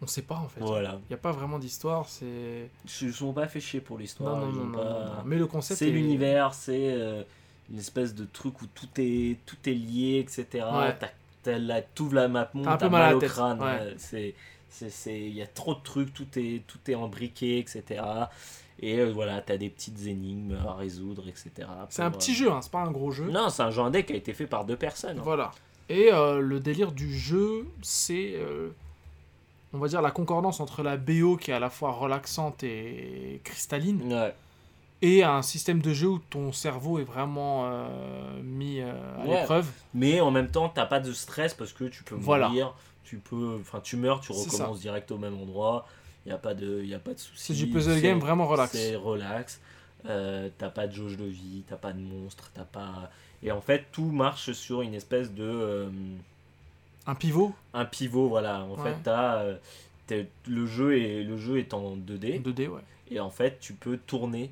On sait pas en fait. voilà. Il n'y a pas vraiment d'histoire, c'est. Ils sont pas fait chier pour l'histoire. non, non, non, pas-. Mais le concept. C'est est- l'univers, c'est euh, une espèce de truc où tout est, tout est lié, etc. Ouais. T'as- la- T'ouvres la map, monde, T'as mal au crâne. ouais. C'est il y a trop de trucs, tout est, tout est imbriqué, etc. Et euh, voilà, t'as des petites énigmes à résoudre, etc. C'est un petit euh, jeu, hein, c'est pas un gros jeu. Non, c'est un jeu indé qui a été fait par deux personnes. hein. Et euh, le délire du jeu, c'est, euh, on va dire, la concordance entre la BO qui est à la fois relaxante et cristalline, Ouais. et un système de jeu où ton cerveau est vraiment euh, mis à Ouais. l'épreuve. Mais en même temps, t'as pas de stress parce que tu peux Voilà. mourir, tu peux, enfin, tu meurs, tu recommences direct au même endroit. Il y a pas de, y a pas de souci. C'est du puzzle game vraiment relax. C'est relax. T'as pas de jauge de vie, t'as pas de monstre, t'as pas. Et en fait, tout marche sur une espèce de euh, Un pivot? un pivot. Voilà. En Ouais. fait, t'as euh, le jeu est le jeu est en 2D 2D, ouais. et en fait, tu peux tourner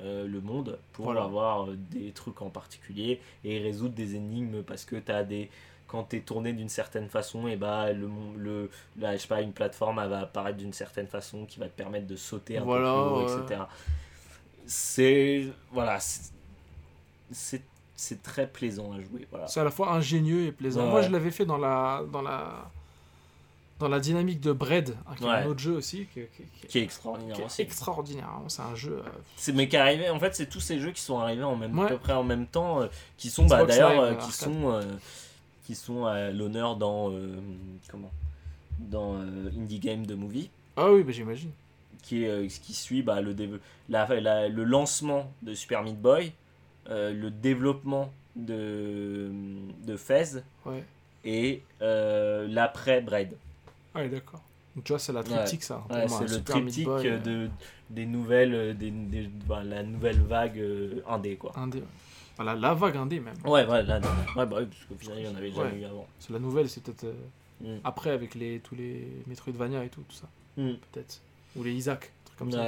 euh, le monde pour Voilà. avoir euh, des trucs en particulier et résoudre des énigmes parce que tu as des quand tu es tourné d'une certaine façon et bah le mon- le là, je sais pas une plateforme elle va apparaître d'une certaine façon qui va te permettre de sauter un Voilà, peu plus haut ouais. etc. C'est voilà, c'est- c'est très plaisant à jouer voilà. C'est à la fois ingénieux et plaisant. Ouais. Moi, je l'avais fait dans la, dans la, dans la dynamique de Bread, hein, qui est un autre jeu aussi, qui, qui- qui- Qui est extraordinaire est aussi. extraordinaire. hein. C'est un jeu. euh, C'est mais qui est arrivé en fait c'est tous ces jeux qui sont arrivés en même à peu près en même temps euh, qui sont bah, d'ailleurs euh, qui sont qui sont à l'honneur dans comment dans Indie Game de Movie Ah oui, bah, j'imagine. qui qui suit bah, le la, la- le lancement de Super Meat Boy euh, le développement de de Fez Ouais. et euh, l'après Braid Ah oui, d'accord. Donc, tu vois, c'est la triptyque, ça. Ouais, moi, c'est le triptyque Boy, euh, de des nouvelles euh, des, des- bah, la nouvelle vague indé quoi Indé, ouais. Voilà, la vague indé, même. Ouais, ouais, là, ouais, bah parce qu'au final, il y en avait déjà Ouais. eu avant. C'est la nouvelle, c'est peut-être euh, Mm. après avec les, tous les Metroidvania et tout, tout ça. Mm. Peut-être. Ou les Isaac, un truc comme ça.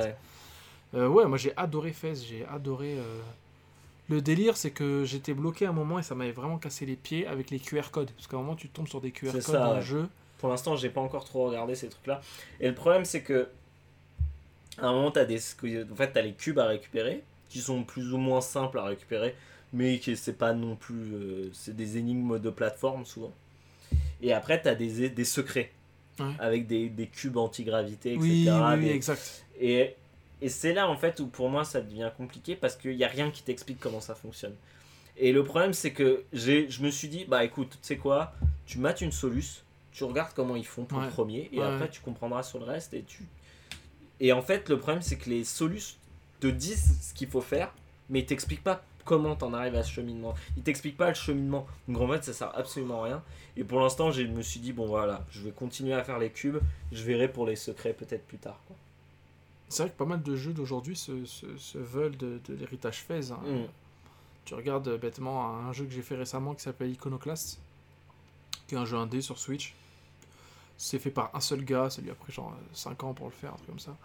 Ouais. Ouais, moi j'ai adoré Fez, j'ai adoré. euh, Le délire, c'est que j'étais bloqué à un moment et ça m'avait vraiment cassé les pieds avec les QR codes. Parce qu'à un moment, tu tombes sur des QR codes ça, dans ouais. le jeu. Pour l'instant, j'ai pas encore trop regardé ces trucs-là. Et le problème, c'est que à un moment, t'as des, en fait, t'as les cubes à récupérer, qui sont plus ou moins simples à récupérer, mais qui c'est pas non plus, euh, c'est des énigmes de plateforme souvent. Et après, t'as des, des secrets Ouais. avec des, des cubes anti-gravité, etc. Oui, oui, oui, des- exact. Et, et c'est là en fait où pour moi ça devient compliqué parce qu'il n'y a rien qui t'explique comment ça fonctionne. Et le problème c'est que j'ai, je me suis dit, bah écoute, tu sais quoi, tu mates une soluce, tu regardes comment ils font pour Ouais. le premier et Ouais. après tu comprendras sur le reste. Et, tu... et en fait le problème c'est que les soluces te disent ce qu'il faut faire, mais ils t'expliquent pas comment t'en arrives à ce cheminement. Ils t'expliquent pas le cheminement. Donc en fait ça sert absolument à rien. Et pour l'instant je me suis dit, bon voilà, je vais continuer à faire les cubes, je verrai pour les secrets peut-être plus tard. quoi. C'est vrai que pas mal de jeux d'aujourd'hui se, se, se veulent de, de l'héritage Fez. hein. Mm. Tu regardes euh, bêtement un jeu que j'ai fait récemment qui s'appelle Iconoclast, qui est un jeu indé sur Switch. C'est fait par un seul gars, ça lui a pris genre 5 ans pour le faire, un truc comme ça.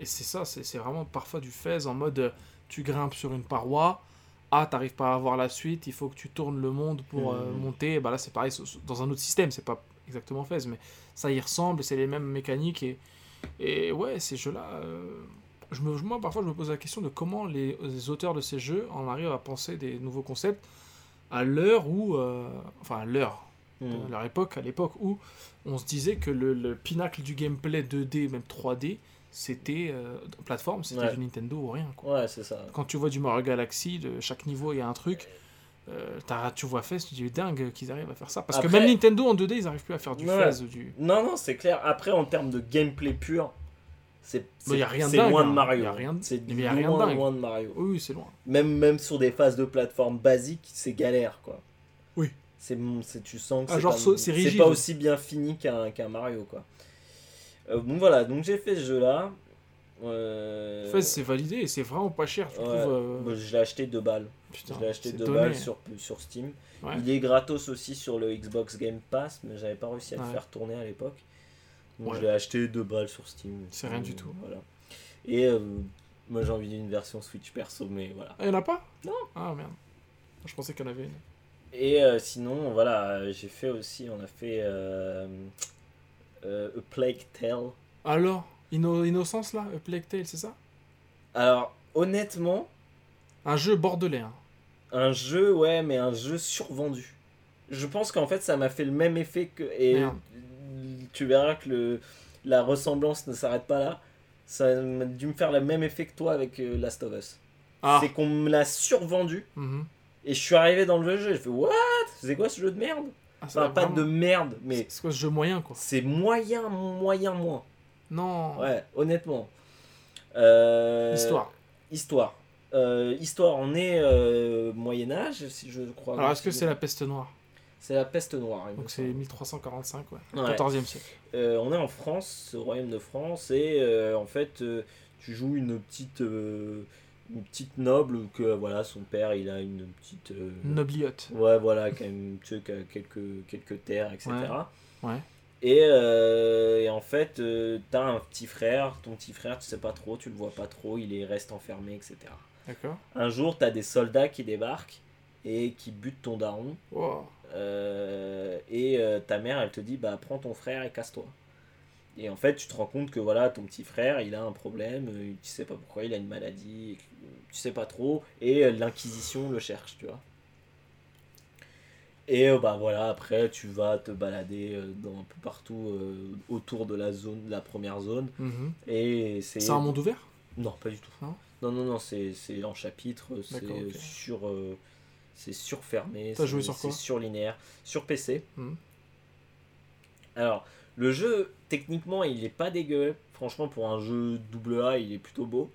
Et c'est ça, c'est vraiment parfois du Fez en mode euh, tu grimpes sur une paroi, ah t'arrives pas à avoir la suite, il faut que tu tournes le monde pour euh, Mhm. monter. Et bah là c'est pareil dans un autre système, c'est pas exactement Fez, mais ça y ressemble, c'est les mêmes mécaniques et, et ouais, ces jeux-là. euh, je me, moi, parfois, je me pose la question de comment les, les auteurs de ces jeux en arrivent à penser des nouveaux concepts à l'heure où. euh, enfin, à l'heure, Mm. à leur époque, à l'époque où on se disait que le, le pinacle du gameplay 2D, même 3D, c'était. euh, plateforme, c'était Ouais. du Nintendo ou rien, quoi. Ouais, c'est ça. Quand tu vois du Mario Galaxy, de chaque niveau, il y a un truc. Euh, t'as- tu vois Fez, tu dis dingue qu'ils arrivent à faire ça. Parce que même Nintendo en 2D, ils arrivent plus à faire du Ouais. Fez. Du... Non, non, c'est clair. Après, en termes de gameplay pur, c'est Bah, loin de Mario. Rien C'est mais y a rien de loin, de Mario. Oui, c'est loin. Même, même sur des phases de plateforme basiques, c'est galère, quoi. Oui. C'est, c'est- tu sens que Ah, c'est, pas, aussi bien fini qu'un, qu'un Mario, quoi. Euh, donc voilà, donc j'ai fait ce jeu-là. Euh, Fez, c'est validé et c'est vraiment pas cher, ouais. trouves. euh, Bah, je l'ai acheté 2 balles. Putain, je l'ai acheté c'est 2 donné. balles sur, sur Steam. Ouais. Il est gratos aussi sur le Xbox Game Pass, mais j'avais pas réussi à le faire tourner à l'époque. Donc Ouais. je l'ai acheté 2 balles sur Steam. C'est rien du tout. Voilà. Et euh, moi j'ai envie d'une version Switch perso, mais voilà. Ah, y'en a pas? Non. Ah merde. Je pensais qu'il y en avait une. Et euh, sinon, voilà, euh, j'ai fait aussi, on a fait euh, euh, A Plague Tale. Alors? Inno- Innocence là? A Plague Tale, c'est ça? Alors, honnêtement, Un jeu bordelais. hein. Un jeu, ouais, mais un jeu survendu. Je pense qu'en fait, ça m'a fait le même effet que. Et Merde. tu verras que le. la ressemblance ne s'arrête pas là. Ça a dû me faire le même effet que toi avec euh, Last of Us. Ah. C'est qu'on me l'a survendu Mhm. et je suis arrivé dans le jeu. J'ai fait What? C'est quoi ce jeu de merde? Ah, Enfin, pas vraiment- de merde, mais C'est quoi ce jeu moyen, quoi? c'est moyen, moyen, moins. Non. Ouais, honnêtement. Euh, Histoire. Histoire. Euh, histoire, on est euh, Moyen-Âge, si je crois. Alors, est-ce que c'est la peste noire C'est la peste noire. Donc, c'est semble. 1345, ouais. Ouais. 14e siècle. Euh, on est en France, au royaume de France, et en fait, tu joues une petite, une petite noble que voilà, son père, il a une petite. Nobliote. Ouais, voilà, quand même, tu sais, qui a quelques, quelques terres, etc. Ouais. Ouais. Et, euh, et en fait, euh, t'as un petit frère, ton petit frère, tu sais pas trop, tu le vois pas trop, il est, reste enfermé, etc. Un jour, t'as des soldats qui débarquent et qui butent ton daron. Wow. Euh, et euh, ta mère, elle te dit, bah prends ton frère et casse-toi. Et en fait, tu te rends compte que voilà, ton petit frère, il a un problème, euh, tu sais pas pourquoi, il a une maladie, tu sais pas trop, et l'Inquisition le cherche, tu vois. Et bah voilà, après, tu vas te balader dans un peu partout euh, autour de la zone, de la première zone, Mhm. et c'est. C'est un monde ouvert? Non, pas du tout. Non? Non, non, non, c'est en chapitre, c'est sur. euh, c'est surfermé, c'est- sur surlinéaire, sur PC. Mhm. Alors, le jeu, techniquement, il est pas dégueu. Franchement, pour un jeu AA, il est plutôt beau.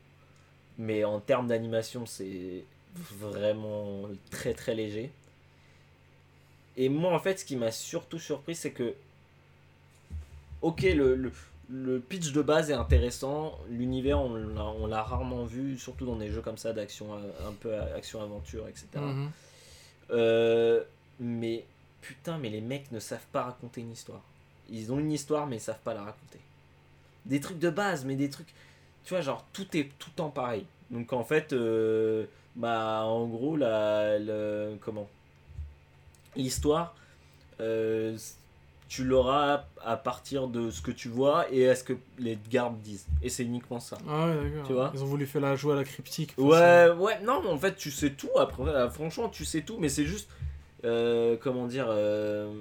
Mais en termes d'animation, c'est vraiment très très léger. Et moi, en fait, ce qui m'a surtout surpris, c'est que. Ok, le, le, le pitch de base est intéressant. L'univers, on l'a- rarement vu, surtout dans des jeux comme ça d'action, euh, un peu action-aventure, etc. Mhm. Euh, mais putain, mais les mecs ne savent pas raconter une histoire. Ils ont une histoire, mais ils savent pas la raconter. Des trucs de base, mais des trucs. Tu vois, genre, tout est tout le temps pareil. Donc en fait, euh, bah, en gros, la, le- comment? L'histoire, euh, tu l'auras à partir de ce que tu vois et à ce que les gardes disent. Et c'est uniquement ça. Ah ouais, d'accord. Tu vois Ils ont voulu faire la jouer à la cryptique. Ouais, ouais, non, mais en fait, tu sais tout. Après, franchement, tu sais tout, mais c'est juste. euh, comment dire. euh,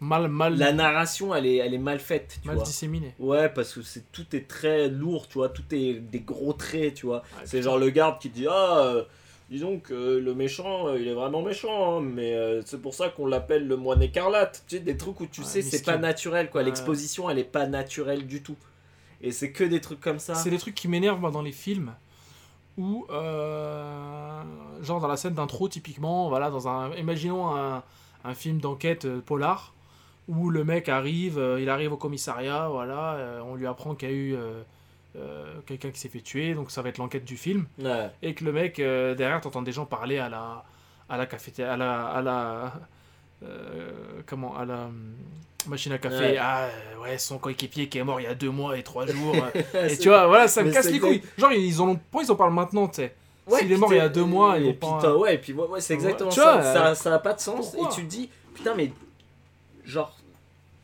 Mal, mal, la narration, elle est, elle est mal faite, tu mal vois. disséminé. Ouais, parce que c'est tout est très lourd, tu vois. Tout est des gros traits, tu vois. C'est genre le garde qui dit Ah, euh, disons que le méchant, euh, il est vraiment méchant, hein, mais euh, c'est pour ça qu'on l'appelle le moine écarlate. Tu sais, des trucs où tu Ouais, sais, c'est pas naturel, quoi. Ouais. L'exposition, elle est pas naturelle du tout. Et c'est que des trucs comme ça. C'est des trucs qui m'énervent moi, dans les films où, euh, genre dans la scène d'intro, typiquement, voilà, dans un, imaginons un, un film d'enquête euh, polar où le mec arrive, il arrive au commissariat, voilà, on lui apprend qu'il y a eu quelqu'un qui s'est fait tuer, donc ça va être l'enquête du film, Ouais. et que le mec euh, derrière, t'entends des gens parler à la, à la cafétéria, à la, à la, euh, comment, à la machine à café, Ouais. ah euh, ouais, son coéquipier qui est mort il y a deux mois et trois (laughs) jours. euh, et tu vois, voilà, ça me mais casse les couilles. Genre, ils en ont, pourquoi ils en parlent maintenant, tu sais? Ouais, S'il est mort il y a deux mois, et pas- ouais, et puis ouais, c'est exactement tu ça. vois, ça. euh, Ça a pas de sens. pourquoi? et tu te dis, putain, mais genre,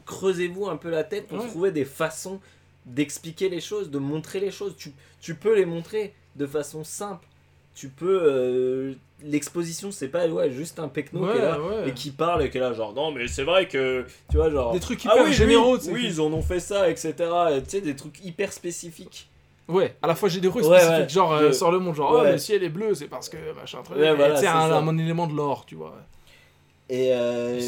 creusez-vous un peu la tête pour Ouais. trouver des façons d'expliquer les choses, de montrer les choses. Tu, tu peux les montrer de façon simple. Tu peux. euh, L'exposition, c'est pas ouais, juste un pecno qui est là ouais. et qui parle et qui est là, genre, non, mais c'est vrai que. Tu vois, genre. Des trucs ah hyper oui, généraux, oui, oui, ils en ont fait ça, etc. Et Tu sais, des trucs hyper spécifiques. Ouais, à la fois généreux et Ouais, spécifique, ouais. genre euh, sur le monde, genre, oh, le ciel est bleu, c'est parce que machin, truc. Voilà, tu sais, c'est un, ça. un élément de l'or, tu vois. Et. euh,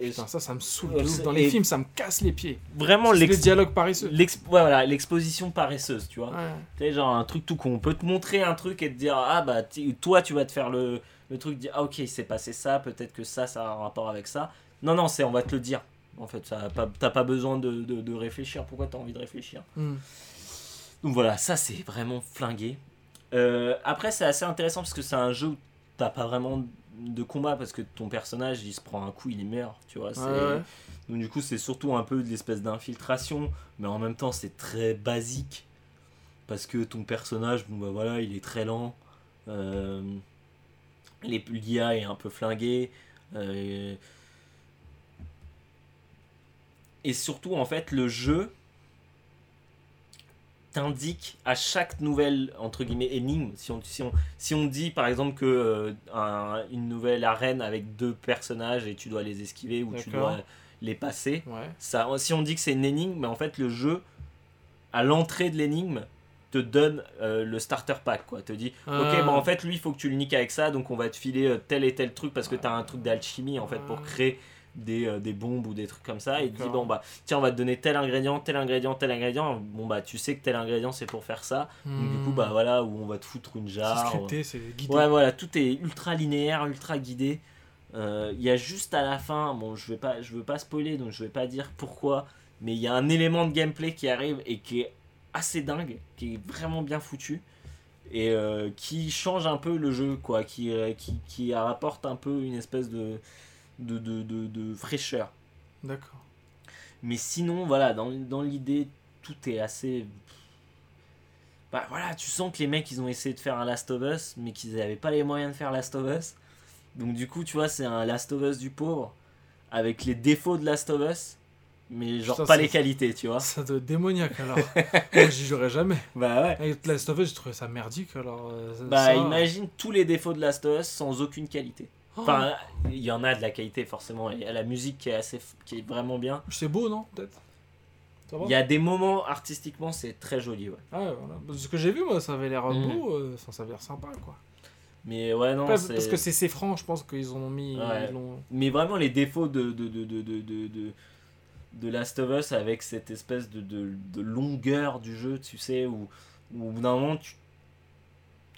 et- putain, ça, ça me saoule de ouf. c'est- Dans les films, ça me casse les pieds. Vraiment, les dialogues paresseux. voilà, l'exposition paresseuse, tu vois. Ouais. Tu sais, genre un truc tout con. On peut te montrer un truc et te dire, ah bah, toi, tu vas te faire le, le truc, dire, ah ok, il s'est passé ça, peut-être que ça, ça a un rapport avec ça. Non, non, c'est on va te le dire. En fait, t'as pas besoin de, de, de réfléchir. Pourquoi t'as envie de réfléchir? Hmm. Donc voilà, ça, c'est vraiment flingué. Euh, après, c'est assez intéressant parce que c'est un jeu où t'as pas vraiment de combat parce que ton personnage, il se prend un coup, il meurt, tu vois. c'est- ouais. donc du coup, c'est surtout un peu de l'espèce d'infiltration, mais en même temps, c'est très basique parce que ton personnage, bon bah voilà, il est très lent. Euh, L'IA est un peu flinguée. euh, et surtout, en fait, le jeu t'indique à chaque nouvelle entre guillemets énigme si on, si on, si on dit par exemple que euh, un- une nouvelle arène avec deux personnages et tu dois les esquiver ou tu dois les passer. Ouais. Ça, si on dit que c'est une énigme, mais en fait le jeu, à l'entrée de l'énigme, te donne euh, le starter pack quoi. Te dit, ok, Ah. bah en fait lui il faut que tu le niques avec ça, donc on va te filer euh, tel et tel truc parce que t'as un truc d'alchimie en fait pour créer des, euh, des bombes ou des trucs comme ça. Et te dit, bon bah tiens, on va te donner tel ingrédient, tel ingrédient, tel ingrédient. Bon bah tu sais que tel ingrédient c'est pour faire ça. Donc du coup, Hmm. bah voilà, où on va te foutre une C'est jarre. scripté, c'est guidé. Ouais, voilà, tout est ultra linéaire, ultra guidé. Euh, Il y a juste à la fin, bon, je vais pas, je veux pas spoiler, donc je vais pas dire pourquoi, mais il y a un élément de gameplay qui arrive et qui est assez dingue, qui est vraiment bien foutu et euh, qui change un peu le jeu, quoi, qui, euh, qui, qui apporte un peu une espèce de, de, de, de, de fraîcheur. D'accord. Mais sinon, voilà, dans, dans l'idée, tout est assez. Bah voilà, tu sens que les mecs, ils ont essayé de faire un Last of Us, mais qu'ils n'avaient pas les moyens de faire Last of Us. Donc, du coup, tu vois, c'est un Last of Us du pauvre, avec les défauts de Last of Us, mais genre Putain, pas les qualités, tu vois. Ça doit être démoniaque alors. (laughs) Moi, j'y jouerais jamais. Bah ouais. Avec Last of Us, j'ai trouvé ça merdique alors. euh, Bah ça- imagine tous les défauts de Last of Us sans aucune qualité. Oh, Enfin, il y en a de la qualité forcément. Il y a la musique qui est assez, qui est vraiment bien. C'est beau, non Peut-être? Il y a des moments artistiquement, c'est très joli, ouais. Ah ouais, voilà. Ce que j'ai vu, moi, ça avait l'air Mhm. beau, euh, ça avait l'air sympa, quoi. Mais ouais, non, parce que c'est franc, je pense qu'ils ont mis. Ouais. ils l'ont- Mais vraiment les défauts de, de, de, de, de, de, Last of Us avec cette espèce de, de, de longueur du jeu, tu sais, où, où au bout d'un moment tu,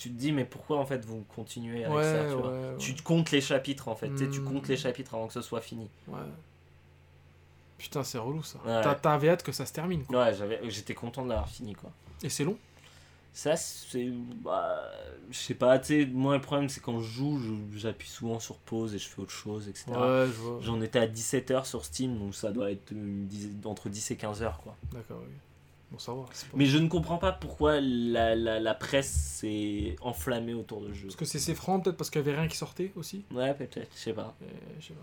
tu te dis mais pourquoi en fait vous continuez avec Ouais, ça, tu ouais, vois. ouais. Tu te comptes les chapitres en fait, tu Hmm. comptes les chapitres avant que ce soit fini. Ouais. Putain, c'est relou ça. T'avais hâte que ça se termine, quoi. Ouais, j'avais, j'étais content de l'avoir fini quoi. Et c'est long Ça, c'est. Bah, je sais pas, tu sais, moi le problème c'est quand je joue, j'appuie souvent sur pause et je fais autre chose, etc. J'en étais à 17h sur Steam, donc ça doit être une dizaine- entre 10 et 15 heures quoi. D'accord, oui. Bon, ça va. c'est pas- Mais je ne comprends pas pourquoi la, la, la presse s'est enflammée autour de ce jeu. Parce que c'est c'est franc, peut-être parce qu'il y avait rien qui sortait aussi. Ouais, peut-être, je sais pas.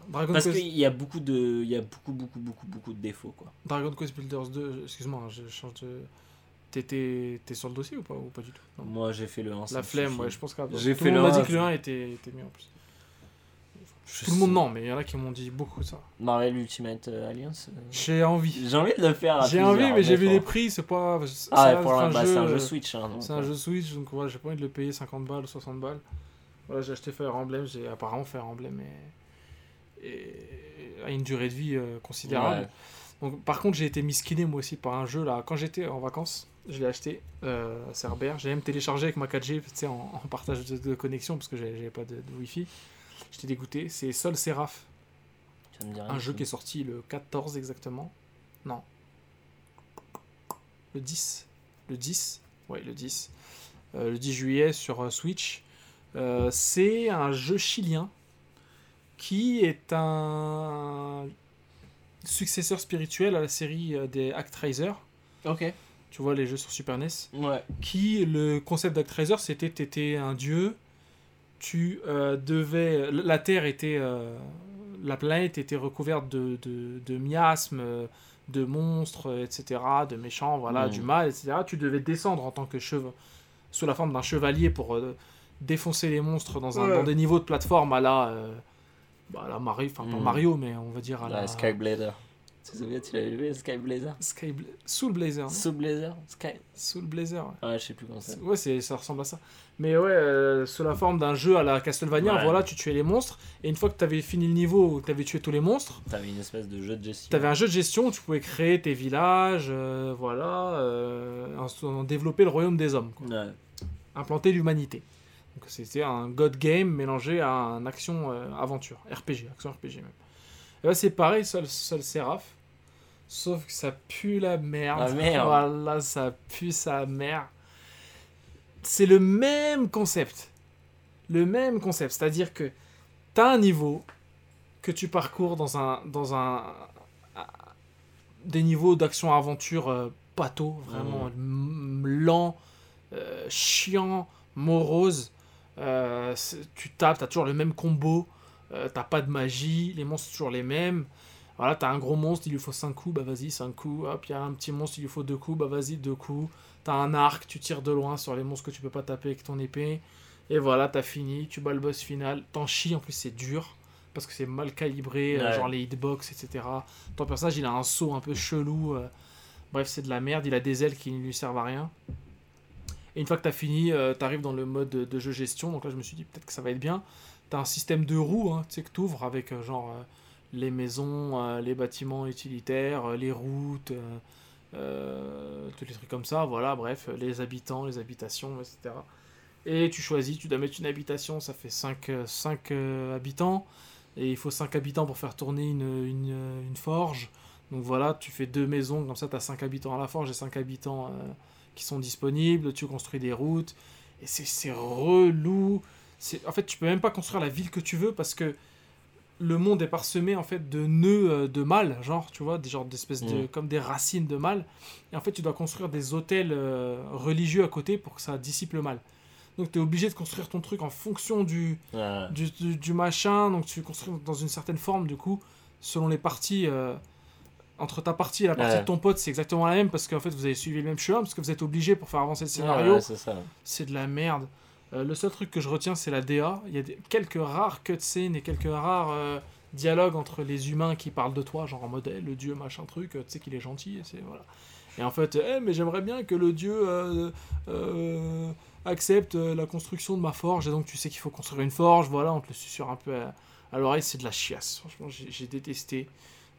Dragon, Parce Quest... qu'il y a beaucoup de. Il y a beaucoup, beaucoup, beaucoup, beaucoup de défauts, quoi. Dragon Quest Builders 2, excuse-moi, hein, je change de. T'es- sur le dossier ou pas, ou pas du tout? Non. Moi, j'ai fait le 1. ça La me flemme, ouais, je pense que J'ai fait le monde le m'a dit que le c'est- 1 était, était mieux en plus. Je Tout le monde non, mais il y en a qui m'ont dit beaucoup ça. Marvel Ultimate euh, Alliance. euh, J'ai envie. J'ai envie de le faire. à J'ai plusieurs, envie, mais j'ai vu les prix, c'est pas. c'est- Ah, ouais, pour un, bah, c'est un jeu Switch. Hein, donc, C'est un euh, jeu Switch, donc voilà, j'ai pas envie de le payer 50 balles, 60 balles. Voilà, j'ai acheté Fire Emblem, j'ai apparemment Fire Emblem et, et a une durée de vie euh, considérable. Ouais. Donc, par contre, j'ai été misquiné moi aussi par un jeu là. Quand j'étais en vacances, je l'ai acheté euh, à Cerbère. J'ai même téléchargé avec ma 4G, tu sais, en, en partage de, de connexion parce que j'avais j'avais pas de, de Wi-Fi. J'étais dégoûté. C'est Sol Seraph, Ça me dit rien un jeu qui est sorti le 14 exactement. Non. Le 10. Le 10. Ouais, le 10. Euh, le 10 juillet sur euh, Switch. Euh, c'est un jeu chilien qui est un successeur spirituel à la série euh, des Actraiser. Ok. Tu vois les jeux sur Super NES. Ouais. Qui, le concept d'Actraiser, c'était t'étais un dieu, tu euh, devais. La Terre était. euh, la planète était recouverte de, de, de miasmes, de monstres, etc., de méchants, voilà, du mal, etc. Tu devais descendre en tant que chevalier, sous la forme d'un chevalier pour euh, défoncer les monstres dans, un, Ouais. dans des niveaux de plateforme à la. euh, bah, à la Mario, enfin pas Mhm. Mario, mais on va dire à La la. Skyblazer. Tu te souviens, tu l'avais joué, Skyblazer Sky Bla- Soul Blazer. Sous Blazer Sky. Soul Blazer, ouais. Ouais, je sais plus comment ça. Ouais, c'est, ça ressemble à ça. Mais ouais, euh, sous la forme d'un jeu à la Castlevania, Ouais. voilà, tu tuais les monstres. Et une fois que tu avais fini le niveau où tu avais tué tous les monstres, T'avais une espèce de jeu de gestion. tu avais un jeu de gestion où tu pouvais créer tes villages, euh, voilà, euh, en- en développer le royaume des hommes, quoi. Ouais. implanter l'humanité. Donc c'était un God Game mélangé à un action-aventure, RPG, action RPG même. Et là c'est pareil, seul, seul Seraph. Sauf que ça pue la merde. Ah, merde. Voilà, ça pue sa mère. C'est le même concept. Le même concept. C'est-à-dire que tu as un niveau que tu parcours dans un. Dans un des niveaux d'action-aventure euh, vraiment m- lent, euh, chiant, morose. Euh, tu tapes, t'as toujours le même combo, euh, t'as pas de magie, les monstres sont toujours les mêmes. Voilà, t'as un gros monstre, il lui faut 5 coups, bah vas-y, 5 coups. Hop, il y a un petit monstre, il lui faut 2 coups, bah vas-y, 2 coups. T'as un arc, tu tires de loin sur les monstres que tu peux pas taper avec ton épée. Et voilà, t'as fini, tu bats le boss final. T'en chies, en plus c'est dur. parce que c'est mal calibré, euh, genre les hitbox, etc. Ton personnage, il a un saut un peu chelou. euh, bref, c'est de la merde. Il a des ailes qui ne lui servent à rien. Et une fois que tu as fini, tu arrives dans le mode de, jeu gestion. Donc là, je me suis dit, peut-être que ça va être bien. Tu as un système de roues hein, tu sais, que tu ouvres avec euh, genre euh, les maisons, euh, les bâtiments utilitaires, euh, les routes, euh, euh, tous les trucs comme ça. Voilà, bref, les habitants, les habitations, etc. Et tu choisis, tu dois mettre une habitation, ça fait 5, habitants. Et il faut 5 habitants pour faire tourner une, une, forge. Donc voilà, tu fais deux maisons, comme ça tu as 5 habitants à la forge et 5 habitants euh, qui sont disponibles. Tu construis des routes. Et c'est- relou. En fait, tu peux même pas construire la ville que tu veux parce que le monde est parsemé en fait de nœuds euh, de mal, genre, tu vois, des genres d'espèces de. Mm. comme des racines de mal. Et en fait, tu dois construire des hôtels euh, religieux à côté pour que ça dissipe le mal. Donc, tu es obligé de construire ton truc en fonction du, Ouais. du, du- du machin, donc tu construis dans une certaine forme, du coup, selon les parties. euh, entre ta partie et la partie Ouais. de ton pote, c'est exactement la même parce qu'en fait, vous avez suivi le même chemin, parce que vous êtes obligé pour faire avancer le scénario. Ouais. C'est de la merde. Euh, le seul truc que je retiens, c'est la DA. Il y a quelques rares cutscenes et quelques rares euh, dialogues entre les humains qui parlent de toi, genre en Eh, le dieu machin truc, euh, tu sais qu'il est gentil. Et, c'est, voilà. et en fait, Eh, mais j'aimerais bien que le dieu accepte la construction de ma forge. Et donc tu sais qu'il faut construire une forge. Voilà, on te le susurre un peu à, l'oreille. C'est de la chiasse. Franchement, j'ai détesté.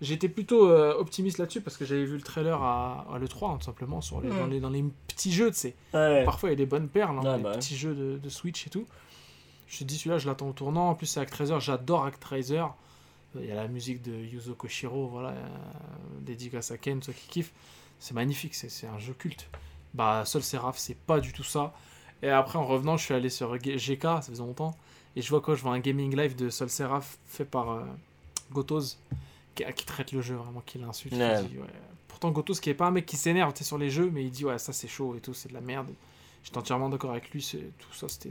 J'étais plutôt euh, optimiste là-dessus parce que j'avais vu le trailer à, à l'E3, hein, tout simplement, sur les, dans, les, dans les petits jeux, tu sais. Ouais. Parfois, il y a des bonnes perles, hein, Ouais, des bah petits jeux de, de Switch et tout. Je te dis, celui-là, je l'attends au tournant. En plus, c'est Actraiser. J'adore Actraiser. Il y a la musique de Yuzo Koshiro, voilà, euh, dédicace à Ken, ceux qui kiffent. C'est magnifique, c'est c'est un jeu culte. Bah, Sol Seraph, c'est pas du tout ça. Et après, en revenant, je suis allé sur GK, ça faisait longtemps. Et je vois quoi? Je vois un gaming live de Sol Seraph fait par euh, Gotoz, qui, qui traite le jeu vraiment, qui l'insulte. Ouais. Ouais. Pourtant, Gotoz, qui est pas un mec qui s'énerve sur les jeux, mais il dit, ouais, ça c'est chaud et tout, c'est de la merde. J'étais entièrement d'accord avec lui, tout ça, c'était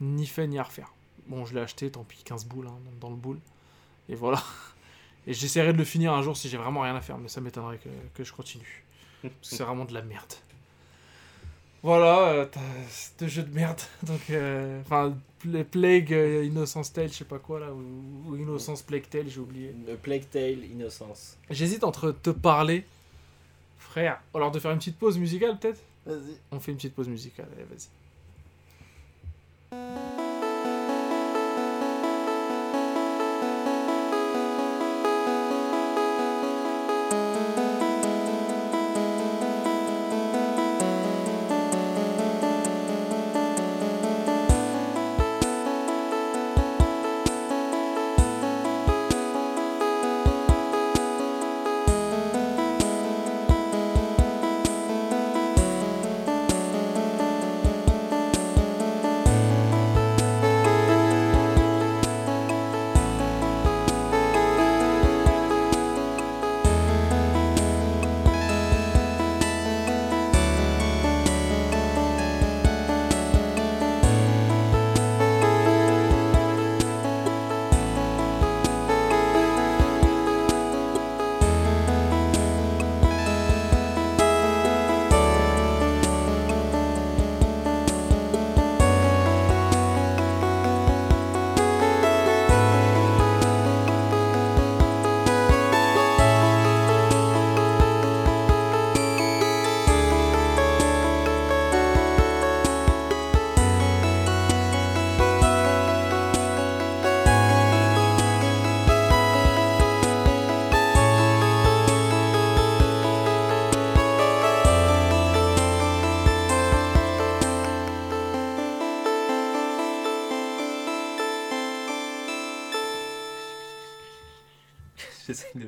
ni fait ni à refaire. Bon, je l'ai acheté, tant pis, 15 boules hein, dans, le boule. Et voilà. (laughs) Et j'essaierai de le finir un jour si j'ai vraiment rien à faire, mais ça m'étonnerait que, que je continue. Parce que c'est vraiment de la merde. Voilà, euh, t'as ce jeu de merde. (laughs) Donc, euh, enfin, Plague, euh, Innocence Tale, je sais pas quoi là, ou, ou Innocence Plague Tale, j'ai oublié. Le Plague Tale Innocence. J'hésite entre te parler, frère, ou alors de faire une petite pause musicale peut-être? Vas-y. On fait une petite pause musicale, allez, vas-y.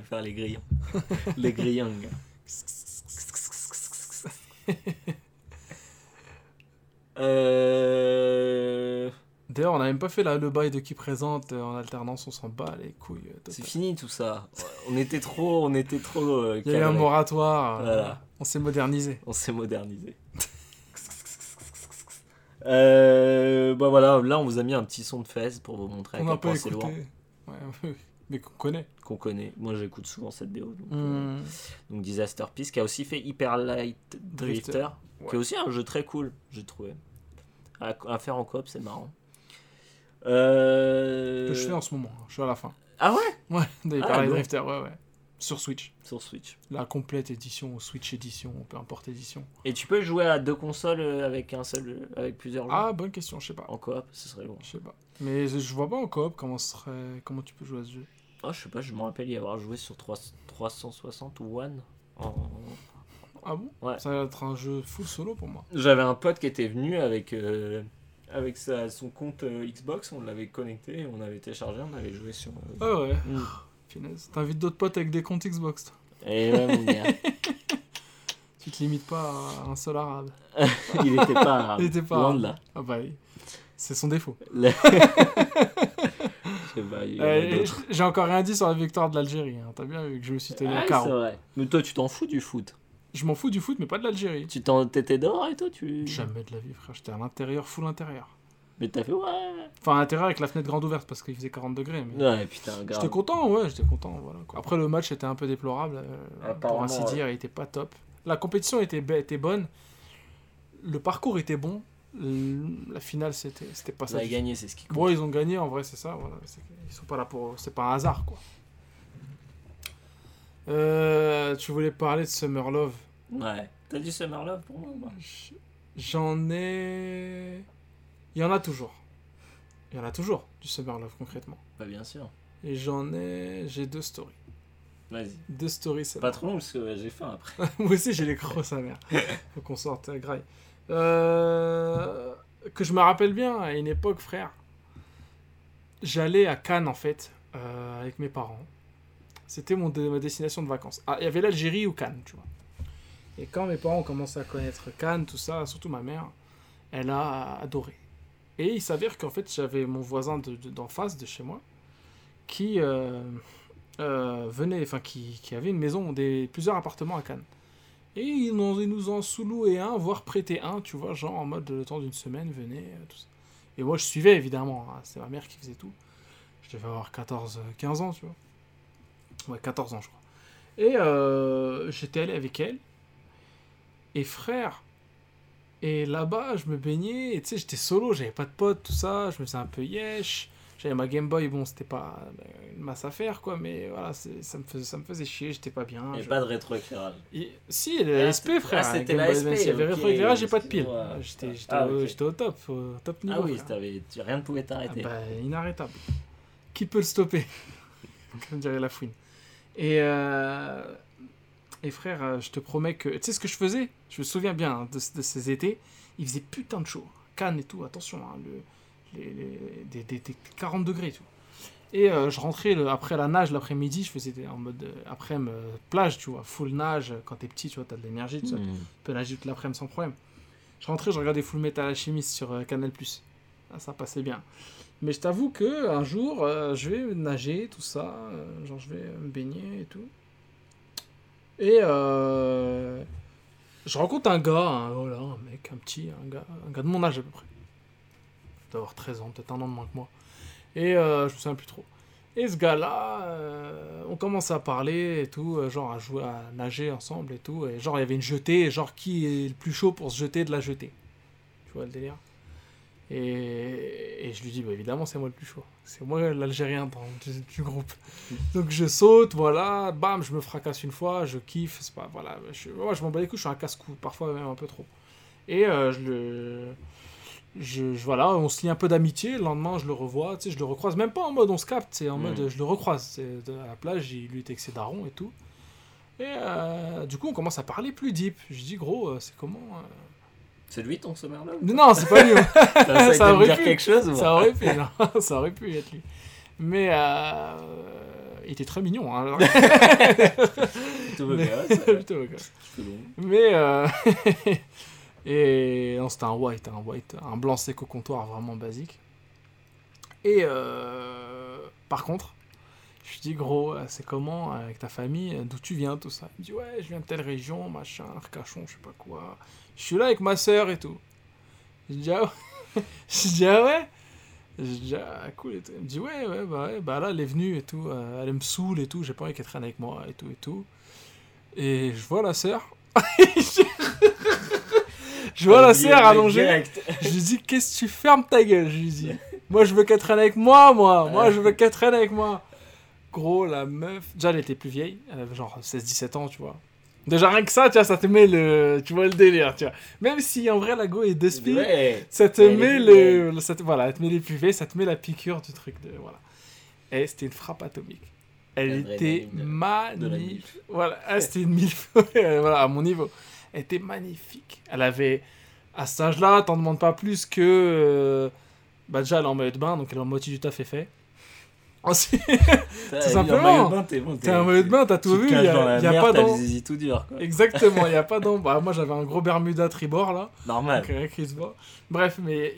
Faire les grillons. (laughs) les grillons. (laughs) Euh... D'ailleurs, on n'a même pas fait là, le bail de qui présente euh, en alternance, on s'en bat les couilles. euh, C'est fini tout ça. On était trop, on était trop. euh, Il y a eu un moratoire, euh, Voilà. on s'est modernisé. On s'est modernisé. (laughs) euh, bah voilà, là on vous a mis un petit son de fesse pour vous montrer à On quel point c'est loin. Ouais, mais qu'on connaît. Qu'on connaît. Moi j'écoute souvent cette BO. Donc, euh, Hmm. donc Disaster Peace qui a aussi fait Hyper Light Drifter, Drifter, qui est aussi un jeu très cool, j'ai trouvé. À, à faire en coop, c'est marrant. Euh... Que je fais en ce moment. hein. Je suis à la fin. Ah ouais? Ouais, (laughs) Ah, bon. Drifter, ouais, ouais. Sur Switch. Sur Switch. La complète édition, ou Switch édition, peu importe édition. Et tu peux jouer à deux consoles euh, avec un seul, avec plusieurs joueurs Ah, bonne question, je sais pas. En coop, ce serait bon. Je sais pas. Mais je vois pas en coop comment, serait... comment tu peux jouer à ce jeu. Oh, je sais pas, je me rappelle y avoir joué sur 3... 360 ou One. En- Ah bon? Ouais. Ça va être un jeu full solo pour moi. J'avais un pote qui était venu avec, euh, avec sa, son compte euh, Xbox, on l'avait connecté, on avait téléchargé, on avait joué sur. euh, Ah ouais, mm. (gasps) finesse. T'invites d'autres potes avec des comptes Xbox. toi. Et ouais, mon gars, (laughs) Tu te limites pas à un seul arabe. (laughs) il était pas arabe. (laughs) Il était pas arabe. là. Ah bah oui. C'est son défaut. Le- A Euh. (laughs) J'ai encore rien dit sur la victoire de l'Algérie. hein. T'as bien vu que je me suis tenu Ah, à c'est carreau. vrai. Mais toi, tu t'en fous du foot? Je m'en fous du foot, mais pas de l'Algérie. Tu t'étais dehors et toi tu... Jamais de la vie, frère. J'étais à l'intérieur, full intérieur. Mais t'as fait ouais. Enfin, à l'intérieur avec la fenêtre grande ouverte parce qu'il faisait 40 degrés. Mais... Ouais, putain. J'étais content, ouais, j'étais content. Voilà, quoi. Après, le match était un peu déplorable. euh, pour ainsi ouais. dire, il était pas top. La compétition était bonne. Le parcours était bon. La finale, c'était c'était pas ça. du tout. gagné, c'est ce qui compte. Bon, ils ont gagné, en vrai, c'est ça. Voilà. C'est- Ils sont pas là pour. C'est pas un hasard, quoi. Euh, tu voulais parler de Summer Love. Ouais. T'as du Summer Love pour moi ou J'en ai. Il y en a toujours. Il y en a toujours du Summer Love, concrètement. Bah, bien sûr. Et j'en ai. J'ai deux stories. Vas-y. Deux stories, ça Pas trop long parce que j'ai faim après. (laughs) Moi aussi, j'ai les crocs, sa mère. Faut qu'on sorte euh, graille. Euh, que je me rappelle bien, à une époque, frère, j'allais à Cannes, en fait, euh, avec mes parents. C'était mon ma destination de vacances. Ah, il y avait l'Algérie ou Cannes, tu vois. Et quand mes parents ont commencé à connaître Cannes, tout ça, surtout ma mère, elle a adoré. Et il s'avère qu'en fait, j'avais mon voisin de- de- d'en face de chez moi qui euh, venait, enfin, qui, qui avait une maison, des, plusieurs appartements à Cannes. Et ils nous, ils nous en sous-louaient un, voire prêté un, tu vois, genre en mode le temps d'une semaine, venez, euh, tout ça. Et moi, je suivais évidemment, hein, c'est ma mère qui faisait tout. Je devais avoir 14, euh, 15 ans, tu vois. Ouais, 14 ans, je crois. Et euh, j'étais allé avec elle. Et frère, et là-bas, je me baignais, et tu sais, j'étais solo, j'avais pas de potes, tout ça, je me faisais un peu yesh. J'avais ma Game Boy, bon, c'était pas une masse à faire, quoi, mais voilà, ça me faisait, ça me faisait chier, j'étais pas bien. Et je- pas de rétroéclairage. et- Si, la Ah, SP, frère. ah, c'était la SP, Il y avait rétroéclairage, j'ai pas de pile. J'étais Ah, au, top, au top niveau. ah oui, tu- rien ne pouvait Ah t'arrêter. bah, inarrêtable. Qui peut le stopper? (laughs) Comme dirait la fouine. Et, euh, et frère, euh, je te promets que. Tu sais ce que je faisais? Je me souviens bien hein, de, de ces étés. Il faisait putain de chaud. Cannes et tout, attention, hein, le, les, les- des, des- des 40 degrés et tout. Et euh, je rentrais le- après la nage l'après-midi, je faisais en mode euh, après-midi euh, plage, tu vois, full nage. Quand t'es petit, tu vois, t'as de l'énergie. Hmm. Tu peux nager toute l'après-midi sans problème. Je rentrais, je regardais Full Metal Alchemist sur euh, Canal+. Ah, ça passait bien. Mais je t'avoue que un jour, je vais nager, tout ça, genre je vais me baigner et tout. Et je rencontre un gars, un, voilà, un mec, un petit, un gars, un gars de mon âge à peu près. Doit avoir 13 ans, peut-être un an de moins que moi. Et euh, je me souviens plus trop. Et ce gars-là, euh, on commence à parler et tout, euh, genre à jouer à nager ensemble et tout. Et genre, il y avait une jetée, et genre qui est le plus chaud pour se jeter de la jetée? Tu vois le délire? Et, et je lui dis, bah, évidemment, c'est moi le plus chaud. C'est moi l'Algérien du, du groupe. (laughs) Donc je saute, voilà, bam, je me fracasse une fois, je kiffe, c'est pas, voilà. Je, moi, je m'en bats les couilles, je suis un casse-cou, parfois même un peu trop. Et euh, je le. Je, je- voilà, on se lie un peu d'amitié, le lendemain je le revois, tu sais, je le recroise, même pas en mode on se capte, c'est en Mm. mode je le recroise, à la plage, il lui était avec ses darons et tout. Et euh, du coup on commence à parler plus deep. Je dis gros, euh, c'est comment euh C'est lui ton Summer Love Non, c'est pas lui. (laughs) Ça, ça, Ça me aurait dire pu. quelque chose Ça aurait pu, non, (laughs) ça aurait pu être lui. Mais euh, il était très mignon. Hein, (laughs) Mais- bien, ça. Plutôt. C'est bon. Mais euh, et non, c'était un white, un white, un blanc sec au comptoir vraiment basique. Et euh, par contre, je lui dis gros, euh, c'est comment avec ta famille, d'où tu viens, tout ça? Il me dit ouais, je viens de telle région, machin, Arcachon, je sais pas quoi. Je suis là avec ma sœur et tout. Je (laughs) dis ah ouais? je dis ah ouais? Je dis ah cool et tout. Il me dit ouais ouais bah ouais bah là elle est venue et tout, euh, elle me saoule et tout, j'ai pas envie qu'elle traîne avec moi et tout et tout. Et je vois la sœur. (laughs) je vois la mec allongée. Je lui dis, qu'est-ce que tu fermes ta gueule? Je lui dis. Moi, je veux qu'elle traîne avec moi, moi. Moi, je veux qu'elle traîne avec moi. Gros, la meuf. Déjà, elle était plus vieille. Elle avait genre 16-17 ans, tu vois. Déjà, rien que ça, tu vois, ça te met le. Tu vois le délire, tu vois. Même si en vrai, la go est de speed, Ouais. ça te met le. le- ça te- Voilà, te met les puvés, ça te met la piqûre du truc. De, voilà. Et c'était une frappe atomique. Elle était magnifique. Voilà, ah, c'était une mille (laughs) voilà, à mon niveau. Elle était magnifique. Elle avait, à cet âge-là, t'en demandes pas plus que. euh, Bah, déjà, elle est en maillot de bain, donc elle est en moitié du taf est fait. (laughs) Ensuite, Tout en simplement. t'es bon. en maillot de bain, t'as tout vu. Il y dans a, la y a mer, pas tout dur, quoi. Exactement, il n'y a pas d'ombre. (laughs) Bah, moi, j'avais un gros Bermuda tribord là. Normal. Donc, euh, Chris. Bref, mais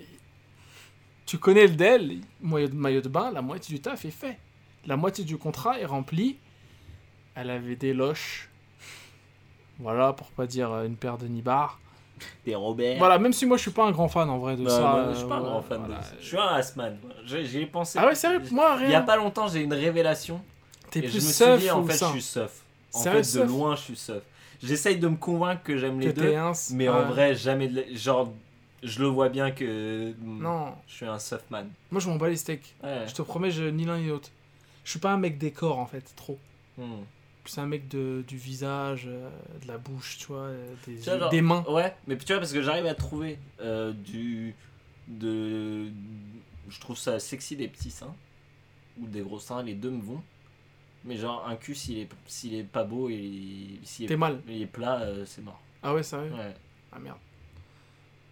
tu connais le DEL, maillot de, bain, la moitié du taf est fait. La moitié du contrat est rempli. Elle avait des loches. Voilà, pour pas dire euh, une paire de nibards. T'es Robert. Voilà, même si moi je suis pas un grand fan en vrai de Bah, ça. euh, je suis pas un grand fan voilà. de ça. Je suis un Asman. J'ai j'y ai pensé. Ah ouais, sérieux Moi, Il y a rien. pas longtemps, j'ai une révélation. T'es et je plus me suis dit, en fait, ça je suis seuf. En fait, de loin, je suis seuf. J'essaye de me convaincre que j'aime les deux. un... Mais en vrai, jamais de Genre, je le vois bien que. hmm, Non, Je suis un soft man. moi je m'en bats les steaks. Ouais. Je te promets, je... ni l'un ni l'autre. Je suis pas un mec décor en fait, trop. Hmm. Plus un mec de, du visage, euh, de la bouche, tu vois, euh, des, Tu vois, genre- des mains. Ouais, mais tu vois, parce que j'arrive à trouver euh, du. De. Je trouve ça sexy des petits seins. Ou des gros seins, les deux me vont. Mais genre, un cul, s'il est, s'il est pas beau et s'il est, mal. il est plat, euh, c'est mort. Ah ouais, sérieux? Ouais. Ah merde.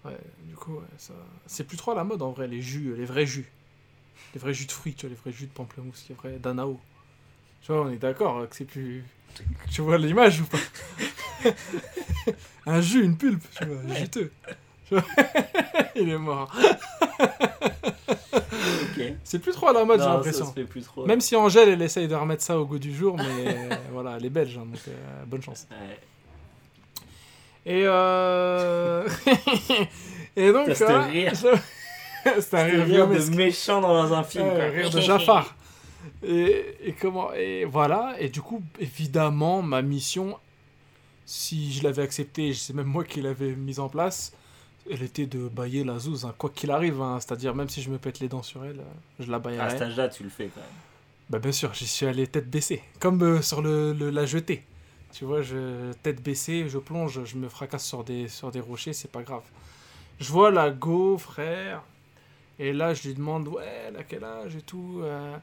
Ouais, du coup, ouais, ça... c'est plus trop à la mode en vrai, les jus, les vrais jus. Les vrais jus de fruits, tu vois, les vrais jus de pamplemousse, les vrais d'anao. Tu vois, on est d'accord euh, que c'est plus. Tu vois l'image ou pas (laughs) Un jus, une pulpe, tu vois, juteux. Tu vois (laughs) Il est mort. C'est plus trop à la mode, j'ai l'impression. trop. Même si Angèle, elle essaye de remettre ça au goût du jour, mais euh, (laughs) voilà, elle est belge, hein, donc euh, bonne chance. Ouais. Et euh... Et donc, c'était voilà, rire. je- C'était un C'est rire rire de méchant dans un film. Quoi. rire de Jafar. Et, et comment Et voilà. Et du coup, évidemment, ma mission, si je l'avais acceptée, c'est même moi qui l'avais mise en place, elle était de bailler la zouze, hein, quoi qu'il arrive. hein. C'est-à-dire, même si je me pète les dents sur elle, je la À cet baillerai. âge-là, tu le fais quand même. Bah bien sûr, j'y suis allé tête baissée, comme euh, sur le, le- la jetée. Tu vois, je, tête baissée, je plonge, je me fracasse sur des, sur des rochers, c'est pas grave. Je vois la go, frère, et là je lui demande, ouais, elle a quel âge et tout. euh,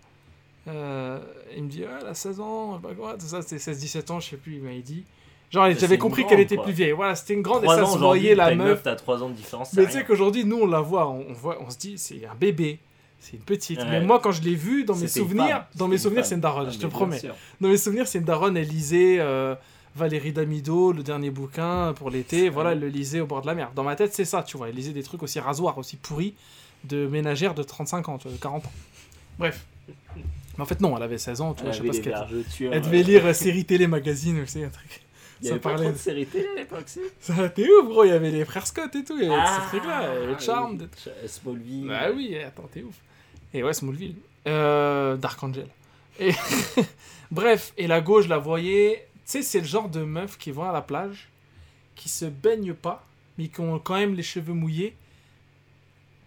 euh, il me dit, ah, elle a 16 ans, ça, c'était 16-17 ans, je sais plus, il m'a dit. Genre, j'avais compris qu'elle était quoi. plus vieille. Voilà, c'était une grande, et 3 ça se voyait la meuf. t'as 3 ans de différence. Mais tu sais qu'aujourd'hui, nous, on la voit, on, on voit, on se dit, c'est un bébé, c'est une petite. Ouais. Mais moi, quand je l'ai vue, dans mes souvenirs, dans mes souvenirs, c'est une daronne, Ah, je mais te promets. sûr. Dans mes souvenirs, c'est une daronne, elle lisait euh, Valérie Damido, le dernier bouquin pour l'été. Voilà, elle le lisait au bord de la mer. Dans ma tête, c'est ça, tu vois. Elle lisait des trucs aussi rasoirs, aussi pourris, de ménagères de 35 ans, de 40 ans. Bref. Mais en fait, non, elle avait 16 ans, tu vois, je sais pas ce qu'elle Elle euh, devait lire euh, séries télé, magazines, tu sais, un truc. Il y ça avait pas parlait trop de- séries télé à l'époque, si? Ça, t'es ouf, gros, il y avait les frères Scott et tout, il y avait Ah, ces trucs-là, avait Charmed. oui. Smallville. Bah oui, attends, t'es ouf. Et ouais, Smallville. Euh, Dark Angel. Et (laughs) Bref, et la gauche, je la voyais. Tu sais, c'est le genre de meuf qui vont à la plage, qui se baignent pas, mais qui ont quand même les cheveux mouillés,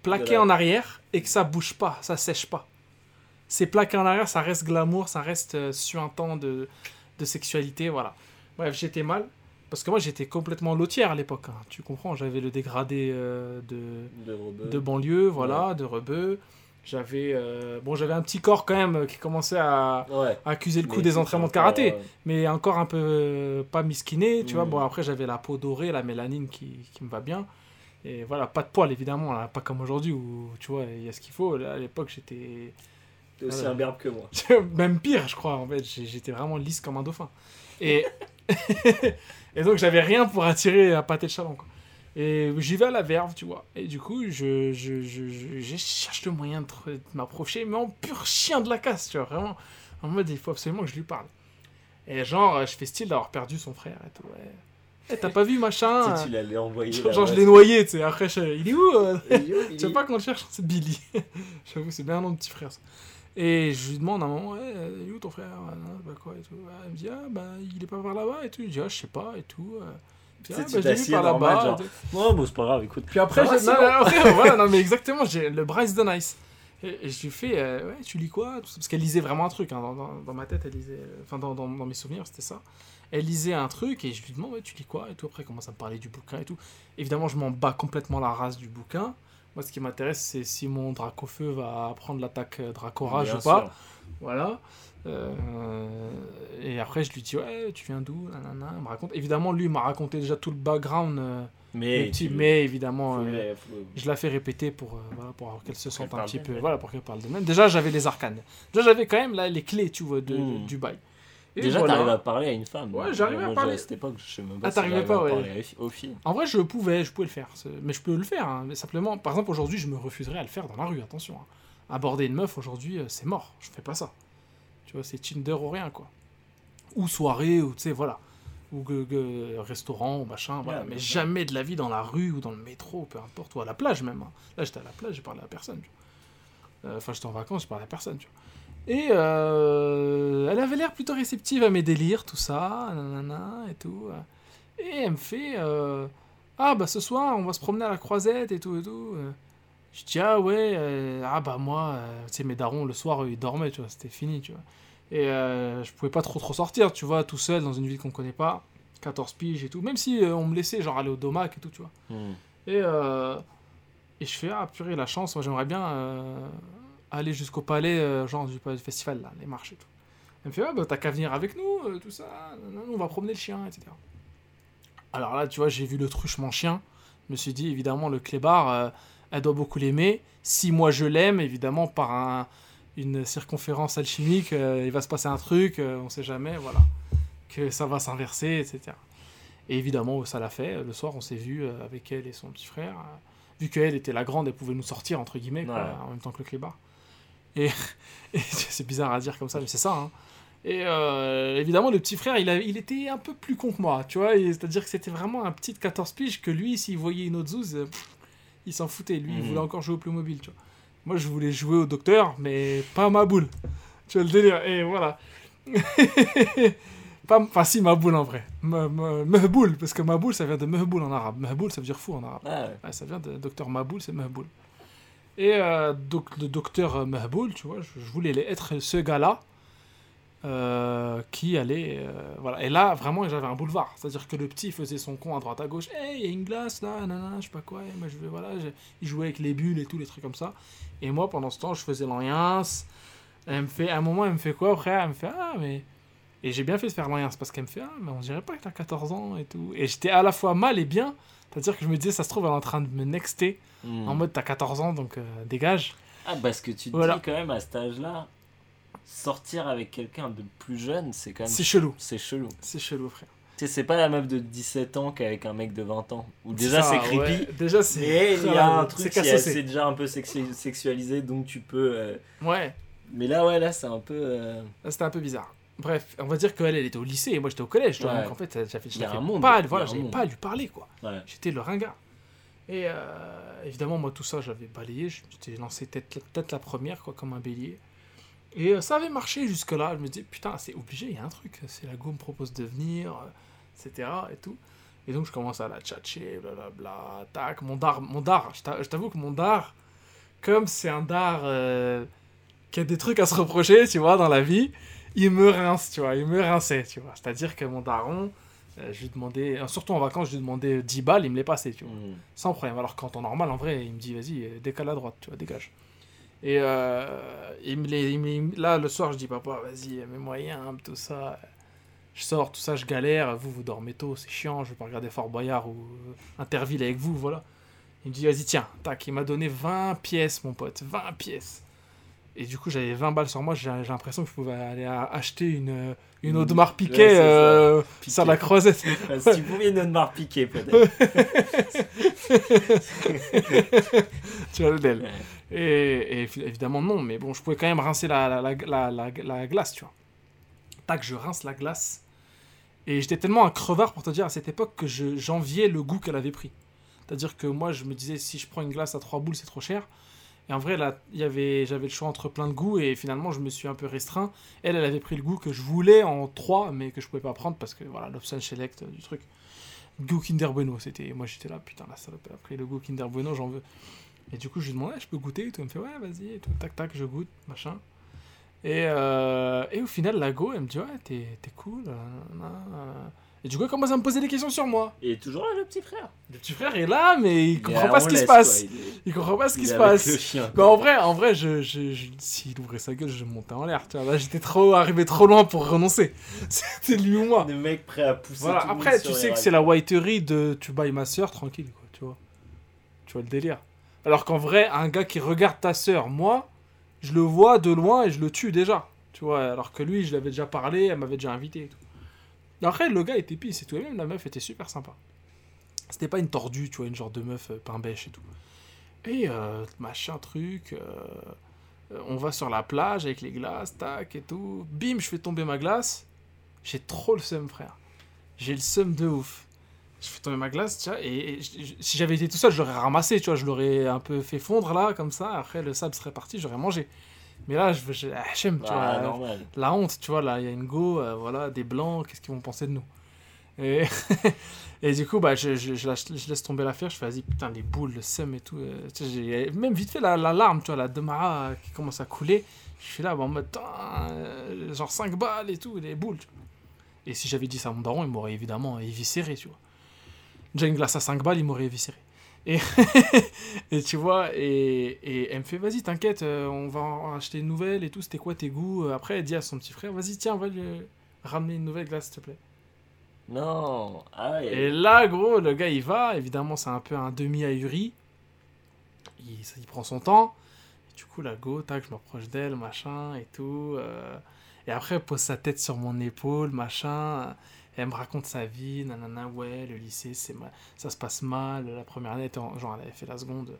plaqués la- en arrière, et que ça bouge pas, ça sèche pas. C'est plaqué en arrière, ça reste glamour, ça reste euh, suintant de, de sexualité, voilà. Bref, j'étais mal. Parce que moi, j'étais complètement lotière à l'époque. hein. Tu comprends, j'avais le dégradé euh, de, De banlieue, voilà, de rebeu. J'avais euh, bon, j'avais un petit corps quand même qui commençait à, Ouais. à accuser le coup Mais des entraînements de karaté, euh, mais encore un peu pas miskiné, tu vois. Mm. Bon, après j'avais la peau dorée, la mélanine qui, qui me va bien. Et voilà, pas de poils évidemment, là, pas comme aujourd'hui où tu vois, il y a ce qu'il faut. Là, à l'époque, j'étais T'es aussi Voilà. un berbe que moi. (laughs) même pire, je crois. En fait, j'étais vraiment lisse comme un dauphin. Et, (laughs) et donc, j'avais rien pour attirer à pâté de chalon. Quoi. Et j'y vais à la verve, tu vois. Et du coup, je, je, je, cherche le moyen de, m'approcher, mais en pur chien de la casse, tu vois. Vraiment, en mode, il faut absolument que je lui parle. Et genre, je fais style d'avoir perdu son frère et tout. Ouais. Eh, t'as pas vu machin? (laughs) Tu sais, tu l'allais envoyer. Genre, genre, je l'ai noyé, tu sais. Après, je- il est où euh? Tu sais pas qu'on le cherche, c'est Billy. J'avoue, c'est bien un nom de petit frère. ça. Et je lui demande à un moment, ouais, euh, il est où ton frère? Ah, bah quoi et tout. Ah, Il me dit, ah, bah, il est pas par là-bas et tout. Je dis, ah, je sais pas et tout. euh. Tu sais, ah, bah, par là-bas. genre. Non, bon, c'est pas grave, écoute. Puis après, j'ai- non, non, après, (laughs) voilà, non, mais exactement, j'ai le Bryce de Nice. Et, et je lui fais, euh, ouais, tu lis quoi? Parce qu'elle lisait vraiment un truc, hein, dans, dans- dans ma tête, elle lisait, euh, enfin dans, dans- dans mes souvenirs, c'était ça. Elle lisait un truc et je lui demande, ouais, tu lis quoi? Et tout, après, elle commence à me parler du bouquin et tout. Évidemment, je m'en bats complètement la race du bouquin. Moi, ce qui m'intéresse, c'est si mon Dracofeu va prendre l'attaque euh, Dracorage ou pas. sûr. Voilà. Euh, et après, je lui dis, ouais, tu viens d'où Nanana, Il me raconte. Évidemment, lui, il m'a raconté déjà tout le background. euh, Mais, mais évidemment, faut euh, faut- je la fais répéter pour, voilà, pour qu'elle se sente un petit peu. Voilà, pour qu'elle parle de même. Déjà, j'avais les arcanes. Déjà, j'avais quand même là, les clés, tu vois, de, Mm. du bail. Et Déjà, voilà. t'arrives à parler à une femme. Ouais, j'arrivais à parler. À cette époque, je sais même pas Ah, si t'arrivais pas, à ouais. parler aux filles. En vrai, je pouvais, je pouvais le faire. Mais je peux le faire. hein. Mais simplement, par exemple, aujourd'hui, je me refuserais à le faire dans la rue, attention. hein. Aborder une meuf, aujourd'hui, euh, c'est mort. Je fais pas ça. Tu vois, c'est Tinder ou rien, quoi. Ou soirée, ou tu sais, voilà. Ou que- que- restaurant, ou machin, voilà. Ouais, Mais jamais de la vie dans la rue, ou dans le métro, peu importe, ou à la plage même. hein. Là, j'étais à la plage, j'ai parlé à personne. Euh, Enfin, j'étais en vacances, j'ai parlé à personne, tu vois. Et euh, elle avait l'air plutôt réceptive à mes délires, tout ça, nanana, et tout. Et elle me fait euh, Ah, bah ce soir, on va se promener à la croisette et tout et tout. Je dis Ah, ouais, euh, ah, bah moi, tu sais, mes darons, le soir, ils dormaient, tu vois, c'était fini, tu vois. Et je pouvais pas trop trop sortir, tu vois, tout seul dans une ville qu'on connaît pas, 14 piges et tout. Même si on me laissait, genre, aller au domac et tout, tu vois. Hmm. Et, et je fais, ah purée, la chance, moi j'aimerais bien aller jusqu'au palais, euh, genre du, festival, là, les marches et tout. Elle me fait, ah bah t'as qu'à venir avec nous, euh, tout ça, on va promener le chien, etc. Alors là, tu vois, j'ai vu le truchement chien, je me suis dit, évidemment, le clébard, euh, elle doit beaucoup l'aimer. Si moi je l'aime, évidemment, par un- une circonférence alchimique, il va se passer un truc, on sait jamais, voilà. Que ça va s'inverser, etc. Et évidemment, ça l'a fait. Le soir, on s'est vu avec elle et son petit frère. Vu qu'elle était la grande, elle pouvait nous sortir, entre guillemets, quoi, Ouais. en même temps que le clébard. Et, (laughs) et c'est bizarre à dire comme ça, mais c'est ça. hein. Et euh, évidemment, le petit frère, il, a- il était un peu plus con que moi, tu vois. C'est-à-dire que c'était vraiment un petit de 14 piges que lui, s'il voyait une autre zouze, euh, il s'en foutait. Lui, il Mhm. voulait encore jouer au Playmobil, tu vois. Moi, je voulais jouer au docteur, mais pas à ma boule. Tu vois le délire. Et voilà. (laughs) Pas- Enfin, si, ma boule en vrai. Me- me- Mehboul, parce que ma boule, ça vient de Mehboul en arabe. Mehboul, ça veut dire fou en arabe. Ah, ouais. Ouais, ça vient de docteur Maboul, c'est Mehboul. Et euh, le docteur euh, Mehboul, tu vois, je, voulais être ce gars-là euh, qui allait. voilà. Et là, vraiment, j'avais un boulevard. C'est-à-dire que le petit faisait son con à droite à gauche. Hey, il y a une glace là, nanana, je sais pas quoi. Moi, je vais, voilà. Il jouait avec les bulles et tout, les trucs comme ça. Et moi, pendant ce temps, je faisais l'alliance. Elle me fait, à un moment, elle me fait quoi après Elle me fait, ah, mais. Et j'ai bien fait de faire l'alliance parce qu'elle me fait, ah, mais on dirait pas que t'as 14 ans et tout. Et j'étais à la fois mal et bien. C'est-à-dire que je me disais, ça se trouve, elle est en train de me nexter. Hmm. En mode, t'as 14 ans, donc euh, dégage. Ah, parce que tu te Voilà. dis quand même à cet âge-là, sortir avec quelqu'un de plus jeune, c'est quand même. C'est chelou. C'est chelou. C'est chelou, frère. Tu sais, c'est pas la meuf de 17 ans qu'avec un mec de 20 ans. Où déjà c'est creepy. ouais. Déjà, c'est. Mais il y a (laughs) un truc qui c'est déjà un peu sexu- sexualisé, donc tu peux. euh, Ouais, Mais là, ouais, là, c'est un peu. euh, c'était un peu bizarre. Bref, on va dire qu'elle, elle était au lycée et moi j'étais au collège, Ouais. donc en fait, j'avais un monde, pas, voilà, j'avais pas à lui parler, quoi. Ouais. J'étais le ringard. Et euh, évidemment, moi, tout ça, j'avais balayé. Je m'étais lancé tête, tête la première, quoi, comme un bélier. Et euh, ça avait marché jusque-là. Je me dis, putain, c'est obligé, il y a un truc. C'est la go me propose de venir, euh, etc. Et tout. Et donc, je commence à la tchatcher, blablabla. Tac, mon dar, mon dar, je t'avoue que mon dar, comme c'est un dar euh, qui a des trucs à se reprocher, tu vois, dans la vie, il me rince, tu vois, il me rinçait, tu vois. C'est-à-dire que mon daron, euh, je lui demandais, euh, surtout en vacances, je lui demandais 10 balles, il me les passait, tu vois. hmm. Sans problème. Alors qu'en temps normal, en vrai, il me dit, vas-y, euh, décale à droite, tu vois, dégage. Et euh, il me les, il me- là, le soir, je dis, papa, vas-y, mets moyen, tout ça. Je sors, tout ça, je galère. Vous, vous dormez tôt, c'est chiant, je vais pas regarder Fort Boyard ou euh, Interville avec vous, voilà. Il me dit, vas-y, tiens, tac, il m'a donné 20 pièces, mon pote, 20 pièces. Et du coup, j'avais 20 balles sur moi, j'ai l'impression que je pouvais aller acheter une, une Une- Audemars ouais, Piquet ça. euh, sur la croisette. (laughs) Ah, si tu pouvais une Audemars piqué, peut-être. (laughs) tu vois le. Ouais. Et, et évidemment, non, mais bon, je pouvais quand même rincer la, la, la, la, la- la glace, tu vois. Tac, je rince la glace. Et j'étais tellement un crevard pour te dire à cette époque que je- j'enviais le goût qu'elle avait pris. C'est-à-dire que moi, je me disais, si je prends une glace à 3 boules, c'est trop cher. Et en vrai, là, y avait, j'avais le choix entre plein de goûts et finalement, je me suis un peu restreint. Elle, elle avait pris le goût que je voulais en 3, mais que je pouvais pas prendre parce que voilà, l'option select du truc. Goût Kinder Bueno, c'était. Moi, j'étais là, putain, la salope, elle a pris le goût Kinder Bueno, j'en veux. Et du coup, je lui demande, Ah, je peux goûter et tout. Elle me fait, ouais, vas-y, et tout. Tac, tac, je goûte, machin. Et, euh, et au final, la go, elle me dit, ouais, t'es cool. euh. Et du coup, elle commence à me poser des questions sur moi. Il est toujours là, le petit frère. Le petit frère est là, mais il comprend pas ce qui se passe. il Il comprend pas ce qui il se passe. le. Mais en vrai, en vrai, je, je, je- s'il ouvrait sa gueule, je montais en l'air. Tu vois, là, j'étais trop arrivé trop loin pour renoncer. (laughs) C'était lui ou moi. Des mecs prêts à pousser Voilà. tout le Après, tu sais que c'est la whiterie de tu bailles ma soeur tranquille, quoi. Tu vois. Tu vois le délire. Alors qu'en vrai, un gars qui regarde ta soeur, moi, je le vois de loin et je le tue déjà. Tu vois. Alors que lui, je l'avais déjà parlé, elle m'avait déjà invité et tout. Après, le gars était pisse et tout. Et même la meuf était super sympa. C'était pas une tordue, tu vois, une genre de meuf euh, pain bêche et tout. Et euh, machin truc. euh, euh, on va sur la plage avec les glaces, tac et tout. Bim, je fais tomber ma glace. J'ai trop le seum, frère. J'ai le seum de ouf. Je fais tomber ma glace, tu vois, et, si j'avais été tout seul, je l'aurais ramassé, tu vois, je l'aurais un peu fait fondre là, comme ça. Après, le sable serait parti, j'aurais mangé. Mais là, je, je- j'aime, tu Ah, vois. normal. La honte, tu vois, là, il y a une go, euh, voilà, des blancs, qu'est-ce qu'ils vont penser de nous? Et, (laughs) et du coup, bah, je, je, je lâche- je laisse tomber l'affaire, je fais, vas-y, putain, les boules, le seum et tout. euh, tu sais, j'ai- même vite fait, la, la larme, tu vois, la demara qui commence à couler, je suis là, bah, en mode, euh, genre 5 balles et tout, les boules, tu vois. Et si j'avais dit ça à mon daron, il m'aurait évidemment éviscéré, tu vois. Déjà, une glace à 5 balles, il m'aurait éviscéré. Et, (laughs) et tu vois, et, et elle me fait, vas-y, t'inquiète, euh, on va en acheter une nouvelle et tout, c'était quoi tes goûts Après, elle dit à son petit frère, vas-y, tiens, on va lui ramener une nouvelle glace, s'il te plaît. Non. Ah. Et là, gros, le gars, il va, évidemment, c'est un peu un demi-ahuri. Il, il prend son temps. Et du coup, la go, tac, je m'approche d'elle, machin, et tout. euh, et après, elle pose sa tête sur mon épaule, machin. Elle me raconte sa vie, nanana, ouais, le lycée, c'est mal, ça se passe mal. La première année, genre, elle avait fait la seconde,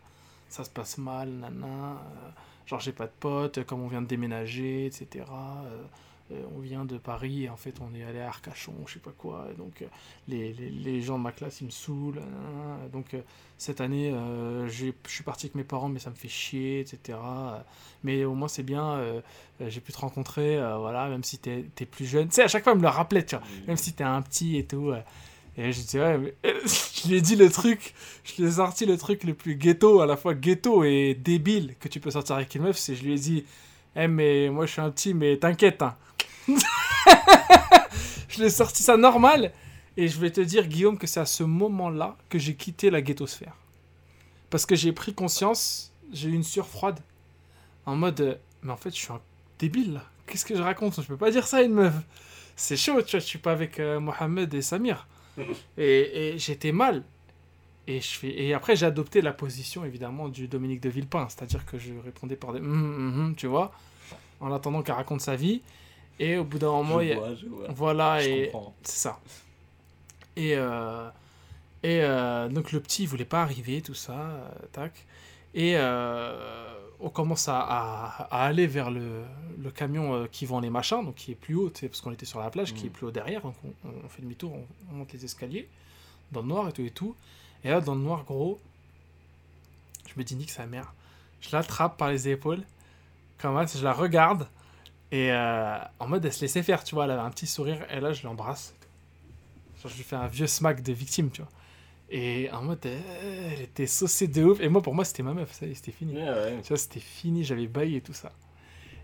ça se passe mal, nanana. euh, genre, j'ai pas de potes, comme on vient de déménager, etc. on vient de Paris et en fait on est allé à Arcachon, je sais pas quoi. et donc euh, les, les, les gens de ma classe ils me saoulent. donc euh, cette année euh, je suis parti avec mes parents mais ça me fait chier, etc. euh, Mais au moins c'est bien, euh, euh, j'ai pu te rencontrer, euh, voilà, même si t'es es plus jeune. Tu sais, à chaque fois elle me le rappelait, tu vois, même si t'es un petit et tout. euh, et je dis, ouais, mais... (laughs) je lui ai dit le truc, je lui ai sorti le truc le plus ghetto, à la fois ghetto et débile que tu peux sortir avec une meuf, c'est je lui ai dit, eh mais moi je suis un petit, mais t'inquiète, hein. (laughs) je lui ai sorti ça normal, et je vais te dire, Guillaume, que c'est à ce moment-là que j'ai quitté la ghettosphère. Parce que j'ai pris conscience, j'ai eu une sueur froide, en mode, euh, mais en fait je suis un débile là, qu'est-ce que je raconte? Je peux pas dire ça à une meuf. C'est chaud, tu vois, je suis pas avec euh, Mohamed et Samir. (laughs) Et, et j'étais mal. Et, je fais, et après, j'ai adopté la position, évidemment, du Dominique de Villepin. C'est-à-dire que je répondais par des hum, hum, hum, tu vois, en attendant qu'elle raconte sa vie. Et au bout d'un moment, il y je a- vois, je vois. voilà, Je et c'est ça. Et, euh, et euh, donc le petit, il voulait pas arriver, tout ça, euh, tac. Et on commence à, à- à aller vers le, le camion qui vend les machins, donc qui est plus haut, parce qu'on était sur la plage, qui est plus haut derrière, donc on, on fait demi-tour, on, on monte les escaliers, dans le noir et tout et tout. Et là, dans le noir, gros, je me dis, nique sa mère. Je l'attrape par les épaules, comme ça, je la regarde, et euh, en mode, elle se laissait faire, tu vois, elle avait un petit sourire, et là, je l'embrasse. Genre, je lui fais un vieux smack de victime, tu vois. Et en mode, euh, elle était saucée de ouf. Et moi, pour moi, c'était ma meuf, ça c'était fini. Ouais, ouais. Tu vois, c'était fini, j'avais baillé et tout ça.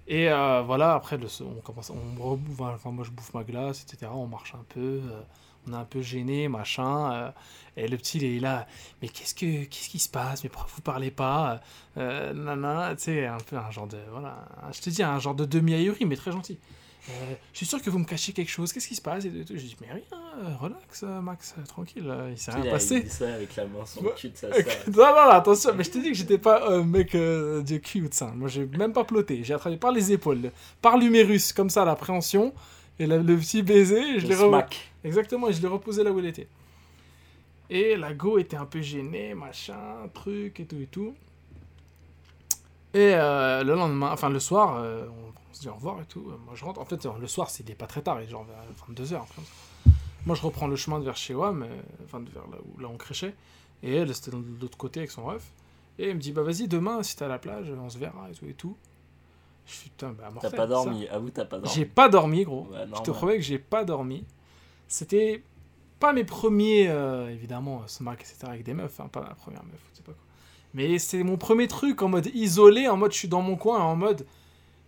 Et euh, voilà, après, le, on commence, on rebouffe, enfin, moi je bouffe ma glace, etc. On marche un peu, euh, on est un peu gêné, machin. euh, et le petit, il est là, mais qu'est-ce que, qu'est-ce qui se passe? Mais pourquoi vous parlez pas? Euh, Nana, tu sais, un peu un genre de, voilà, je te dis, un genre de demi-ahuri, mais très gentil. Euh, je suis sûr que vous me cachez quelque chose, qu'est-ce qui se passe? Et tout. Je dis, mais rien, euh, relax, Max, tranquille, il s'est Il rien passé. dit ça avec la main sur le cul de sa sœur. (laughs) Non, non, attention, mais je t'ai dit que j'étais pas un mec euh, de cute, ça. Moi, j'ai même pas ploté. J'ai attrapé par les épaules, par l'humérus, comme ça, l'appréhension, et la- le petit baiser, et je l'ai re- smack. Exactement, et je l'ai reposé là où elle était. Et la go était un peu gênée, machin, truc, et tout, et tout. Et euh, le lendemain, enfin le soir, euh, on, on se dit au revoir et tout. Moi, je rentre. En fait, le soir, c'était pas très tard, il est genre vers 22h. Moi, je reprends le chemin de vers chez WAM, euh, enfin de vers là où là, on créchait. Et elle, c'était de l'autre côté avec son ref. Et elle me dit, bah vas-y, demain, si t'es à la plage, on se verra et tout et tout. Je suis putain, bah T'as mortel, pas ça. dormi, avoue, t'as pas dormi. J'ai pas dormi, gros. Je te promets que j'ai pas dormi. C'était pas mes premiers, euh, évidemment, smack, etc. avec des meufs, hein, pas ma première meuf, je sais pas quoi. Mais c'est mon premier truc en mode isolé, en mode je suis dans mon coin, en mode.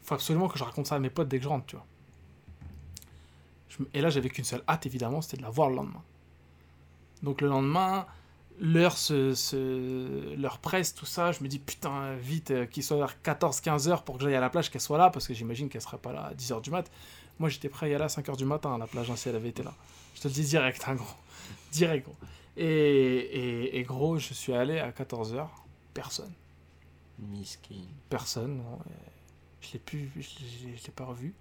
Faut absolument que je raconte ça à mes potes dès que je rentre, tu vois. Et là, j'avais qu'une seule hâte, évidemment, c'était de la voir le lendemain. Donc le lendemain, l'heure se, l'heure presse, tout ça. Je me dis, putain, vite, euh, qu'il soit vers 14-15 heures pour que j'aille à la plage, qu'elle soit là, parce que j'imagine qu'elle serait pas là à 10 heures du mat. Moi, j'étais prêt à y aller à 5 heures du matin à la plage, hein, si elle avait été là. Je te le dis direct, hein, gros. Direct, gros. Et, et, et gros, je suis allé à 14 heures. Personne. Miskin. Personne. non, Je l'ai plus, je l'ai- pas revu.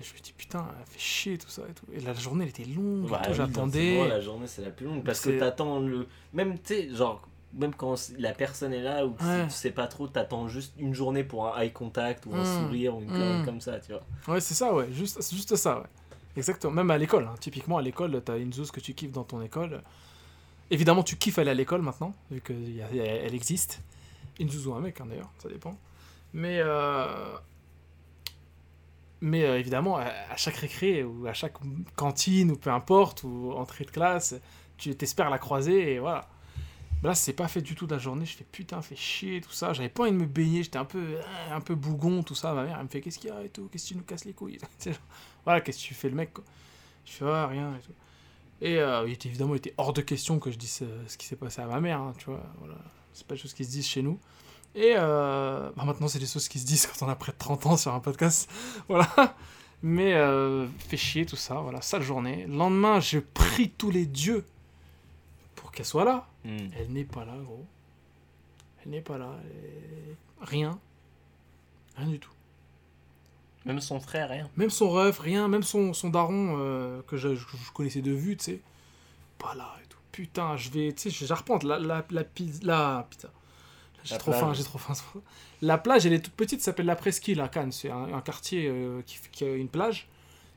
Et je me dis putain, elle fait chier tout ça et tout. Et la journée elle était longue, tout, oui, j'attendais. La journée, c'est la plus longue. Parce que t'attends le. Même, tu sais, genre, même quand la personne est là ou Ouais. tu sais pas trop, t'attends juste une journée pour un eye contact ou un Mm. sourire ou une Mm. connerie comme ça, tu vois. Ouais, c'est ça, ouais. Juste, c'est juste ça, ouais. Exactement. Même à l'école. hein. Typiquement, à l'école, t'as une zone que tu kiffes dans ton école. Évidemment, tu kiffes aller à l'école maintenant, vu qu'elle existe. Une zouzou ou un mec, hein, d'ailleurs, ça dépend. Mais, euh, mais euh, évidemment, à, à chaque récré, ou à chaque cantine, ou peu importe, ou entrée de classe, tu t'espères la croiser, et voilà. Mais là, c'est pas fait du tout de la journée. Je fais putain, fait chier, tout ça. J'avais pas envie de me baigner. J'étais un peu, euh, un peu bougon, tout ça. Ma mère, elle me fait qu'est-ce qu'il y a et tout? Qu'est-ce que tu nous casses les couilles? (laughs) Voilà, qu'est-ce que tu fais le mec, quoi? Je fais ah, rien et tout. Et euh, évidemment, il était hors de question que je dise euh, ce qui s'est passé à ma mère, hein, tu vois. Voilà. C'est pas des choses qui se disent chez nous. Et bah, maintenant, c'est des choses qui se disent (laughs) quand on a près de 30 ans sur un podcast. (laughs) voilà. Mais euh, fait chier tout ça, voilà, sale journée. Le lendemain, je prie tous les dieux pour qu'elle soit là. Mm. Elle n'est pas là, gros. Elle n'est pas là. Rien. Rien du tout. Même son frère, rien. Même son ref, rien. Même son, son daron euh, que je, je- je connaissais de vue, tu sais. Pas là et tout. Putain, je vais. Tu sais, j'arpente la, la, la, la- Putain. J'ai trop plage. faim, j'ai trop faim. (laughs) La plage, elle est toute petite, ça s'appelle la Presqu'île à Cannes. C'est un, un quartier euh, qui, qui a une plage.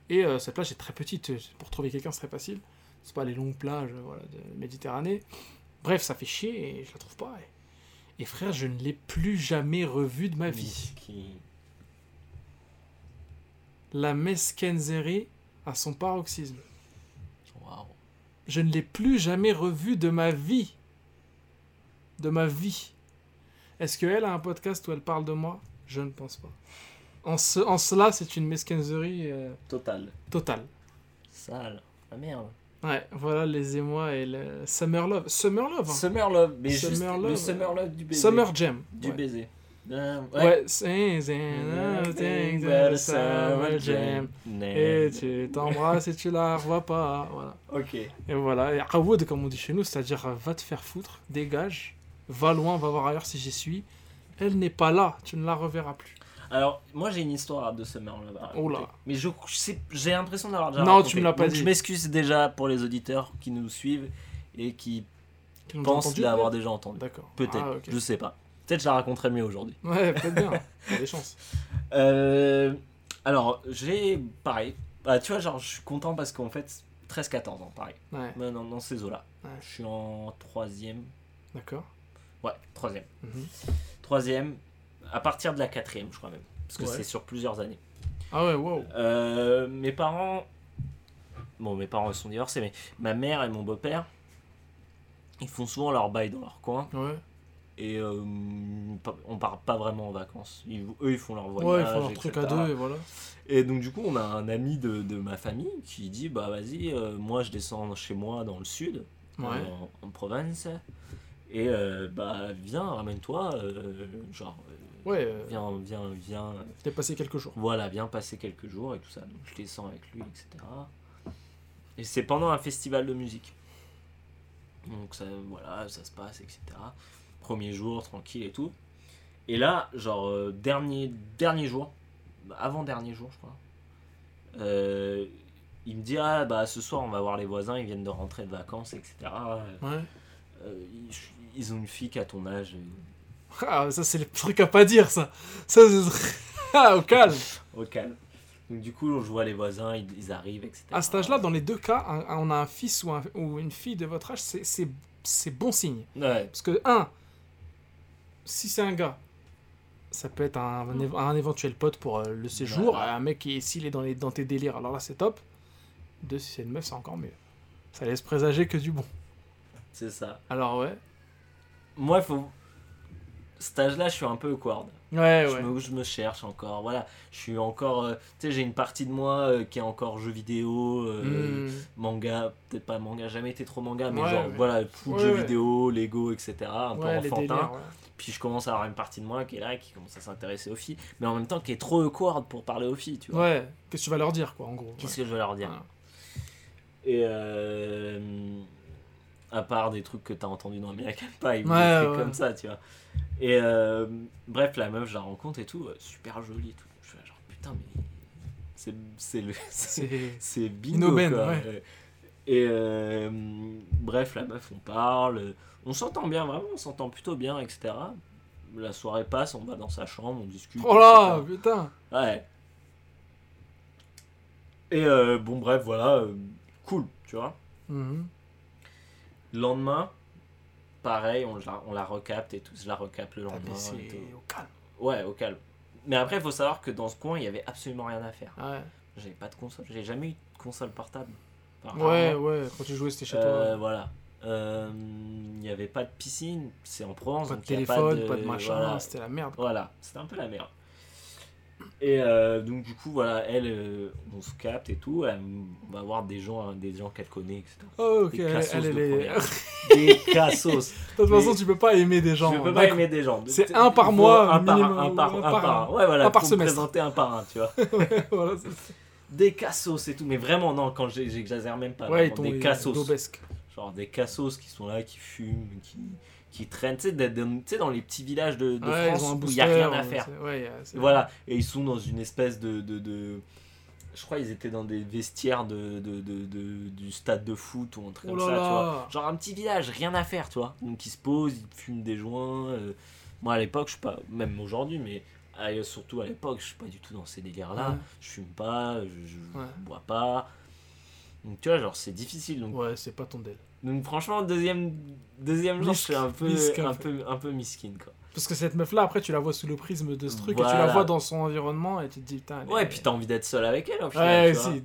Et euh, cette plage est très petite. Pour trouver quelqu'un, c'est très facile. C'est pas les longues plages euh, voilà, de Méditerranée. Bref, ça fait chier et je la trouve pas. Et, et frère, je ne l'ai plus jamais revue de ma vie. La mesquenzerie à son paroxysme. Waouh. Je ne l'ai plus jamais revue de ma vie. De ma vie. Est-ce qu'elle a un podcast où elle parle de moi? Je ne pense pas. En, ce- en cela, c'est une mesquenzerie euh, Total. totale. Sale. Ah merde. Ouais, voilà les émois et le Summer Love. Summer Love, hein. Summer Love, mais Summer juste Love. le Summer Love du baiser. Summer Jam. Du ouais. baiser. Euh, Ouais, a Summer Jam. Et tu t'embrasses et tu la revois pas. Voilà. Ok. Et voilà, et Awood, comme on dit chez nous, c'est-à-dire euh, va te faire foutre, dégage, va loin, va voir ailleurs si j'y suis. Elle n'est pas là, tu ne la reverras plus. Alors, moi j'ai une histoire de Summer Love. à Oh là. Mais je j'ai l'impression d'avoir déjà Non, raconté. tu me l'as pas Donc, dit. Je m'excuse déjà pour les auditeurs qui nous suivent et qui pensent l'avoir déjà entendu. D'accord. Peut-être, Ah, ok. je sais pas. Peut-être je la raconterai mieux aujourd'hui. Ouais, peut-être bien. (laughs) Il y a des chances. Euh, alors, j'ai pareil. Bah, tu vois, genre, je suis content parce qu'en fait, 13-14 ans, pareil. Ouais, Ouais, dans, dans ces eaux-là. Ouais. Je suis en troisième. d'accord. Ouais, troisième. Mhm. Troisième, à partir de la quatrième, je crois même. Parce que Ouais. c'est sur plusieurs années. Ah ouais, wow. Euh, mes parents. Bon, mes parents sont divorcés, mais ma mère et mon beau-père, ils font souvent leur bail dans leur coin. Ouais, Et euh, on part pas vraiment en vacances. Ils- eux, ils font leur voyage. ouais, ils font leur truc à deux et voilà. Et donc, du coup, on a un ami de, de ma famille qui dit Bah, vas-y, euh, moi je descends chez moi dans le sud, Ouais. en, en province. Et euh, bah, viens, ramène-toi. euh, genre, euh, Ouais, euh, viens, viens, viens. t'es passé quelques jours. Voilà, viens passer quelques jours et tout ça. Donc je descends avec lui, etc. Et c'est pendant un festival de musique. Donc ça, voilà, ça se passe, etc. Premier jour, tranquille et tout. Et là, genre, euh, dernier, dernier jour, avant-dernier jour, je crois, euh, il me dit Ah, bah ce soir, on va voir les voisins, ils viennent de rentrer de vacances, etc. Ouais. Euh, ils, ils ont une fille qui a ton âge. Ah, ça, c'est le truc à pas dire, ça. Ça. (laughs) Ah, au calme. Au calme. Donc du coup, je vois les voisins, ils, ils arrivent, etc. À cet âge-là, dans les deux cas, un- on a un fils ou, un- ou une fille de votre âge, c'est- bon signe. Ouais, Parce que, un, si c'est un gars, ça peut être un, un éve- un éventuel pote pour euh, le séjour, un mec s'il est dans, les, dans tes délires, alors là c'est top. Deux, si c'est une meuf, c'est encore mieux. Ça laisse présager que du bon. c'est ça. Alors ouais, moi, faut. Cet âge-là, je suis un peu awkward. Ouais, Je, ouais. me, je me cherche encore. Voilà. Je suis encore. euh, tu sais, j'ai une partie de moi euh, qui est encore jeux vidéo, euh, Hmm. manga. Peut-être pas manga, jamais été trop manga, mais Ouais, genre, voilà, full ouais. vidéo, Lego, etc. Un peu enfantin. délires. Puis je commence à avoir une partie de moi qui est là, qui commence à s'intéresser aux filles, mais en même temps qui est trop awkward pour parler aux filles, tu vois. Ouais, qu'est-ce que tu vas leur dire, quoi, en gros? Qu'est-ce que je vais leur dire? Et euh, à part des trucs que t'as entendu dans American Pie, ou Ouais, des trucs ouais. comme ça, tu vois. Et euh, bref, la meuf, je la rencontre et tout, euh, super jolie et tout. Je suis là, genre, putain, mais c'est c'est le. (laughs) c'est- bingo, quoi. ouais. Et euh, bref, la meuf, on parle, on s'entend bien, vraiment, on s'entend plutôt bien, etc. La soirée passe, on va dans sa chambre, on discute. Oh là, etc. putain Ouais. Et euh, bon, bref, voilà, cool, tu vois. Mhm. Le lendemain, pareil, on la, on la recapte et tout, je la recapte le T'as lendemain. et tout. au calme. Ouais, au calme. Mais après, il faut savoir que dans ce coin, il y avait absolument rien à faire. Ouais. J'avais pas de console, j'ai jamais eu de console portable. Enfin, Ouais, rarement. ouais, quand tu jouais, c'était chez Euh, toi. voilà. Euh, Il n'y avait pas de piscine, c'est en Provence. Pas de donc téléphone, pas de, machin, Voilà, c'était la merde. voilà. c'était un peu la merde. Et euh, donc, du coup, voilà, elle, euh, on se capte et tout. elle- on va voir des gens, hein, des gens qu'elle connaît, etc. Oh, ok, Des cassos elle, elle de est. première. (laughs) Des cassos. De toute façon, tu peux pas aimer des gens. Je peux pas d'accord. aimer des gens. C'est un par mois, un par un, un par un un, par par un. un. Ouais, voilà, Un par semestre. présenter un par un, tu vois. (laughs) voilà, Des cassos et tout, mais vraiment, non, quand j'exagère même pas. ouais, vraiment, des cassos. Genre des cassos qui sont là, qui fument, qui, qui traînent, tu sais, dans les petits villages de, de Ouais, France ils où il n'y a rien à euh, faire. Ouais, voilà, et ils sont dans une espèce de. de, de- je crois qu'ils étaient dans des vestiaires de, de, de- de- du stade de foot ou un truc Oh comme ça, tu vois. Genre un petit village, rien à faire, tu vois. Donc ils se posent, ils fument des joints. euh. Moi à l'époque, je suis pas, même aujourd'hui, mais à- surtout à l'époque, je suis pas du tout dans ces délires-là. Ouais. Je fume pas, je, je Ouais. bois pas. Donc tu vois, genre c'est difficile. Donc Ouais, c'est pas ton deal. Donc franchement, deuxième, deuxième jour, je suis un peu, un peu, un peu miskin quoi. Parce que cette meuf-là, après, tu la vois sous le prisme de ce truc et tu la Voilà. vois dans son environnement et tu te dis, putain. elle Ouais, et puis t'as envie d'être seul avec elle au final. Ouais, tu si, vois. Dis,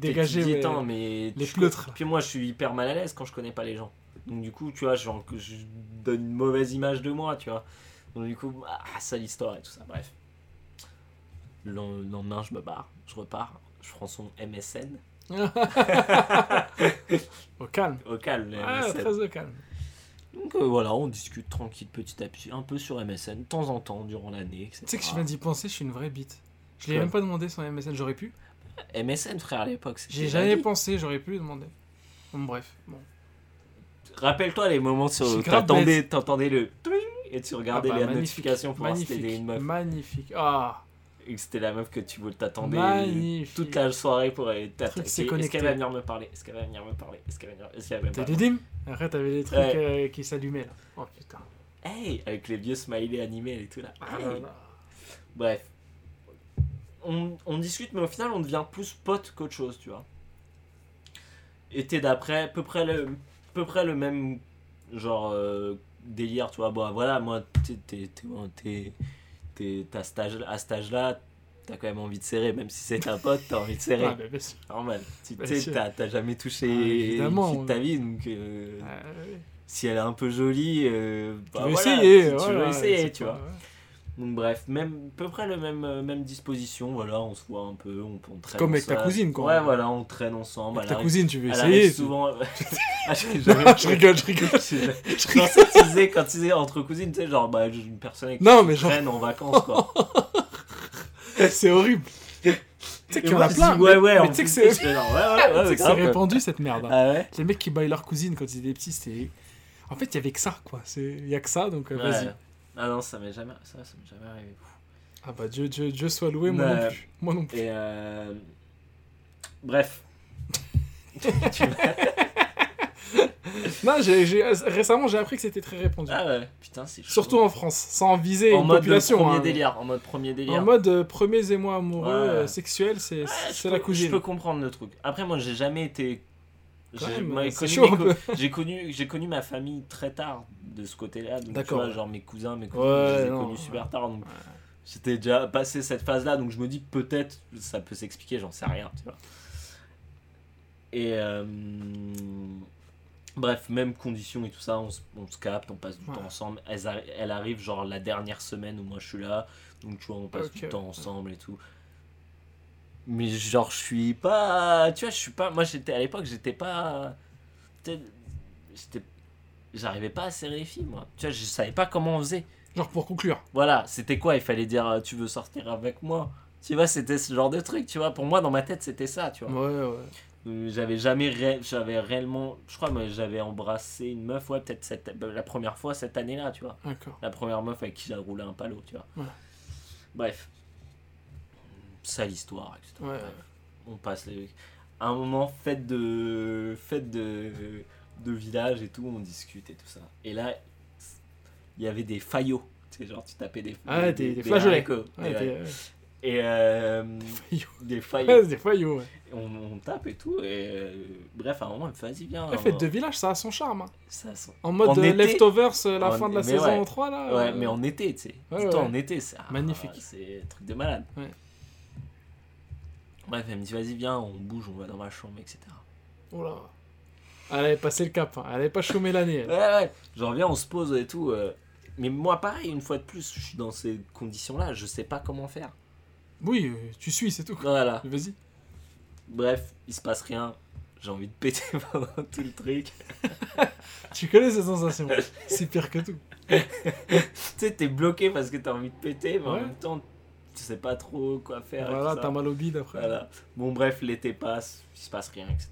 mais- les pleutres. Puis moi, je suis hyper mal à l'aise quand je connais pas les gens. Donc du coup, tu vois, genre, je donne une mauvaise image de moi, tu vois. Donc du coup, ah, sale histoire et tout ça, bref. Le lendemain, je me barre, je repars, je prends son MSN. (laughs) Au calme. Au calme, le très au calme. Donc euh, voilà, on discute tranquille petit à petit, un peu sur MSN, de temps en temps, durant l'année, etc. Tu sais que je viens d'y penser, je suis une vraie bite. Je lui ai Quoi même pas demandé son MSN, j'aurais pu. MSN, frère, à l'époque. J'ai jamais pensé, j'aurais pu lui demander. Bon, bref. Bon. Rappelle-toi les moments sur t'entendais, le twing et tu Ah regardais bah, les magnifique, notifications pour voir si magnifique, une meuf magnifique. Ah, et que c'était la meuf que tu voulais t'attendais toute la soirée pour aller t'attaquer. Est-ce qu'elle va venir me parler? Est-ce qu'elle va venir me parler? Est-ce qu'elle va venir? Est-ce qu'elle va me parler? Après, t'avais des trucs Ouais. euh, qui s'allumaient là. Oh putain. Hey avec les vieux smileys animés et tout là. Ah Hey. là là. Bref. On, on discute, mais au final, on devient plus potes qu'autre chose, tu vois. Été d'après, à peu près le, peu près le même genre euh, délire, tu vois. Bon, voilà, moi, t'es, t'es, à cet âge-là, t'as quand même envie de serrer, même si c'est ta pote, t'as envie de serrer. Ah, bien sûr. Normal. Tu t'as, jamais touché Ah, une fille de ta vie, donc euh, Ah, si elle est un peu jolie, euh, Tu bah veux voilà, essayer, tu, veux essayer, tu pas- vois. Donc bref, même à peu près le même euh, même disposition, voilà, on se voit un peu, on, on traîne Comme avec ta cousine, quoi. Ouais, voilà, on traîne ensemble. Avec ta arrive- cousine, tu veux essayer souvent. (laughs) Ah, Non, jamais- je rigole, je rigole. (laughs) Je tu disais quand tu disais entre cousines, tu sais, genre bah une personne avec qui Non, mais genre- traînes en vacances quoi. (laughs) C'est horrible. Tu sais qu'il y en a plein. dis, ouais mais- ouais, mais en tu sais que c'est ouais ouais sais que répandu cette merde. hein. Ah ouais. Les mecs qui baillent leur cousine quand ils étaient petits, c'était. En fait, il y avait que ça, quoi. Il y a que ça, donc euh, vas-y. Ah non, ça m'est jamais ça, ça m'est jamais arrivé. Ah bah Dieu, Dieu, Dieu soit loué, moi non plus. Moi non plus. Et euh... bref. (laughs) Non, j'ai, j'ai- récemment, j'ai appris que c'était très répandu. ah ouais, putain, c'est chaud. Surtout en France, sans viser en une mode population. premier hein. délire, en mode premier délire. En mode euh, premiers émois amoureux, Ouais. euh, sexuels, c'est, Ouais, c'est la cousine. Je peux comprendre le truc. Après, moi, j'ai jamais été. J'ai- connu (laughs) J'ai connu, j'ai connu ma famille très tard de ce côté-là. Donc, tu vois, genre mes cousins, mes cousines, Ouais, je les ai non, connus super tard. Donc, j'étais déjà passé cette phase-là. Donc, je me dis que peut-être ça peut s'expliquer, j'en sais rien, tu vois. Et. euh, Bref, même condition et tout ça, on, se- on se capte, on passe du Ouais. temps ensemble. Elle, elle arrive genre la dernière semaine où moi je suis là, donc tu vois, on passe du temps ensemble et tout. Mais genre, je suis pas. Tu vois, je suis pas. Moi, j'étais à l'époque, j'étais pas. J'étais. J'arrivais pas à serrer les filles, moi. Tu vois, je savais pas comment on faisait. Genre pour conclure. Voilà, c'était quoi? Il fallait dire tu veux sortir avec moi Tu vois, c'était ce genre de truc, tu vois. Pour moi, dans ma tête, c'était ça, tu vois. Ouais, ouais. Euh, J'avais jamais ré- j'avais réellement je crois mais j'avais embrassé une meuf ouais peut-être cette bah, la première fois cette année-là tu vois D'accord. la première meuf avec qui j'ai roulé un palo tu vois Ouais. bref sale histoire etc. Ouais. On passe les à un moment fête de fête de de village et tout on discute et tout ça et là il y avait des faillots tu sais genre tu tapais des Ah, des- des flageolets. haricots. Ouais, et, t'es- ouais. et euh, des (laughs) faillots c'est des faillots, ouais. on, on tape et tout et euh, bref à un moment me fait vas-y viens La fête de village, ça a son charme. hein. ça sent- En mode En euh, été. leftovers, la En- fin de la mais saison ouais. 3, là. Ouais, mais en été, tu sais. En été, c'est ah, Magnifique. C'est un truc de malade. Bref, elle me dit vas-y, viens, on bouge, on va dans ma chambre, etc. Oh là. Elle avait passé le cap, hein. elle avait pas chômé l'année. Ouais, ouais, genre viens, on se pose et tout. euh. Mais moi, pareil, une fois de plus, je suis dans ces conditions-là, je sais pas comment faire. Oui, euh, tu suis, c'est tout. Voilà. Vas-y. Bref, il se passe rien. J'ai envie de péter (laughs) pendant tout le truc. (laughs) Tu connais cette sensation? c'est pire que tout. (laughs) tu sais, t'es bloqué parce que t'as envie de péter, mais en même temps, tu sais pas trop quoi faire. Voilà, t'as mal au bide après. Voilà. Bon, bref, l'été passe, il se passe rien, etc.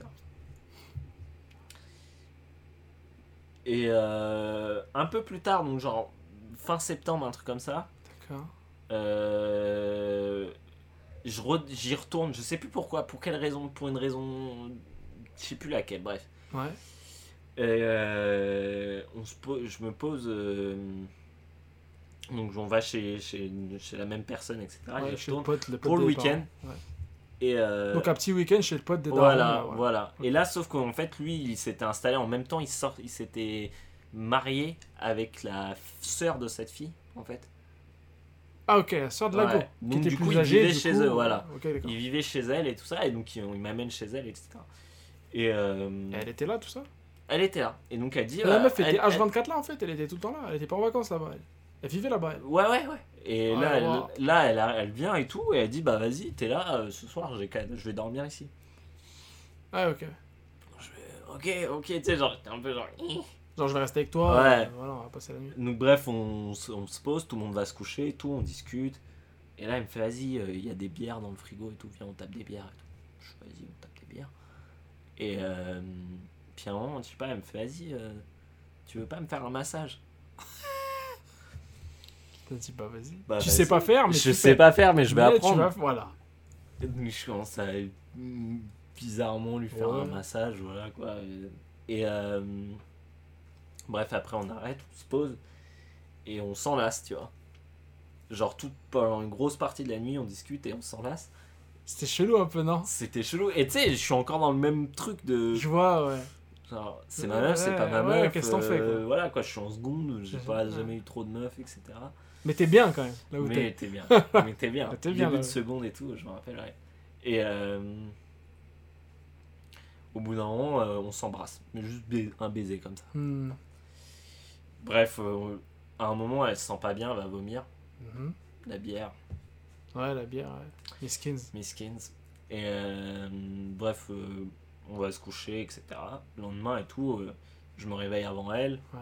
Et euh, un peu plus tard, donc genre fin septembre, un truc comme ça, D'accord. euh, re- j'y retourne, je sais plus pourquoi, pour quelle raison, pour une raison, je sais plus laquelle, bref. Ouais. Et, euh, on se je me pose, euh, donc on va chez, chez, chez la même personne, etc. et Ouais, je chez le retourne pote, le pote pour le week-end. Ouais. Et euh, Donc un petit week-end chez le pote des voilà, darons, là, ouais. voilà. Et là, sauf qu'en fait, lui, il s'était installé en même temps, il, sort, il s'était marié avec la sœur de cette fille, en fait. Ah ok, la sœur de Lago. Ouais. Qui Donc, était du plus coup, il vivait chez coup, eux, voilà. D'accord. Il vivait chez elle et tout ça, et donc il, il m'amène chez elle, etc. Et euh, Et Elle était là, tout ça? elle était là. Et donc elle dit. La euh, meuf était elle- elle- H24 là en fait, elle était tout le temps là, elle était pas en vacances là-bas. Elle, elle vivait là-bas. elle. Ouais, ouais, ouais. Et Ouais, là, elle, là elle, elle vient et tout, et elle dit Bah vas-y, t'es là, euh, ce soir, j'ai je vais dormir ici. Ah ok. Je ok, ok, tu sais, genre, j'étais un peu genre. Genre je vais rester avec toi, Ouais. euh, voilà, on va passer la nuit. Donc bref, on, se- on se pose, tout le monde va se coucher tout, on discute. Et là, il me fait, vas-y, euh, il y a des bières dans le frigo et tout, viens, on tape des bières et tout. Je fais, vas-y, on tape des bières. Et euh, puis à un moment, je sais pas, elle me fait, vas-y, euh, tu veux pas me faire un massage? Dit bah vas-y. Bah, tu sais pas faire, mais Je tu sais fais. pas faire, mais je vais Mais tu apprendre. vas- Voilà. Je commence à bizarrement lui faire Ouais. un massage, voilà quoi. Et euh, bref, après on arrête, on se pose et on s'enlace, tu vois. Genre tout pendant une grosse partie de la nuit, on discute et on s'enlace. C'était chelou un peu, non? C'était chelou. Et tu sais, je suis encore dans le même truc de. Je vois, ouais. Genre, c'est Ouais, ma meuf, c'est pas ma meuf. qu'est-ce fais, quoi? Voilà quoi, je suis en seconde, j'ai pas jamais eu trop de meufs, etc. Mais t'es bien quand même, là où Mais t'es. bien. (laughs) Mais t'es bien. T'es bien, Début là, de seconde et tout, je me rappelle, ouais. Et euh, au bout d'un moment, euh, on s'embrasse. Mais juste un baiser comme ça. Hmm. Bref, euh, à un moment, elle se sent pas bien, elle va vomir. Mhm. La bière, Ouais, la bière, ouais. Les skins. Miskins. Et bref, on va se coucher, etc. Le lendemain et tout, je me réveille avant elle. Ouais.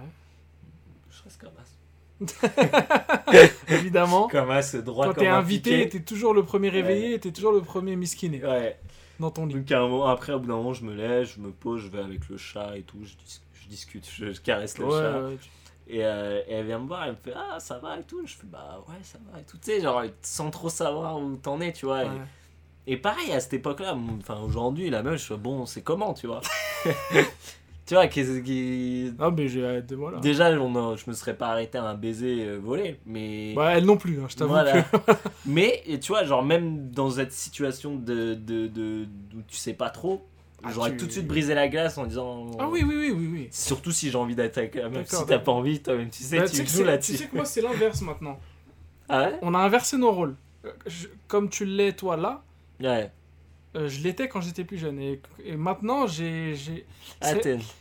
Je reste comme as. (laughs) Évidemment. Comme as, droit Quand t'es invité, t'es toujours le premier réveillé t'es toujours le premier miskiné Ouais. dans ton lit. Donc à un moment, après, au bout d'un moment, je me lève, je me pose, je vais avec le chat et tout, je, dis- je discute, je, je caresse le Ouais, chat. ouais, tu- Et, euh, et elle vient me voir, elle me fait Ah, ça va et tout. Je fais Bah ouais, ça va et tout. Tu sais, genre, sans trop savoir où t'en es, tu vois. Et- ouais. Et, pareil, à cette époque-là, enfin aujourd'hui, la meuf, je fais Bon, c'est comment, tu vois? (laughs) Tu vois, qu'est-ce qui. Ah, mais j'ai hâte de moi là. Déjà, on a- je me serais pas arrêté à un baiser euh, volé, mais. Bah, elle non plus, hein, je t'avoue Voilà. que. (laughs) mais, et tu vois, genre, même dans cette situation de, de, de, où tu sais pas trop, Ah, j'aurais tu- tout de suite brisé la glace en disant. Ah oui, oui, oui, oui. oui. Surtout si j'ai envie d'être avec la meuf. D'accord, Si t'as pas envie, toi-même, tu sais, Bah, tu sais que joues là-dessus. tu sais que moi, c'est l'inverse maintenant. Ah ouais? On a inversé nos rôles. Euh, je- Comme tu l'es toi là, Ouais. Euh, je l'étais quand j'étais plus jeune. Et, et maintenant, j'ai. Ah,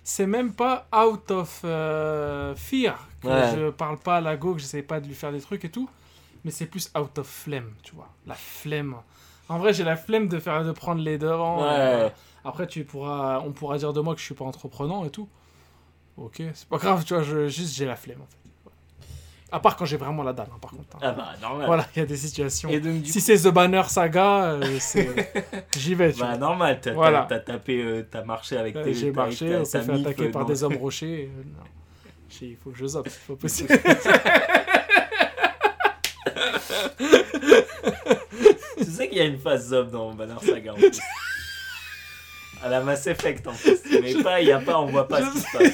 c'est- même pas out of euh, fear que Ouais. je parle pas à la go, que j'essaie pas de lui faire des trucs et tout. Mais c'est plus out of flemme, tu vois. La flemme. En vrai, j'ai la flemme de faire de prendre les devants. Ouais. Euh, après, tu pourras, on pourra dire de moi que je suis pas entreprenant et tout. Ok, c'est pas grave, tu vois. Je, juste, j'ai la flemme en fait. À part quand j'ai vraiment la dalle, hein, par contre. hein. Ah bah, normal. Voilà, il y a des situations. Et donc, du Si c'est The Banner Saga, euh, (laughs) j'y vais. Bah vois. normal, t'as Voilà. tapé, euh, t'as marché avec Euh, tes J'ai marché, on s'est fait attaquer euh, par des hommes (laughs) rochers. Il faut que je zappe, c'est pas possible. (laughs) Tu sais qu'il y a une phase zob dans Banner Saga en plus. À la Mass Effect en plus. Mais pas, il y a pas, on voit pas ce qui se passe.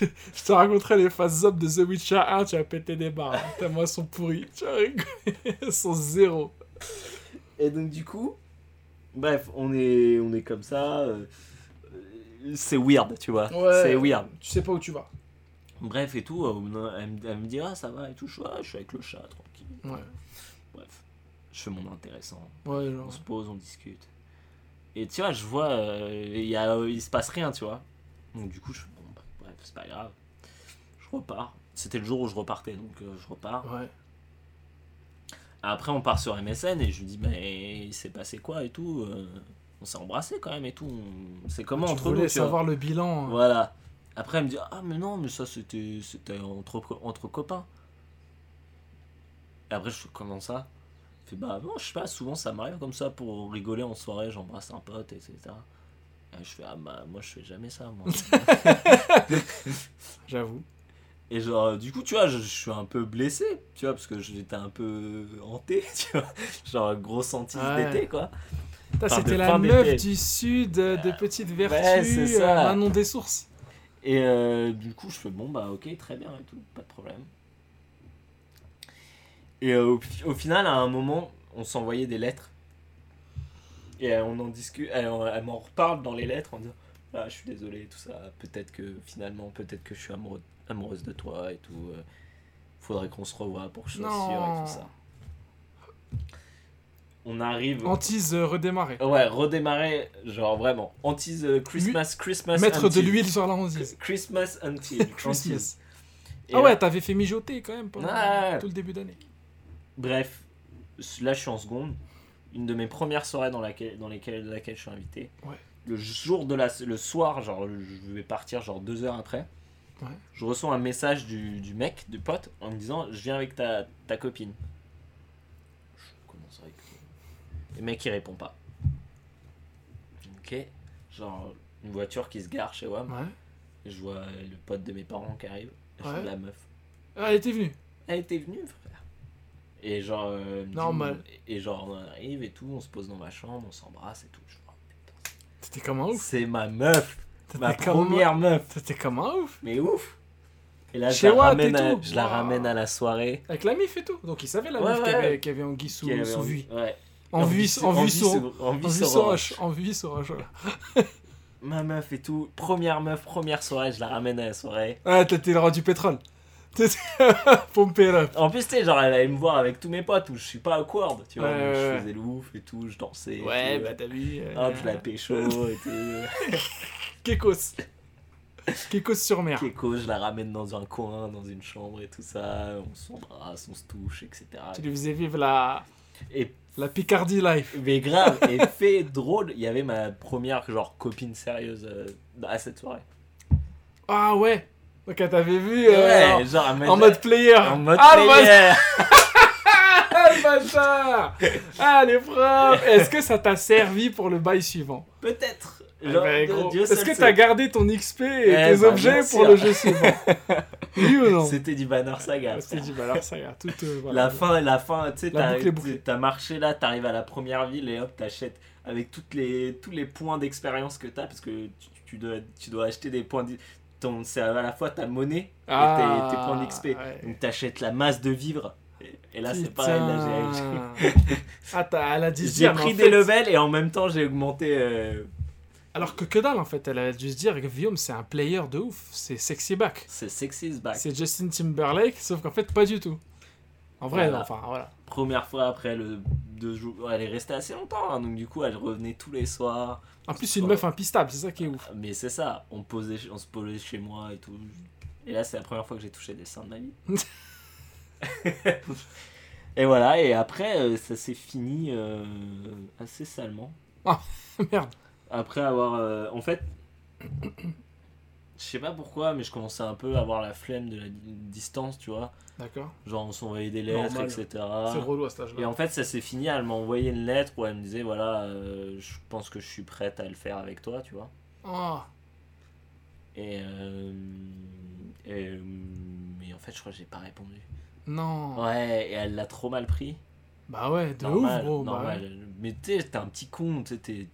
(laughs) je te raconterai les phases zop de The Witcher 1, tu vas péter des barres. hein. Tellement elles sont pourries. Tu vas rigoler. (laughs) Elles sont zéro. Et donc du coup, bref, on est, on est comme ça. euh, c'est weird, tu vois. C'est weird. Tu sais pas où tu vas. Bref et tout, euh, elle, me- elle me dit ah ça va et tout, je suis, ah, je suis avec le chat tranquille. Ouais. Bref, je fais mon intéressant. Ouais, On se pose, on discute. Et tu vois, je vois, euh, il y a, il se passe rien, tu vois. Donc du coup, je bon, bah, bref, c'est pas grave. Je repars. C'était le jour où je repartais, donc euh, je repars. Ouais. Après, on part sur MSN et je lui dis, mais il s'est passé quoi et tout. euh, on s'est embrassé quand même et tout. C'est comment tu entre voulais nous, tu vois. savoir le bilan. hein. Voilà. Après, elle me dit, ah, mais non, mais ça, c'était c'était entre, entre copains. Et après, je comment ça? Fait, bah, non, je sais pas, souvent ça m'arrive comme ça pour rigoler en soirée, j'embrasse un pote, etc. Et je fais, ah, bah, moi, je fais jamais ça, moi. (laughs) J'avoue. Et genre, du coup, tu vois, je, je suis un peu blessé, tu vois, parce que j'étais un peu hanté, (laughs) tu vois. Genre, grosse hantise Ouais. d'été, quoi. Enfin, C'était la meuf du sud, euh, de petites vertus, ouais, c'est ça. euh, Manon des sources. Et euh, du coup, je fais bon, bah ok, très bien et tout, pas de problème. Et euh, au, au final, à un moment, on s'envoyait des lettres. Et euh, on en discute, elle, elle m'en reparle dans les lettres en disant Ah, je suis désolé, tout ça, peut-être que finalement, peut-être que je suis amoureux, amoureuse de toi et tout. euh, faudrait qu'on se revoie pour que je sois sûr et tout ça. On arrive. Antise euh, redémarrer. Ouais, redémarrer, genre vraiment. Antise euh, Christmas, Christmas. Mettre de l'huile sur la hantise. Christmas until. (laughs) Christmas. Until. Ah ouais, t'avais fait mijoter quand même pendant tout le début d'année. Bref, là je suis en seconde. Une de mes premières soirées dans, laquelle, dans lesquelles, laquelle je suis invité. Ouais. Le jour de la, le soir, genre je vais partir genre deux heures après. Ouais. Je reçois un message du, du mec, du pote, en me disant je viens avec ta, ta copine. Je commence avec. Le mec il répond pas. Ok. Genre une voiture qui se gare chez WAM. Ouais. Je vois le pote de mes parents qui arrive. Je Ouais. vois la meuf. Ah, elle était venue. Elle était venue, frère. Et genre. euh, Normal. et genre, on arrive et tout, on se pose dans ma chambre, on s'embrasse et tout. Je fais, oh, putain, T'étais comme un ouf? C'est ma meuf, ma T'étais comme première meuf. T'étais comme un ouf? Mais ouf. Et là, je la, Watt ramène à, je la ramène à la soirée. Avec la mif et tout. Donc il savait la Ouais, qu'il y ouais. avait, qu'il y avait Anguille sous, avait sous en- vue. Ouais. En vue, en vue sur. Ma meuf et tout. Première meuf, première soirée, je la ramène à la soirée. Ah, t'étais le roi du pétrole. (laughs) Pompé là. En plus, tu sais, genre, elle allait me voir avec tous mes potes où je suis pas awkward, tu vois. Ouais, donc ouais, je faisais le ouf et tout, je dansais. Ouais, tout. bah t'as vu. euh, Hop, je la pécho et tout. (laughs) Kekos. Kekos sur mer. Keko, je la ramène dans un coin, dans une chambre et tout ça. On s'embrasse, on se touche, etc. Tu lui faisais vivre la, Et la Picardie life. mais grave, et (laughs) fait drôle, il y avait ma première genre copine sérieuse euh, à cette soirée. Ah ouais. Donc elle t'avait vu euh, ouais, genre m'a en mode player. en mode ah, player. (laughs) Le bâtard Ah, les profs Est-ce que ça t'a servi pour le bail suivant Peut-être. Eh ben, Est-ce que t'as gardé ton XP et Eh tes bah, objets pour le jeu suivant Oui ou non (laughs) C'était du banner saga. C'était ça y est, tout. euh, (laughs) voilà. La fin, la fin, tu sais, t'as marché là, t'arrives à la première ville et hop, t'achètes avec toutes les, tous les points d'expérience que t'as, parce que tu, tu dois, tu dois acheter des points. Ton- C'est à la fois ta monnaie et Ah, tes, tes points d'XP. ouais. Donc t'achètes la masse de vivres. Et, et là, c'est pareil, là, j'ai-. (laughs) Ah, t'as- j'ai pris des fait- levels et en même temps, j'ai augmenté. euh, Alors que que dalle en fait, elle a dû se dire que Guillaume c'est un player de ouf, c'est sexy back. c'est sexy back. C'est Justin Timberlake, sauf qu'en fait pas du tout. En vrai, Voilà. enfin, voilà. Première fois après le deux jours. Elle est restée assez longtemps, hein, donc du coup, elle revenait tous les soirs. En plus, c'est une meuf impistable, c'est ça qui est ouf. Mais c'est ça, on, posait, on se posait chez moi et tout. Et là, c'est la première fois que j'ai touché des seins de ma vie. (laughs) et voilà, et après, euh, ça s'est fini euh, assez salement. (laughs) Merde. Après avoir. euh, en fait. Je sais pas pourquoi, mais je commençais un peu à avoir la flemme de la di- distance, tu vois. D'accord. Genre, on s'envoyait des lettres, Normal. etc. C'est relou à cet Et âge-là. en fait, ça s'est fini, elle m'a envoyé une lettre où elle me disait voilà, euh, je pense que je suis prête à le faire avec toi, tu vois. Ah, Et, euh, et, euh, mais en fait, je crois que j'ai pas répondu. non. Ouais, et elle l'a trop mal pris. Bah ouais, de normal, ouf, gros. Bah, normal. ouais. Mais t'es un petit con, t'es-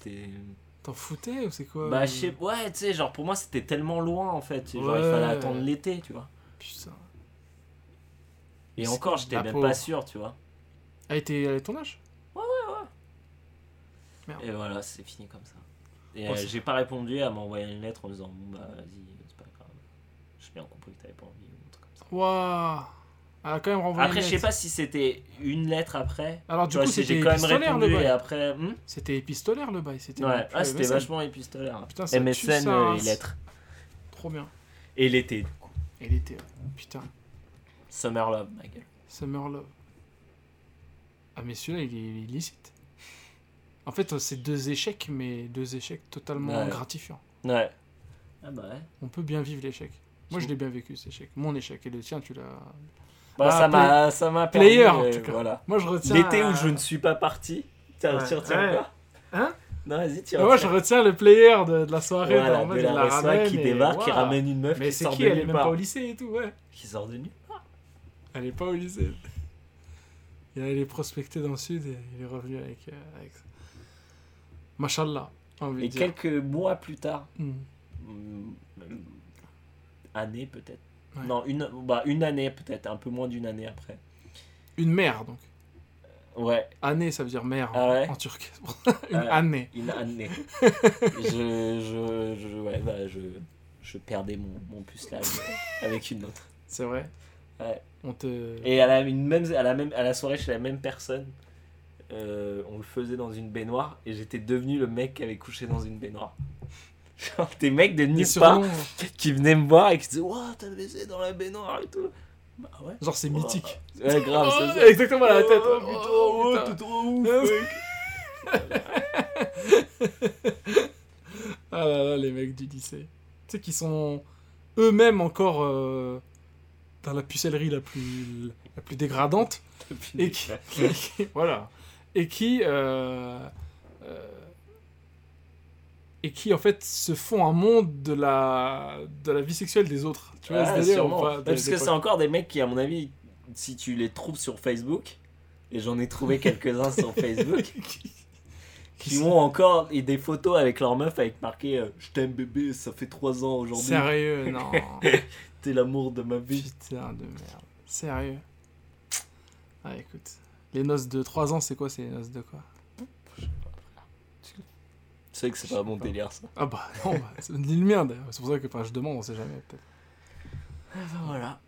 T'en foutais ou c'est quoi Bah, euh, je sais, ouais, tu sais, genre pour moi, c'était tellement loin en fait. Genre, il Ouais. fallait attendre l'été, tu vois. Putain. Et encore, j'étais même pas sûr, tu vois. Elle était à ton âge? Merde. Et voilà, c'est fini comme ça. Et Oh, euh, j'ai pas répondu, elle m'a envoyé une lettre en disant bon bah vas-y, c'est pas grave. J'ai bien compris que t'avais pas envie ou un truc comme ça. Waouh a quand même renvoyé Après, je sais pas si c'était une lettre après. Alors, du coup, c'était j'ai quand même épistolaire le bail. après. hmm C'était épistolaire le bail. C'était ouais, ah, c'était vachement épistolaire. Putain, ça tue MSN ça, euh, et lettres. Trop bien. Et l'été, du coup. Et l'été. Putain. Summer Love, ma gueule. Summer Love. Ah, mais celui-là, il est il est illicite. En fait, c'est deux échecs, mais deux échecs totalement Ouais. gratifiants. Ouais. Ah bah ouais. On peut bien vivre l'échec. Moi, je l'ai bien vécu, cet échec. Mon échec. Et le tien, tu l'as. Bah, Ah, ça m'a ça m'a Player, en euh, tout cas. Voilà. Moi, je retiens. L'été où je ne suis pas parti. Tiens, Ouais. tu retiens Ouais. quoi Hein? Non, vas-y, Bah, moi, je retiens. le player de, de la soirée. Voilà, en mode, de la la ramène qui et- débarque, qui ramène une meuf Mais qui c'est sort qui de Elle est même pas au lycée et tout, ouais. Qui sort de nulle part. Elle est pas au lycée. Il allait prospecter dans le sud et il est revenu avec. euh, avec... Machallah, Et de quelques mois plus tard, Hmm. même année peut-être. Ouais. Non, une, bah, une année peut-être, un peu moins d'une année après. Une mère, donc. Ouais, Année, ça veut dire mère Ah en- ouais en turc. (laughs) Une Ouais. année. une année. (laughs) je, je, je, ouais, bah, je, je perdais mon, mon pucelage (laughs) avec une autre. C'est vrai. Ouais. On te. Et à la, une même, à, la même, à la soirée chez la même personne, euh, on le faisait dans une baignoire et j'étais devenu le mec qui avait couché dans une baignoire. Genre des mecs de nulle part qui venaient me voir et qui disaient Ouah, t'as baisé dans la baignoire et tout. Bah ouais. Genre, c'est mythique. Ouais, grave, Oh. Exactement la tête. Oh, Oh, putain, oh, t'es trop ouf, mec. (laughs) Ah là là, les mecs du lycée. Tu sais, qui sont eux-mêmes encore euh, dans la pucellerie la plus, la plus dégradante. (laughs) Et qui- voilà. Et qui, euh, euh, et qui en fait se font un monde de la, de la vie sexuelle des autres. Tu vois, Ah, sûrement. pas, Ouais, de parce que c'est encore des mecs qui, à mon avis, si tu les trouves sur Facebook, et j'en ai trouvé (laughs) quelques-uns sur Facebook, qui, ont encore et des photos avec leur meuf avec marqué euh, Je t'aime bébé, ça fait 3 ans aujourd'hui, Sérieux, (laughs) non. t'es l'amour de ma vie. Putain de merde. Sérieux. Ah, écoute. Les noces de 3 ans, c'est quoi C'est les noces de quoi? Sais que c'est pas mon délire ça. Ah bah (laughs) non, bah, c'est ni le mien d'ailleurs. C'est pour ça que enfin, je demande, on sait jamais peut-être. voilà.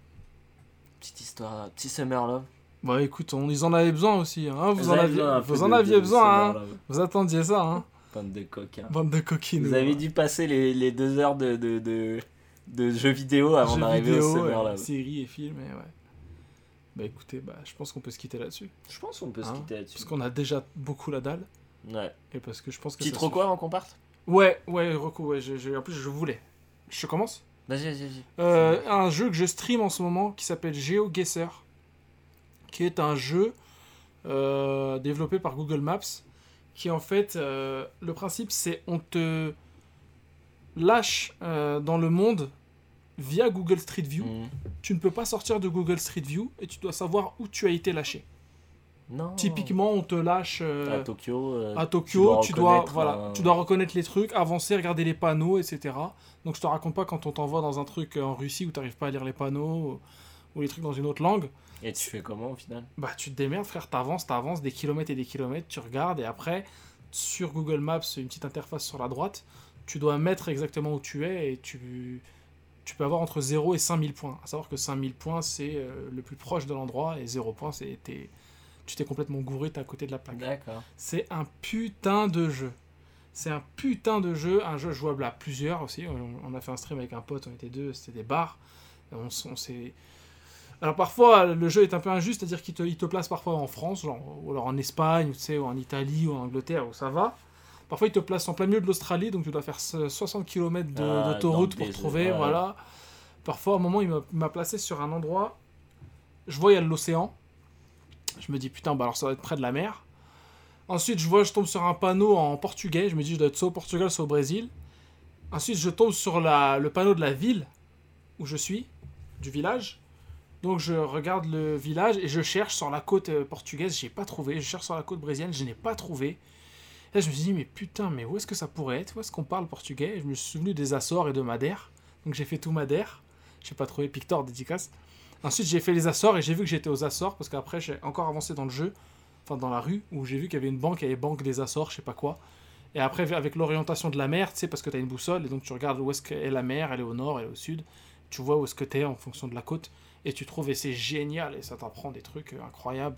Petite histoire, petit summer love. Bah écoute, on, ils en avaient besoin aussi. Hein. Vous, en aviez, besoin vous en aviez hein. Vous attendiez ça, hein. Bande de coquins. Bande de coquines. Vous avez dû passer les, les deux heures de, de, de, de jeux vidéo avant d'arriver au summer love. séries et films, et ouais. Bah écoutez, bah, je pense qu'on peut se quitter là-dessus. Je pense qu'on peut se quitter là-dessus. Parce qu'on a déjà beaucoup la dalle. Ouais. Et parce que je pense que. Avant qu'on parte? Ouais, ouais, Rocco, ouais. je- je- en plus, je voulais. Je commence? Vas-y, vas-y, vas-y. Euh, un jeu que je stream en ce moment qui s'appelle GeoGuessr, qui est un jeu euh, développé par Google Maps, qui en fait, euh, le principe c'est on te lâche dans le monde via Google Street View. Mm. Tu ne peux pas sortir de Google Street View et tu dois savoir où tu as été lâché. Non. Typiquement, on te lâche euh, à Tokyo. euh, à Tokyo, tu dois, reconnaître voilà, un- tu dois reconnaître les trucs, avancer, regarder les panneaux, etc. Donc je te raconte pas quand on t'envoie dans un truc en Russie où t'arrives pas à lire les panneaux ou, ou les trucs dans une autre langue. Et tu fais comment au final? Bah tu te démerdes frère, t'avances, t'avances des kilomètres et des kilomètres, tu regardes et après sur Google Maps, une petite interface sur la droite, tu dois mettre exactement où tu es et tu tu peux avoir entre 0 et 5000 points. À savoir que 5000 points, c'est euh, le plus proche de l'endroit, et 0 points, c'est t'es- tu t'es complètement gouré, t'es à côté de la plaque. D'accord. C'est un putain de jeu. C'est un putain de jeu, un jeu jouable à plusieurs aussi. On, on a fait un stream avec un pote, on était deux, c'était des bars. On, s- on s'est... Alors parfois, le jeu est un peu injuste, c'est-à-dire qu'il te, il te place parfois en France, genre, ou alors en Espagne, ou, tu sais, ou en Italie, ou en Angleterre, où ça va. Parfois, il te place en plein milieu de l'Australie, donc tu dois faire ce- 60 km Ah, d'autoroute pour trouver, voilà. Parfois, à un moment, il m'a- il m'a placé sur un endroit, je vois, il y a l'océan. Je me dis, putain, bah alors ça va être près de la mer. Ensuite, je vois, je tombe sur un panneau en portugais. Je me dis, je dois être soit au Portugal, soit au Brésil. Ensuite, je tombe sur le panneau de la ville où je suis, du village. Donc, je regarde le village et je cherche sur la côte euh, portugaise. J'ai pas trouvé. Je cherche sur la côte brésilienne. Je n'ai pas trouvé. Là, je me suis dit, mais putain, mais où est-ce que ça pourrait être? Où est-ce qu'on parle portugais? Je me suis souvenu des Açores et de Madère. Donc, j'ai fait tout Madère. J'ai pas trouvé Pictor dédicace. Ensuite, j'ai fait les Açores et j'ai vu que j'étais aux Açores parce qu'après, j'ai encore avancé dans le jeu, enfin dans la rue, où j'ai vu qu'il y avait une banque, il y avait Banque des Açores, je sais pas quoi. Et après, avec l'orientation de la mer, tu sais, parce que tu as une boussole, et donc tu regardes où est-ce qu'est la mer, elle est au nord, elle est au sud. Tu vois où est-ce que tu es en fonction de la côte, et tu trouves, et c'est génial, et ça t'apprend des trucs euh, incroyables.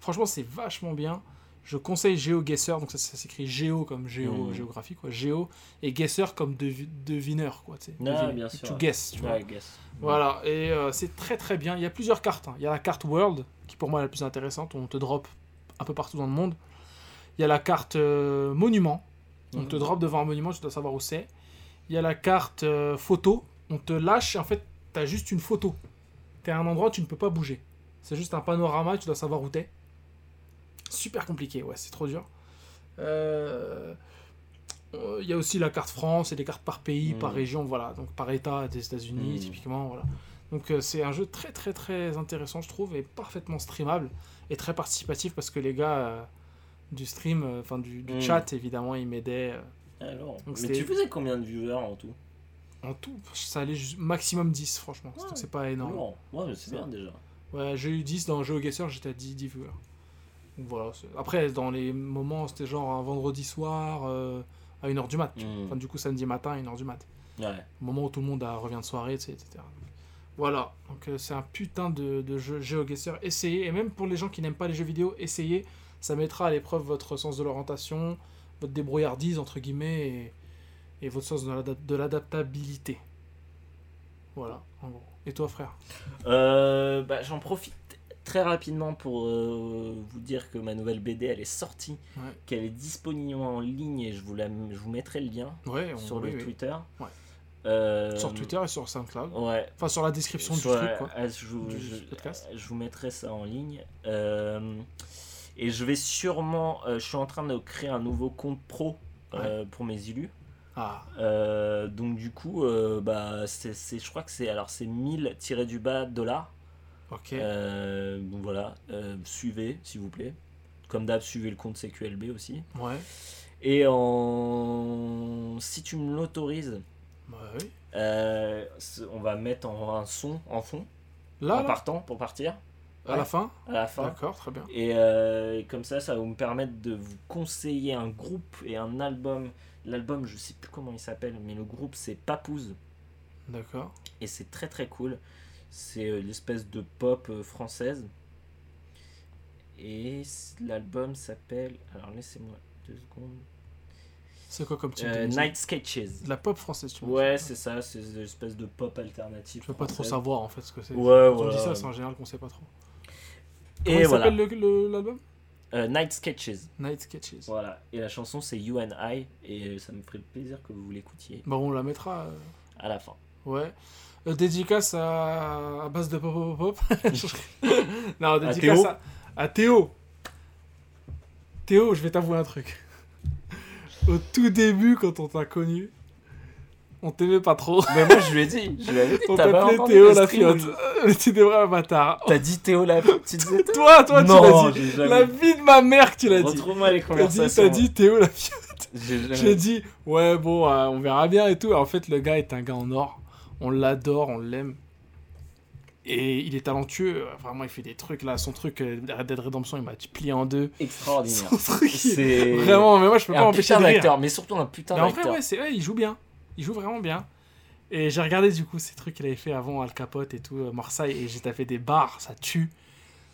Franchement, c'est vachement bien. Je conseille GeoGuessr, donc ça, ça s'écrit Géo comme géo, Mhm. géographie, quoi, Géo, et Guessr comme devi- devineur, quoi, tu sais. Ah, deviner. bien sûr, Tu ouais. guesses, tu vois. Guess. Voilà, et euh, c'est très très bien. Il y a plusieurs cartes. hein. Il y a la carte World, qui pour moi est la plus intéressante, on te drop un peu partout dans le monde. Il y a la carte euh, Monument, on Mhm. te drop devant un monument, tu dois savoir où c'est. Il y a la carte euh, Photo, on te lâche en fait, tu as juste une photo. Tu es à un endroit tu ne peux pas bouger. C'est juste un panorama, tu dois savoir où t'es. Super compliqué, ouais, c'est trop dur. Euh, euh, Il y a aussi la carte France et des cartes par pays, par région, voilà. Donc par État des États-Unis, Mhm. typiquement, voilà. Donc euh, c'est un jeu très très très intéressant, je trouve, et parfaitement streamable et très participatif parce que les gars euh, du stream, euh, enfin du, du Mhm. chat, évidemment, ils m'aidaient. Alors, Donc mais tu faisais combien de viewers en tout? En tout, ça allait maximum 10, franchement. Ouais. Donc c'est pas énorme. Lourd. Ouais, c'est bien déjà. Ouais, j'ai eu 10 dans GeoGuessr, j'étais à 10, 10 viewers. Donc voilà. Après, dans les moments, c'était genre un vendredi soir euh, à 1h du mat. Mhm. Enfin, du coup, samedi matin à 1h du mat. Ouais. Au moment où tout le monde a- revient de soirée, etc. Voilà. Donc euh, c'est un putain de, de jeu GeoGuessr. Essayez. Et même pour les gens qui n'aiment pas les jeux vidéo, essayez. Ça mettra à l'épreuve votre sens de l'orientation, votre débrouillardise, entre guillemets, et, et votre sens de l'adaptabilité. Voilà, en gros. Et toi, frère? Euh, bah, J'en profite très rapidement pour euh, vous dire que ma nouvelle BD elle est sortie, Ouais. qu'elle est disponible en ligne et je vous, la, je vous mettrai le lien Ouais, on- sur oui, le oui. Twitter. Ouais. Euh, Sur Twitter et sur SoundCloud. Ouais. Enfin, sur la description du truc, quoi. je, vous, Du je- podcast. je vous mettrai ça en ligne. Euh, et je vais sûrement. euh, je suis en train de créer un nouveau compte pro euh, pour mes élus. Ah, Euh, donc du coup, euh, bah, c'est, je crois que c'est alors c'est 1000 tiré du bas dollars. Ok. Euh, donc voilà, euh, suivez s'il vous plaît. Comme d'hab, suivez le compte CQLB aussi. Ouais. Et en si tu me l'autorises, Bah oui. euh, on va mettre en, un son en fond Là, en là, partant pour partir à ouais. la fin à la fin. D'accord, très bien. Et comme ça, ça va me permettre de vous conseiller un groupe et un album. L'album, je sais plus comment il s'appelle, mais le groupe c'est Papouze. D'accord. Et c'est très très cool. C'est euh, l'espèce de pop euh, française. Et l'album s'appelle. Alors laissez-moi deux secondes. C'est quoi comme type Euh, Night Sketches. De la pop française, tu me Ouais, c'est ça, c'est une espèce de pop alternative. Je veux pas trop savoir en fait ce que c'est. Ouais, Quand on voilà. dit ça, c'est en général qu'on sait pas trop. Comment Et il voilà. s'appelle le- le- l'album? Euh, Night Sketches. Night Sketches. Voilà. Et la chanson c'est You and I. Et euh, ça me ferait plaisir que vous l'écoutiez Bah, on la mettra. euh, à la fin. Ouais. Euh, dédicace à... à base de pop pop pop. (laughs) non, dédicace Théo. à... à Théo. Théo, je vais t'avouer un truc. Au tout début, quand on t'a connu, on t'aimait pas trop. Mais moi je lui ai dit, je lui avais dit, On t'appelait Théo la fiotte. Mais tu des vrais bâtard. je- T'as dit Théo la fiotte, Toi, toi, tu l'as dit. jamais La vie de ma mère que tu l'as dit. Retrouve-moi les T'as dit, conversations. t'as dit Théo la fiotte. J'ai jamais- dit, ouais, bon, euh, on verra bien et tout. En fait, le gars est un gars en or. On l'adore, on l'aime. Et il est talentueux. Vraiment, il fait des trucs là. Son truc, euh, Red Dead Redemption, il m'a plié en deux. Extraordinaire. Son truc, il- C'est Vraiment, mais moi, je peux pas m'empêcher de rire. d'acteur, mais surtout un putain Mais en vrai, d'acteur. ouais, c'est, ouais, il joue bien. Il joue vraiment bien. Et j'ai regardé du coup ces trucs qu'il avait fait avant Al Capote et tout, euh, Marseille, et j'ai tapé des barres, ça tue.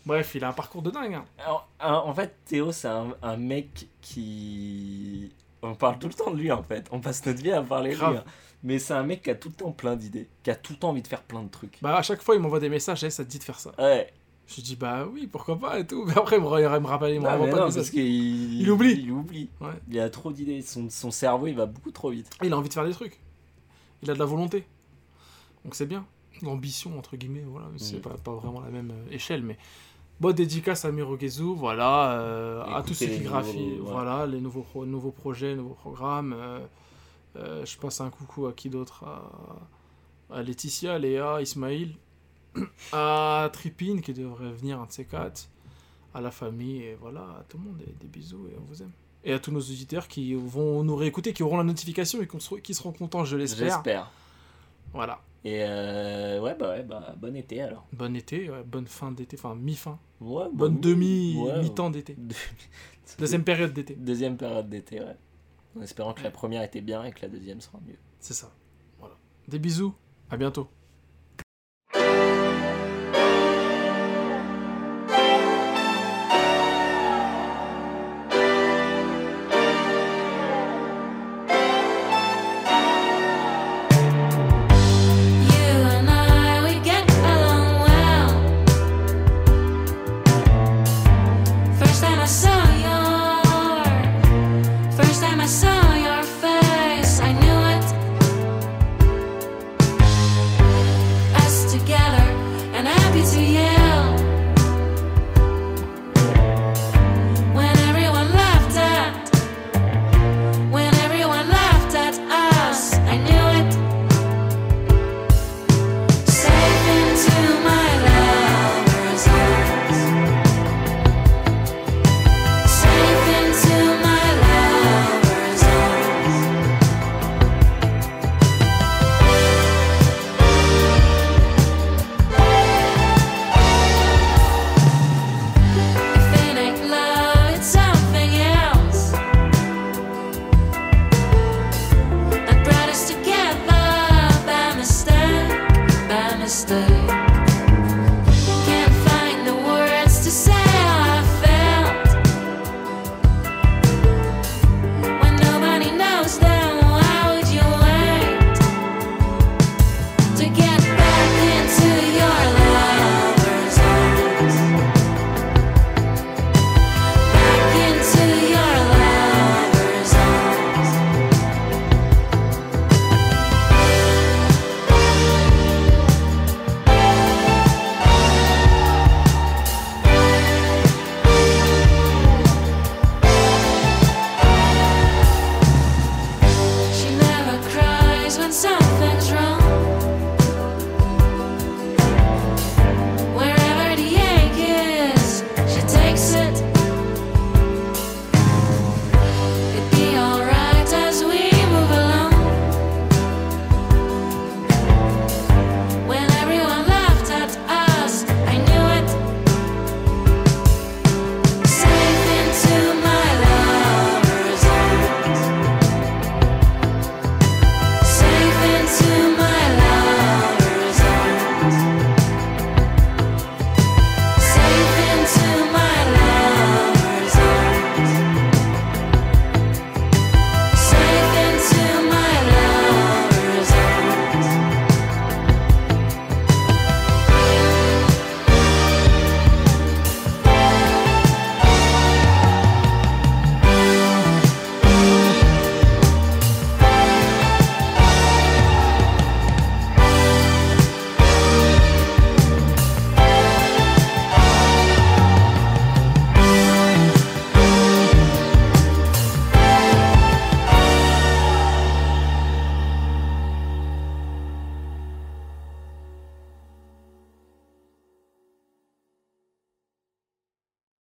Bref, il a un parcours de dingue. hein. Alors, en en fait, Théo, c'est un, un mec qui. On parle tout le temps de lui en fait. On passe notre vie à parler de lui. Grave. hein. Mais c'est un mec qui a tout le temps plein d'idées. Qui a tout le temps envie de faire plein de trucs. Bah à chaque fois il m'envoie des messages, Eh, ça te dit de faire ça. Ouais. Je dis bah oui, pourquoi pas et tout. Mais après il me, il me rappelle, il me Non, renvoie mais pas non, de parce qu'il Il oublie. Il oublie. Ouais. Il a trop d'idées. Son, son cerveau, il va beaucoup trop vite. Il a envie de faire des trucs. Il a de la volonté. Donc c'est bien. L'ambition, entre guillemets, voilà. C'est Mm. pas, pas vraiment la même euh, échelle, mais. Bon, dédicace à Mirogezu, voilà. euh, à tous ceux les qui graphient, nouveaux- ouais. voilà, les nouveaux, pro- nouveaux projets, nouveaux programmes. euh, euh, je passe un coucou à qui d'autre à, à Laetitia, Léa, Ismaïl, (coughs) à Tripine qui devrait venir, un de ces quatre, à la famille, et voilà, à tout le monde, et des bisous, et on vous aime. Et à tous nos auditeurs qui vont nous réécouter, qui auront la notification et qui seront contents, je l'espère. J'espère. Voilà. Et euh, ouais, bah ouais, bah bon été alors. Bon été, ouais, bonne fin d'été, enfin mi-fin, Ouais, bonne bon- demi, ouais. mi-temps d'été. (laughs) Deuxième période d'été, Deuxième période d'été, ouais. En espérant que la première était bien et que la deuxième sera mieux. c'est ça. Voilà. Des bisous, à bientôt.